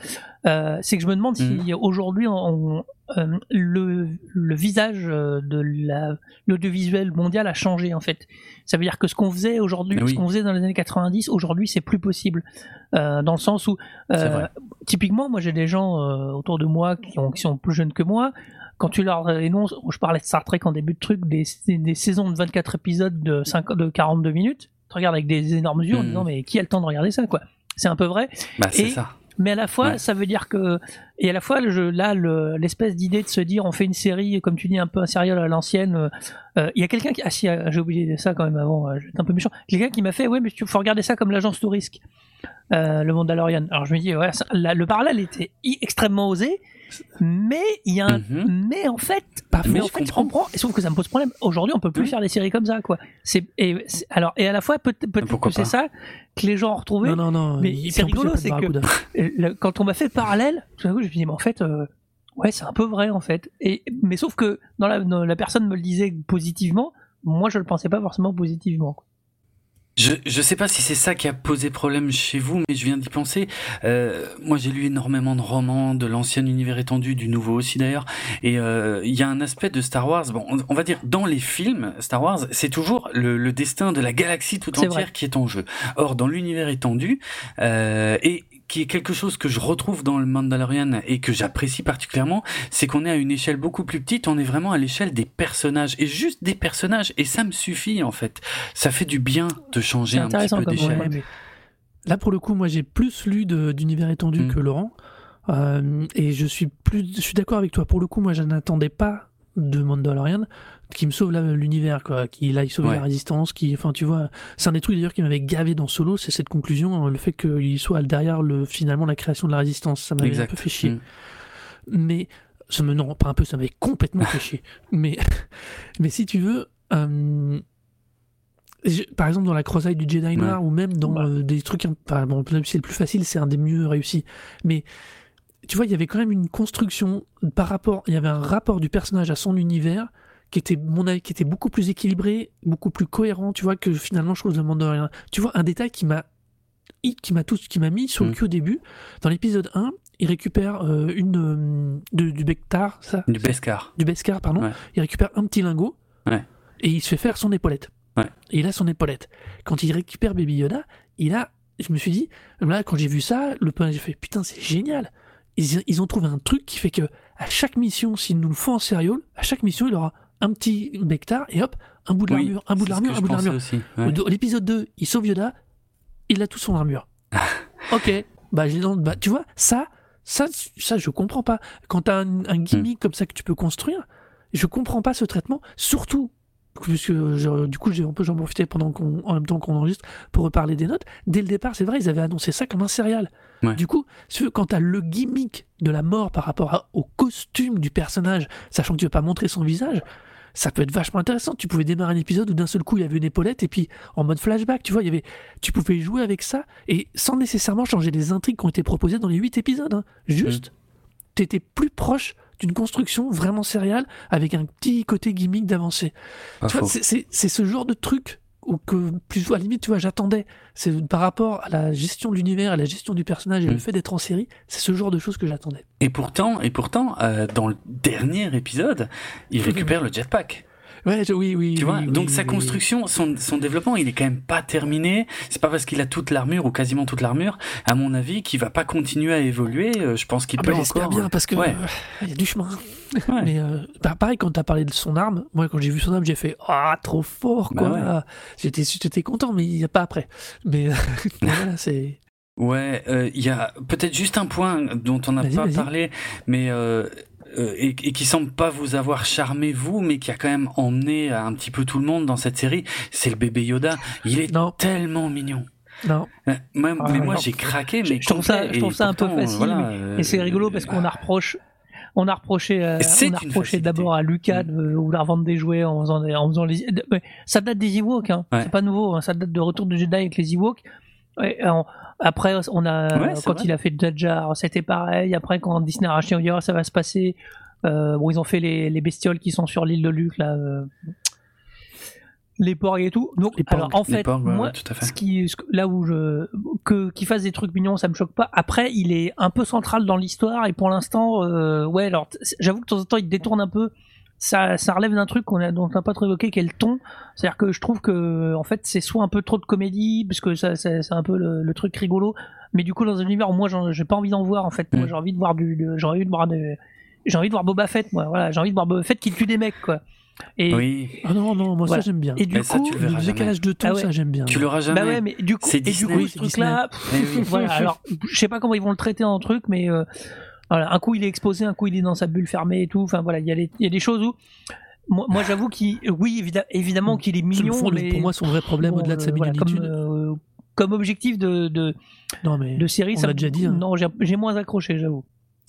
Speaker 2: euh, c'est que je me demande si
Speaker 3: Mhm.
Speaker 2: aujourd'hui on- on- euh, le, le visage euh, de la- l'audiovisuel mondial a changé en fait. Ça veut dire que ce qu'on faisait aujourd'hui,
Speaker 3: Oui.
Speaker 2: ce qu'on faisait dans les années 90, aujourd'hui c'est plus possible. Euh, dans le sens où, euh, typiquement, moi j'ai des gens autour de moi qui, ont, qui sont plus jeunes que moi. Quand tu leur énonces, je parlais de Star Trek en début de truc, des, des saisons de 24 épisodes de, 5, de 42 minutes, tu regardes avec des énormes yeux en
Speaker 3: Mhm.
Speaker 2: disant mais qui a le temps de regarder ça quoi? C'est un peu vrai,
Speaker 3: Bah, c'est ça.
Speaker 2: Mais à la fois
Speaker 3: Ouais.
Speaker 2: ça veut dire que et à la fois jeu- là le- l'espèce d'idée de se dire on fait une série comme tu dis un peu un serial à l'ancienne. euh, euh, Il y a quelqu'un qui ah si euh, j'ai oublié ça quand même avant, j'étais un peu méchant. Quelqu'un qui m'a fait ouais mais tu faut regarder ça comme l'agence touriste. Euh, le Mandalorian. Alors je me dis ouais ça- la- le parallèle était extrêmement osé, mais il y a un
Speaker 3: Mhm.
Speaker 2: mais en fait
Speaker 1: Pas
Speaker 2: mais
Speaker 3: Mais
Speaker 2: en
Speaker 3: je
Speaker 2: fait, je
Speaker 3: comprends.
Speaker 2: comprends. Et sauf que ça me pose problème. Aujourd'hui, on peut plus faire des séries comme ça, quoi. C'est et alors et à la fois peut- peut-être
Speaker 3: Pourquoi
Speaker 2: que c'est ça que les gens ont retrouvé.
Speaker 1: Non, non, non.
Speaker 2: mais c'est rigolo, c'est que- le- quand on m'a fait le parallèle, tout d'un coup, je me suis dit mais en fait, euh, ouais, c'est un peu vrai en fait. Et mais sauf que dans la, dans la personne me le disait positivement, moi je le pensais pas forcément positivement. quoi.
Speaker 3: Je, je sais pas si c'est ça qui a posé problème chez vous, mais je viens d'y penser. Euh, moi, j'ai lu énormément de romans, de l'ancien univers étendu, du nouveau aussi d'ailleurs. Et euh, il y a un aspect de Star Wars. Bon, on, on va dire dans les films Star Wars, c'est toujours le, le destin de la galaxie tout entière
Speaker 2: vrai.
Speaker 3: qui est en jeu. Or, dans l'univers étendu, euh, et qui est quelque chose que je retrouve dans le Mandalorian et que j'apprécie particulièrement, c'est qu'on est à une échelle beaucoup plus petite, on est vraiment à l'échelle des personnages, et juste des personnages, et ça me suffit en fait. Ça fait du bien de changer un petit peu d'échelle.
Speaker 2: point.
Speaker 1: Ouais, mais Là, pour le coup, moi, j'ai plus lu d'univers étendu
Speaker 3: Mm.
Speaker 1: que Laurent. Euh, et je suis plus, je suis d'accord avec toi. Pour le coup, moi, je n'attendais pas de Mandalorian qui me sauve l'univers, quoi. Qui là, il sauve
Speaker 3: Ouais.
Speaker 1: la résistance. Qui, enfin, tu vois, c'est un des trucs d'ailleurs qui m'avait gavé dans Solo, c'est cette conclusion, le fait qu'il soit derrière le finalement la création de la résistance. Ça m'avait un peu fait chier.
Speaker 3: Mm.
Speaker 1: Mais ça me non, pas un peu, ça m'avait complètement fait chier. Mais mais si tu veux. euh, par exemple dans la croisade du Jedi Noir ou même dans
Speaker 2: Ouais.
Speaker 1: euh, des trucs enfin, bon, même si c'est le plus facile c'est un des mieux réussis mais tu vois il y avait quand même une construction par rapport il y avait un rapport du personnage à son univers qui était mon avis qui était beaucoup plus équilibré beaucoup plus cohérent tu vois que finalement je trouve de Mandalorian tu vois un détail qui m'a qui m'a tout qui m'a mis sur le
Speaker 3: Mm.
Speaker 1: cul au début dans l'épisode 1 il récupère euh, une euh, de- du Beskar ça?
Speaker 3: Du Beskar.
Speaker 1: du Beskar, pardon,
Speaker 3: Ouais.
Speaker 1: il récupère un petit lingot
Speaker 3: Ouais.
Speaker 1: et il se fait faire son épaulette.
Speaker 3: Ouais.
Speaker 1: Et il a son épaulette. Quand il récupère Baby Yoda, il a. Je me suis dit, là, quand j'ai vu ça, le j'ai fait putain, c'est génial. Ils, ils ont trouvé un truc qui fait que à chaque mission, s'ils nous le font en sérieux, à chaque mission, il aura un petit Bectar et hop, un bout de
Speaker 3: Oui,
Speaker 1: l'armure, un bout de l'armure, un bout de
Speaker 3: je
Speaker 1: l'armure.
Speaker 3: ouais.
Speaker 1: L'épisode 2, il sauve Yoda, il a tout son armure. ok, bah, j'ai dans- bah, tu vois, ça, ça, ça, je comprends pas. Quand t'as un, un gimmick comme ça que tu peux construire, je comprends pas ce traitement, surtout. Puisque je- du coup, j'ai un peu j'en profiter pendant qu'on, en même temps qu'on enregistre pour reparler des notes. Dès le départ, c'est vrai, ils avaient annoncé ça comme un serial.
Speaker 3: Ouais.
Speaker 1: Du coup, quand t'as le gimmick de la mort par rapport à- au costume du personnage, sachant que tu veux pas montrer son visage, ça peut être vachement intéressant. Tu pouvais démarrer un épisode où d'un seul coup il y avait une épaulette et puis en mode flashback, tu vois, il y avait, tu pouvais jouer avec ça et sans nécessairement changer les intrigues qui ont été proposées dans les huit épisodes. hein. Juste, t'étais plus proche d'une construction vraiment sérielle avec un petit côté gimmick d'avancée. Tu c'est ce genre de truc ou que plus à la limite tu vois j'attendais c'est par rapport à la gestion de l'univers à la gestion du personnage et
Speaker 3: Mm.
Speaker 1: le fait d'être en série c'est ce genre de choses que j'attendais
Speaker 3: Et pourtant, et pourtant, euh, dans le dernier épisode, il récupère le jetpack.
Speaker 1: Ouais je- oui oui
Speaker 3: Tu
Speaker 1: oui,
Speaker 3: vois,
Speaker 1: oui,
Speaker 3: donc
Speaker 1: oui,
Speaker 3: sa construction, son, son développement, il est quand même pas terminé. C'est pas parce qu'il a toute l'armure ou quasiment toute l'armure, à mon avis, qu'il va pas continuer à évoluer. Euh, Je pense qu'il
Speaker 1: Ah
Speaker 3: peut
Speaker 1: bah,
Speaker 3: encore.
Speaker 1: bien parce que
Speaker 3: Ouais.
Speaker 1: euh, y a du chemin
Speaker 3: Ouais.
Speaker 1: mais euh, bah, pareil quand t'as parlé de son arme moi quand j'ai vu son arme j'ai fait ah trop fort quoi
Speaker 3: Bah
Speaker 1: j'étais j'étais content mais il n'y a pas après mais, voilà c'est
Speaker 3: Ouais, euh, il y a peut-être juste un point dont on n'a pas parlé, mais euh, euh, et, et qui semble pas vous avoir charmé vous, mais qui a quand même emmené un petit peu tout le monde dans cette série, c'est le bébé Yoda. Il est
Speaker 1: non
Speaker 3: tellement mignon.
Speaker 1: non
Speaker 3: Euh, Moi,
Speaker 2: Ah,
Speaker 3: mais moi j'ai craqué, mais
Speaker 2: je trouve ça-
Speaker 3: complet,
Speaker 2: je trouve
Speaker 3: et
Speaker 2: ça un peu
Speaker 3: pourtant,
Speaker 2: facile,
Speaker 3: voilà, euh,
Speaker 2: Et c'est rigolo parce qu'on a reproché, on a reproché, euh, on a d'abord à Lucas de
Speaker 3: Mm.
Speaker 2: vouloir vendre des jouets en faisant, des- en faisant les. de- ça date des Ewoks, hein.
Speaker 3: Ouais.
Speaker 2: c'est pas nouveau, hein. ça date de Retour de Jedi avec les Ewoks. Après, on a
Speaker 3: Ouais,
Speaker 2: quand
Speaker 3: vrai.
Speaker 2: il a fait Jar c'était pareil. Après, quand Disney a racheté, on dira ça va se passer. Euh, bon, ils ont fait les, les bestioles qui sont sur l'île de Luc là. euh, les porgs et tout. Donc,
Speaker 1: Les
Speaker 2: en fait,
Speaker 3: ouais,
Speaker 2: moi,
Speaker 3: ouais, tout à fait.
Speaker 2: ce qui, ce que- là où je, que qu'il fasse des trucs mignons, ça me choque pas. Après, il est un peu central dans l'histoire et pour l'instant, euh, ouais. Alors, j'avoue que de temps en temps, il détourne un peu. Ça, ça relève d'un truc qu'on a, dont on n'a pas trop évoqué, qui est le ton. C'est-à-dire que je trouve que, en fait, c'est soit un peu trop de comédie, parce que ça, ça- c'est un peu le, le truc rigolo. Mais du coup, dans un univers où moi, j'ai pas envie d'en voir. En fait, moi,
Speaker 3: Mm.
Speaker 2: j'ai envie de voir du, j'ai envie de voir de, j'ai envie de voir Boba Fett. Moi, voilà, j'ai envie de voir Boba Fett qui tue des mecs, quoi. Et
Speaker 3: Oui,
Speaker 1: ah non non moi
Speaker 2: Voilà.
Speaker 1: ça j'aime bien
Speaker 2: et du
Speaker 3: Mais ça,
Speaker 2: coup,
Speaker 3: tu le verras
Speaker 1: le décalage de ton
Speaker 2: Ah ouais.
Speaker 1: ça j'aime bien
Speaker 3: tu l'auras jamais.
Speaker 2: bah ouais, mais du coup,
Speaker 3: C'est
Speaker 2: et du coup, ce truc-là,
Speaker 3: oui.
Speaker 2: voilà, alors, je sais pas comment ils vont le traiter en truc, mais euh, voilà, un coup il est exposé, un coup il est dans sa bulle fermée et tout. Enfin voilà, il y, a les- il y a des choses où, moi, moi, j'avoue qu'il, oui, évidemment, qu'il est mignon,
Speaker 1: fond de-
Speaker 2: mais
Speaker 1: pour moi son vrai problème
Speaker 2: bon,
Speaker 1: au-delà de sa
Speaker 2: euh, voilà, comme,
Speaker 1: mignonitude
Speaker 2: euh, comme objectif de, de,
Speaker 1: non mais
Speaker 2: de série,
Speaker 1: on
Speaker 2: ça
Speaker 1: l'a déjà dit, hein.
Speaker 2: Non, j'ai moins accroché, j'avoue.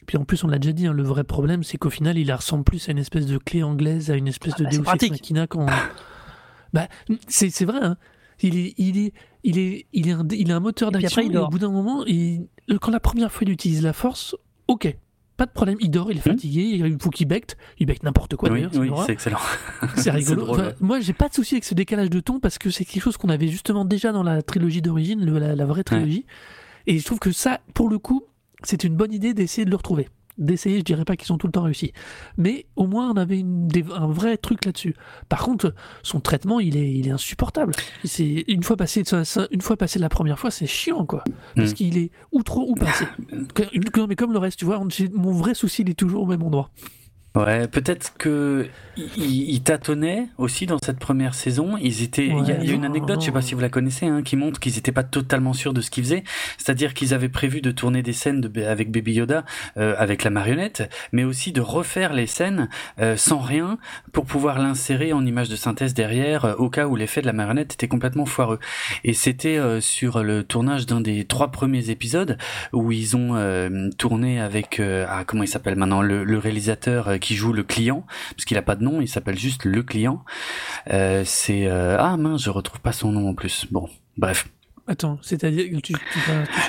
Speaker 1: Puis en plus, on l'a déjà dit, hein, le vrai problème, c'est qu'au final, il ressemble plus à une espèce de clé anglaise, à une espèce de
Speaker 2: Ah bah, c'est
Speaker 1: Deus Ex. Machina quand. bah, c'est vrai. Hein. Il est, il est, il est, il est un, il est un moteur d'action. au bout d'un moment, il- quand la première fois il utilise la force, ok, pas de problème. Il dort, il est
Speaker 3: Hmm.
Speaker 1: fatigué, il faut qu'il becte. Il becte n'importe quoi
Speaker 3: oui,
Speaker 1: d'ailleurs. c'est
Speaker 3: oui, c'est excellent.
Speaker 1: C'est rigolo.
Speaker 3: drôle,
Speaker 1: Enfin,
Speaker 3: ouais.
Speaker 1: Moi, j'ai pas de souci avec ce décalage de ton parce que c'est quelque chose qu'on avait justement déjà dans la trilogie d'origine, la vraie trilogie. Et je trouve que ça, pour le coup, c'est une bonne idée d'essayer de le retrouver. D'essayer, je dirais pas qu'ils sont tout le temps réussis. Mais au moins, on avait une- des- un vrai truc là-dessus. Par contre, son traitement, il est, il est insupportable. C'est une fois passé, une fois passé la première fois, c'est chiant, quoi. Parce
Speaker 3: Mm.
Speaker 1: qu'il est ou trop ou pas assez. Que- que- mais comme le reste, tu vois, on- mon vrai souci, il est toujours au même endroit.
Speaker 3: Ouais, peut-être que ils tâtonnaient aussi dans cette première saison. Ils étaient. Il y, a- il y a une anecdote, je sais pas
Speaker 1: non.
Speaker 3: si vous la connaissez, hein, qui montre qu'ils n'étaient pas totalement sûrs de ce qu'ils faisaient. C'est-à-dire qu'ils avaient prévu de tourner des scènes de, avec Baby Yoda, euh, avec la marionnette, mais aussi de refaire les scènes euh, sans rien pour pouvoir l'insérer en image de synthèse derrière, euh, au cas où l'effet de la marionnette était complètement foireux. Et c'était euh, sur le tournage d'un des trois premiers épisodes où ils ont euh, tourné avec euh, ah comment il s'appelle maintenant le, le réalisateur qui joue le client parce qu'il a pas de nom il s'appelle juste le client euh, c'est euh, ah mince je retrouve pas son nom en plus bon bref
Speaker 1: Attends, c'est-à-dire que tu, tu,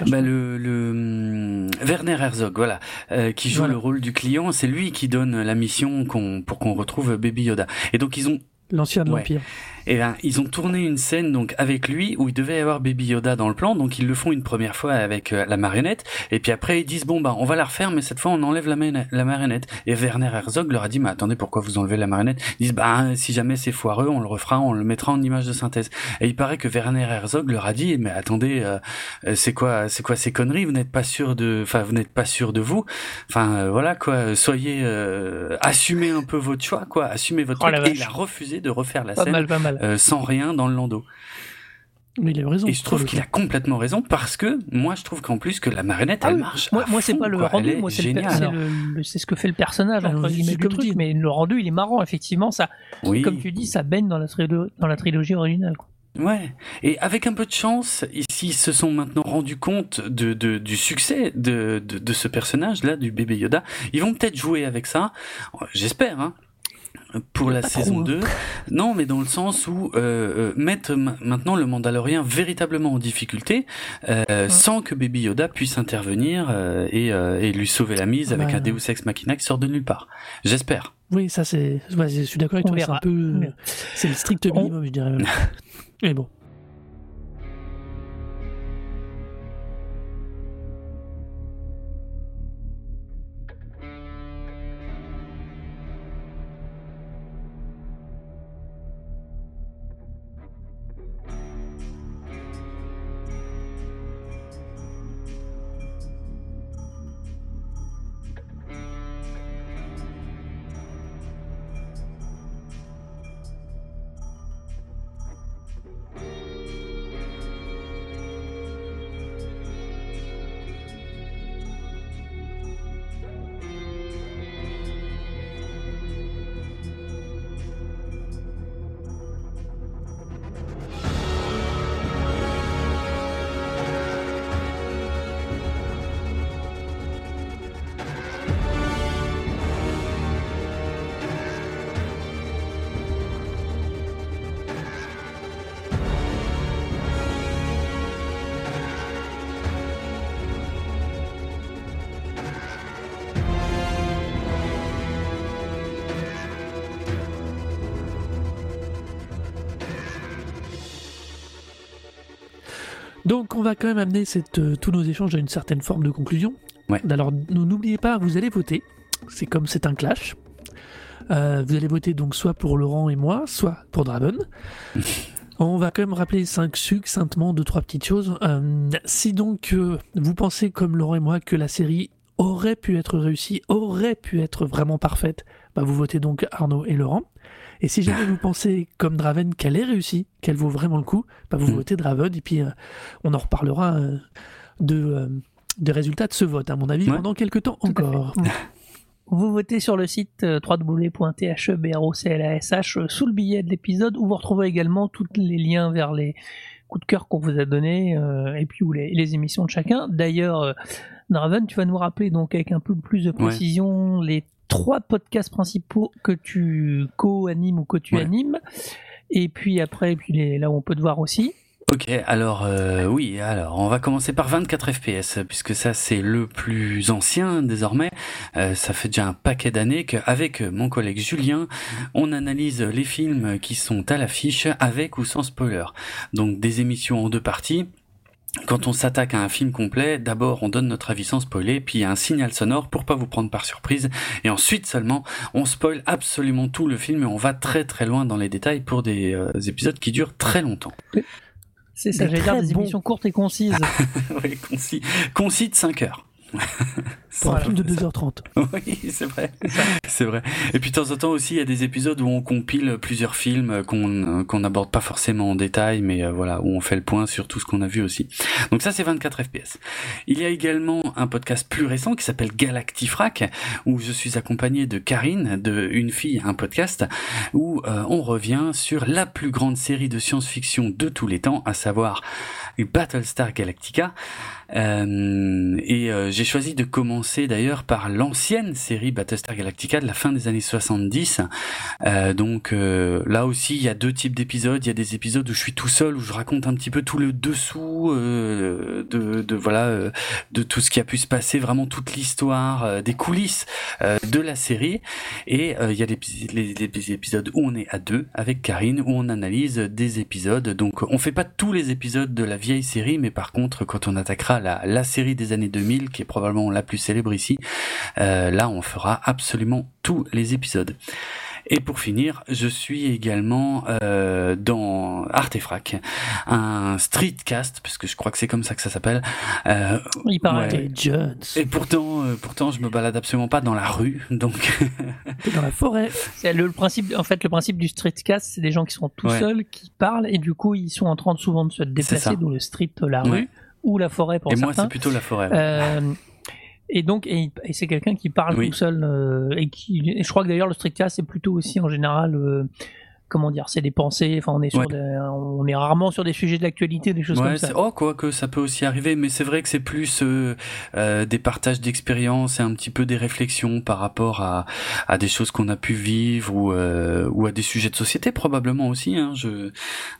Speaker 1: tu
Speaker 3: bah, le, le hum, Werner Herzog voilà euh, qui joue
Speaker 1: Voilà.
Speaker 3: le rôle du client c'est lui qui donne la mission qu'on pour qu'on retrouve Baby Yoda et donc ils ont
Speaker 1: l'ancien de
Speaker 3: Ouais.
Speaker 1: l'Empire.
Speaker 3: Et ben, ils ont tourné une scène donc avec lui où il devait y avoir Baby Yoda dans le plan, donc ils le font une première fois avec euh, la marionnette, et puis après ils disent bon bah on va la refaire, mais cette fois on enlève la, marionnette. Et Werner Herzog leur a dit mais attendez pourquoi vous enlevez la marionnette? Ils disent bah si jamais c'est foireux on le refera, on le mettra en image de synthèse. Et il paraît que Werner Herzog leur a dit mais attendez euh, euh, c'est quoi c'est quoi ces conneries? Vous n'êtes pas sûr de, enfin vous n'êtes pas sûr de vous? Enfin euh, voilà quoi, soyez euh, assumez un peu votre choix quoi, assumez votre
Speaker 2: Oh,
Speaker 3: truc. Et il a refusé de refaire la
Speaker 2: Pas
Speaker 3: scène
Speaker 2: mal, pas mal.
Speaker 3: Euh, sans rien dans le landau.
Speaker 1: Mais il a raison.
Speaker 3: Et je trouve qu'il a complètement raison parce que moi je trouve qu'en plus que la marionnette
Speaker 2: Ah
Speaker 3: elle marche.
Speaker 2: Moi, c'est pas le
Speaker 3: quoi.
Speaker 2: rendu, moi c'est ce que fait le personnage
Speaker 1: Alors,
Speaker 2: entre guillemets truc,
Speaker 1: dit.
Speaker 2: mais le rendu il est marrant effectivement, ça,
Speaker 3: Oui.
Speaker 2: comme tu dis, ça baigne dans la, trilo- dans la trilogie originale. quoi.
Speaker 3: Ouais. Et avec un peu de chance, ici ils se sont maintenant rendus compte de, de- du succès de, de, de ce personnage là, du bébé Yoda. Ils vont peut-être jouer avec ça. J'espère. Hein. Pour la saison
Speaker 1: trop, hein.
Speaker 3: 2. Non, mais dans le sens où euh, euh, mettre ma- maintenant le Mandalorien véritablement en difficulté, euh, sans que Baby Yoda puisse intervenir euh, et, euh, et lui sauver la mise avec un Deus Ex Machina qui sort de nulle part. J'espère.
Speaker 1: Oui, ça c'est. ouais, je suis d'accord avec
Speaker 2: On
Speaker 1: toi, c'est un peu. C'est le strict
Speaker 2: On-
Speaker 1: minimum, je dirais même. Mais bon. Va quand même amener cette, euh, tous nos échanges à une certaine forme de conclusion.
Speaker 3: Ouais.
Speaker 1: Alors n'oubliez pas, vous allez voter. C'est comme c'est un clash. Euh, vous allez voter donc soit pour Laurent et moi, soit pour Draven. On va quand même rappeler cinq succinctement deux trois petites choses. Euh, si donc euh, vous pensez comme Laurent et moi que la série aurait pu être réussie, aurait pu être vraiment parfaite, bah vous votez donc Arnaud et Laurent. Et si jamais vous pensez comme Draven qu'elle est réussie, qu'elle vaut vraiment le coup, bah vous
Speaker 3: Mm.
Speaker 1: votez Draven et puis euh, on en reparlera euh, de, euh, des résultats de ce vote, à mon avis,
Speaker 3: Ouais.
Speaker 1: pendant quelques temps
Speaker 2: Tout
Speaker 1: encore.
Speaker 2: Vous votez sur le site www.thebroClash sous le billet de l'épisode où vous retrouvez également tous les liens vers les coups de cœur qu'on vous a donnés euh, et puis où les, les émissions de chacun. D'ailleurs, euh, Draven, tu vas nous rappeler donc avec un peu plus de précision les trois podcasts principaux que tu co-animes ou que tu
Speaker 3: Ouais.
Speaker 2: animes. Et puis après, puis les, là où on peut te voir aussi.
Speaker 3: Ok, alors euh, oui, alors on va commencer par 24 FPS puisque ça c'est le plus ancien désormais. Euh, ça fait déjà un paquet d'années qu'avec mon collègue Julien, on analyse les films qui sont à l'affiche avec ou sans spoiler. Donc des émissions en deux parties. Quand on s'attaque à un film complet, d'abord on donne notre avis sans spoiler, puis il y a un signal sonore pour pas vous prendre par surprise, et ensuite seulement on spoil absolument tout le film et on va très très loin dans les détails pour des euh, épisodes qui durent très longtemps.
Speaker 2: C'est ça, j'allais dire des
Speaker 1: bons-
Speaker 2: émissions courtes et concises.
Speaker 3: oui, concis, concis de 5 heures.
Speaker 1: Pour un
Speaker 2: Voilà,
Speaker 1: film de
Speaker 2: c'est ça.
Speaker 1: 2h30.
Speaker 3: Oui, c'est vrai. C'est vrai. Et puis de temps en temps aussi, il y a des épisodes où on compile plusieurs films qu'on qu'on n'aborde pas forcément en détail, mais euh, voilà, où on fait le point sur tout ce qu'on a vu aussi. Donc ça, c'est 24 FPS. Il y a également un podcast plus récent qui s'appelle Galactifrac, où je suis accompagné de Karine, de Une fille, un podcast, où euh, on revient sur la plus grande série de science-fiction de tous les temps, à savoir Battlestar Galactica. Euh, et euh, j'ai choisi de commencer d'ailleurs par l'ancienne série Battlestar Galactica de la fin des années 70. Euh, donc euh, là aussi, il y a deux types d'épisodes. Il y a des épisodes où je suis tout seul, où je raconte un petit peu tout le dessous euh, de, voilà de tout ce qui a pu se passer, vraiment toute l'histoire, des coulisses de la série. Et il y a les, les, épisodes où on est à deux avec Karine, où on analyse des épisodes. Donc on fait pas tous les épisodes de la vieille série, mais par contre, quand on attaquera la, la série des années 2000, qui est probablement la plus célèbre ici, euh, là on fera absolument tous les épisodes. Et pour finir, je suis également euh, dans Artefrac, un streetcast, parce que je crois que c'est comme ça que ça s'appelle. Euh,
Speaker 2: Il paraît.
Speaker 3: Ouais.
Speaker 1: T'es Jones.
Speaker 3: et pourtant, euh, pourtant, je me balade absolument pas dans la rue, donc
Speaker 1: dans la forêt.
Speaker 2: Le, le principe, en fait, le principe du streetcast, c'est des gens qui sont tout
Speaker 3: Ouais.
Speaker 2: seuls, qui parlent, et du coup, ils sont en train de souvent de se déplacer, d'où le street, la rue,
Speaker 3: Ouais.
Speaker 2: ou la forêt pour
Speaker 3: et moi c'est plutôt la forêt.
Speaker 2: Et donc, et, et c'est quelqu'un qui parle
Speaker 3: Oui.
Speaker 2: tout seul, euh, et qui, et je crois que d'ailleurs le streetcast c'est plutôt aussi en général, euh, comment dire, c'est des pensées. Enfin, on est sur,
Speaker 3: Ouais.
Speaker 2: des- on est rarement sur des sujets de l'actualité, des choses
Speaker 3: Ouais,
Speaker 2: comme ça.
Speaker 3: oh, quoi que ça peut aussi arriver, mais c'est vrai que c'est plus euh, euh, des partages d'expériences et un petit peu des réflexions par rapport à, à des choses qu'on a pu vivre ou, euh, ou à des sujets de société probablement aussi. Hein, je,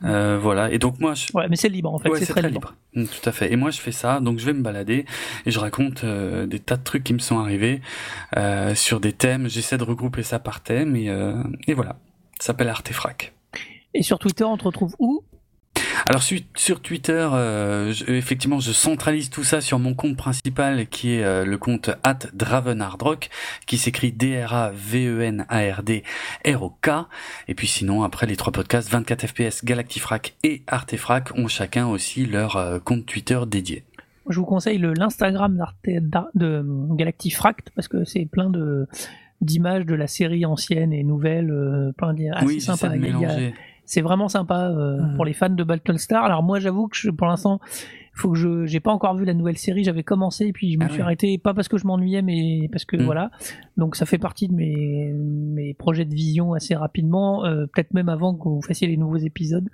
Speaker 3: euh, voilà. Et donc moi, je,
Speaker 2: Ouais, mais c'est libre en fait,
Speaker 3: Ouais,
Speaker 2: c'est très, libre.
Speaker 3: Mm, Tout à fait. Et moi, je fais ça, donc je vais me balader et je raconte des tas de trucs qui me sont arrivés sur des thèmes. J'essaie de regrouper ça par thème et, et voilà. Ça s'appelle Artefrac.
Speaker 2: Et sur Twitter, on te retrouve où?
Speaker 3: Alors sur, sur Twitter, euh, je- effectivement, je centralise tout ça sur mon compte principal qui est euh, le compte @dravenhardrock qui s'écrit D R A V E N A R D R O K. Et puis sinon, après les trois podcasts 24 FPS, Galactifrac et Artefrac ont chacun aussi leur euh, compte Twitter dédié.
Speaker 2: Je vous conseille le- l'Instagram de Galactifract parce que c'est plein de d'images de la série ancienne et nouvelle, euh, plein de assez
Speaker 3: oui, j'essaie
Speaker 2: sympa. C'est vraiment sympa euh,
Speaker 1: Mhm.
Speaker 2: pour les fans de Battlestar. Alors moi, j'avoue que je, pour l'instant, faut que je, j'ai pas encore vu la nouvelle série. J'avais commencé et puis je me
Speaker 3: Ah
Speaker 2: suis
Speaker 3: ouais.
Speaker 2: arrêté, pas parce que je m'ennuyais, mais parce que
Speaker 3: Mhm.
Speaker 2: voilà. Donc ça fait partie de mes mes projets de vision assez rapidement, euh, peut-être même avant que vous fassiez les nouveaux épisodes.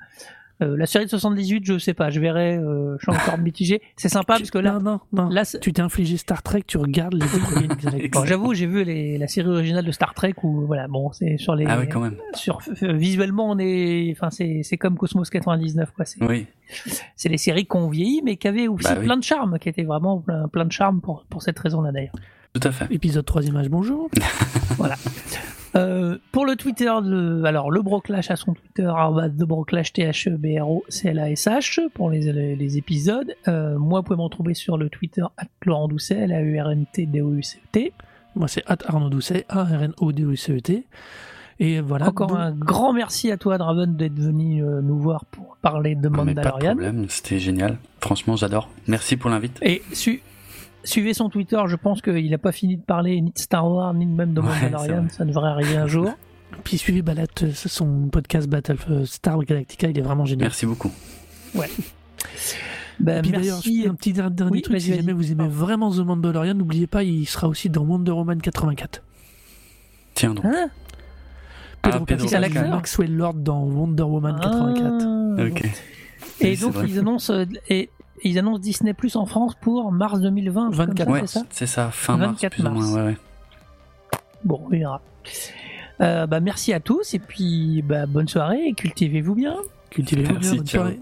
Speaker 2: Euh, la série de 78, je sais pas, je verrai. euh, je suis encore mitigé. C'est sympa parce que là,
Speaker 1: non, non, non.
Speaker 2: là,
Speaker 1: tu t'es infligé Star Trek, tu regardes les deux premiers Galactic.
Speaker 2: Bon, j'avoue, j'ai vu les, la série originale de Star Trek où voilà, bon, c'est sur les,
Speaker 3: Ah oui, quand même.
Speaker 2: sur euh, visuellement on est, enfin c'est c'est comme Cosmos 99 quoi. C'est
Speaker 3: Oui.
Speaker 2: c'est les séries qu'on vieillit mais qui avaient aussi
Speaker 3: Bah oui.
Speaker 2: plein de charme, qui étaient vraiment plein, plein de charme pour pour cette raison-là d'ailleurs.
Speaker 3: Tout à fait.
Speaker 1: Épisode 3 images, bonjour.
Speaker 2: Euh, pour le Twitter de, alors le Broclash a son Twitter de Broclash T H E B R O C L A S H pour les, les, les épisodes. Euh, moi, vous pouvez me retrouver sur le Twitter at Laurent Doucet, L A U R N T D O U C E T.
Speaker 1: Moi, c'est At Arnaud Doucet, A-R-N-O-D-O-C-E-T. Et voilà.
Speaker 2: Encore
Speaker 1: donc-
Speaker 2: un grand merci à toi, Draven, d'être venu euh, nous voir pour parler de
Speaker 3: mais pas de
Speaker 2: Mandalorian.
Speaker 3: problème, c'était génial. Franchement, j'adore. Merci pour l'invite.
Speaker 2: Et su- suivez son Twitter, je pense qu'il n'a pas fini de parler ni de Star Wars, ni même de
Speaker 3: Ouais,
Speaker 2: Mandalorian,
Speaker 3: vrai.
Speaker 2: ça devrait arriver un jour.
Speaker 1: Puis suivez Balat, euh, son podcast Battle euh, Star Galactica, il est vraiment génial.
Speaker 3: Merci beaucoup.
Speaker 2: Ben,
Speaker 1: Et puis d'ailleurs,
Speaker 2: merci.
Speaker 1: un petit dernier
Speaker 2: Oui,
Speaker 1: truc, si jamais vous aimez
Speaker 2: Oh.
Speaker 1: vraiment The Mandalorian, n'oubliez pas, il sera aussi dans Wonder Woman 84.
Speaker 3: Tiens donc.
Speaker 2: Hein?
Speaker 1: Pedro
Speaker 3: Ah, Pedro
Speaker 1: Pascal Maxwell Lord dans Wonder Woman 84.
Speaker 2: Ah,
Speaker 3: Ok.
Speaker 2: Et
Speaker 3: Oui,
Speaker 2: donc ils annoncent euh, et ils annoncent Disney Plus en France pour mars 2020.
Speaker 1: 24
Speaker 2: comme ça,
Speaker 3: Ouais,
Speaker 2: c'est ça
Speaker 3: c'est ça, fin mars
Speaker 2: 24
Speaker 3: plus ou
Speaker 2: mars.
Speaker 3: moins. Ouais, ouais.
Speaker 2: Bon, on verra. Euh, bah, merci à tous et puis bah, bonne soirée et cultivez-vous bien.
Speaker 1: Cultivez-vous bien, bonne soirée.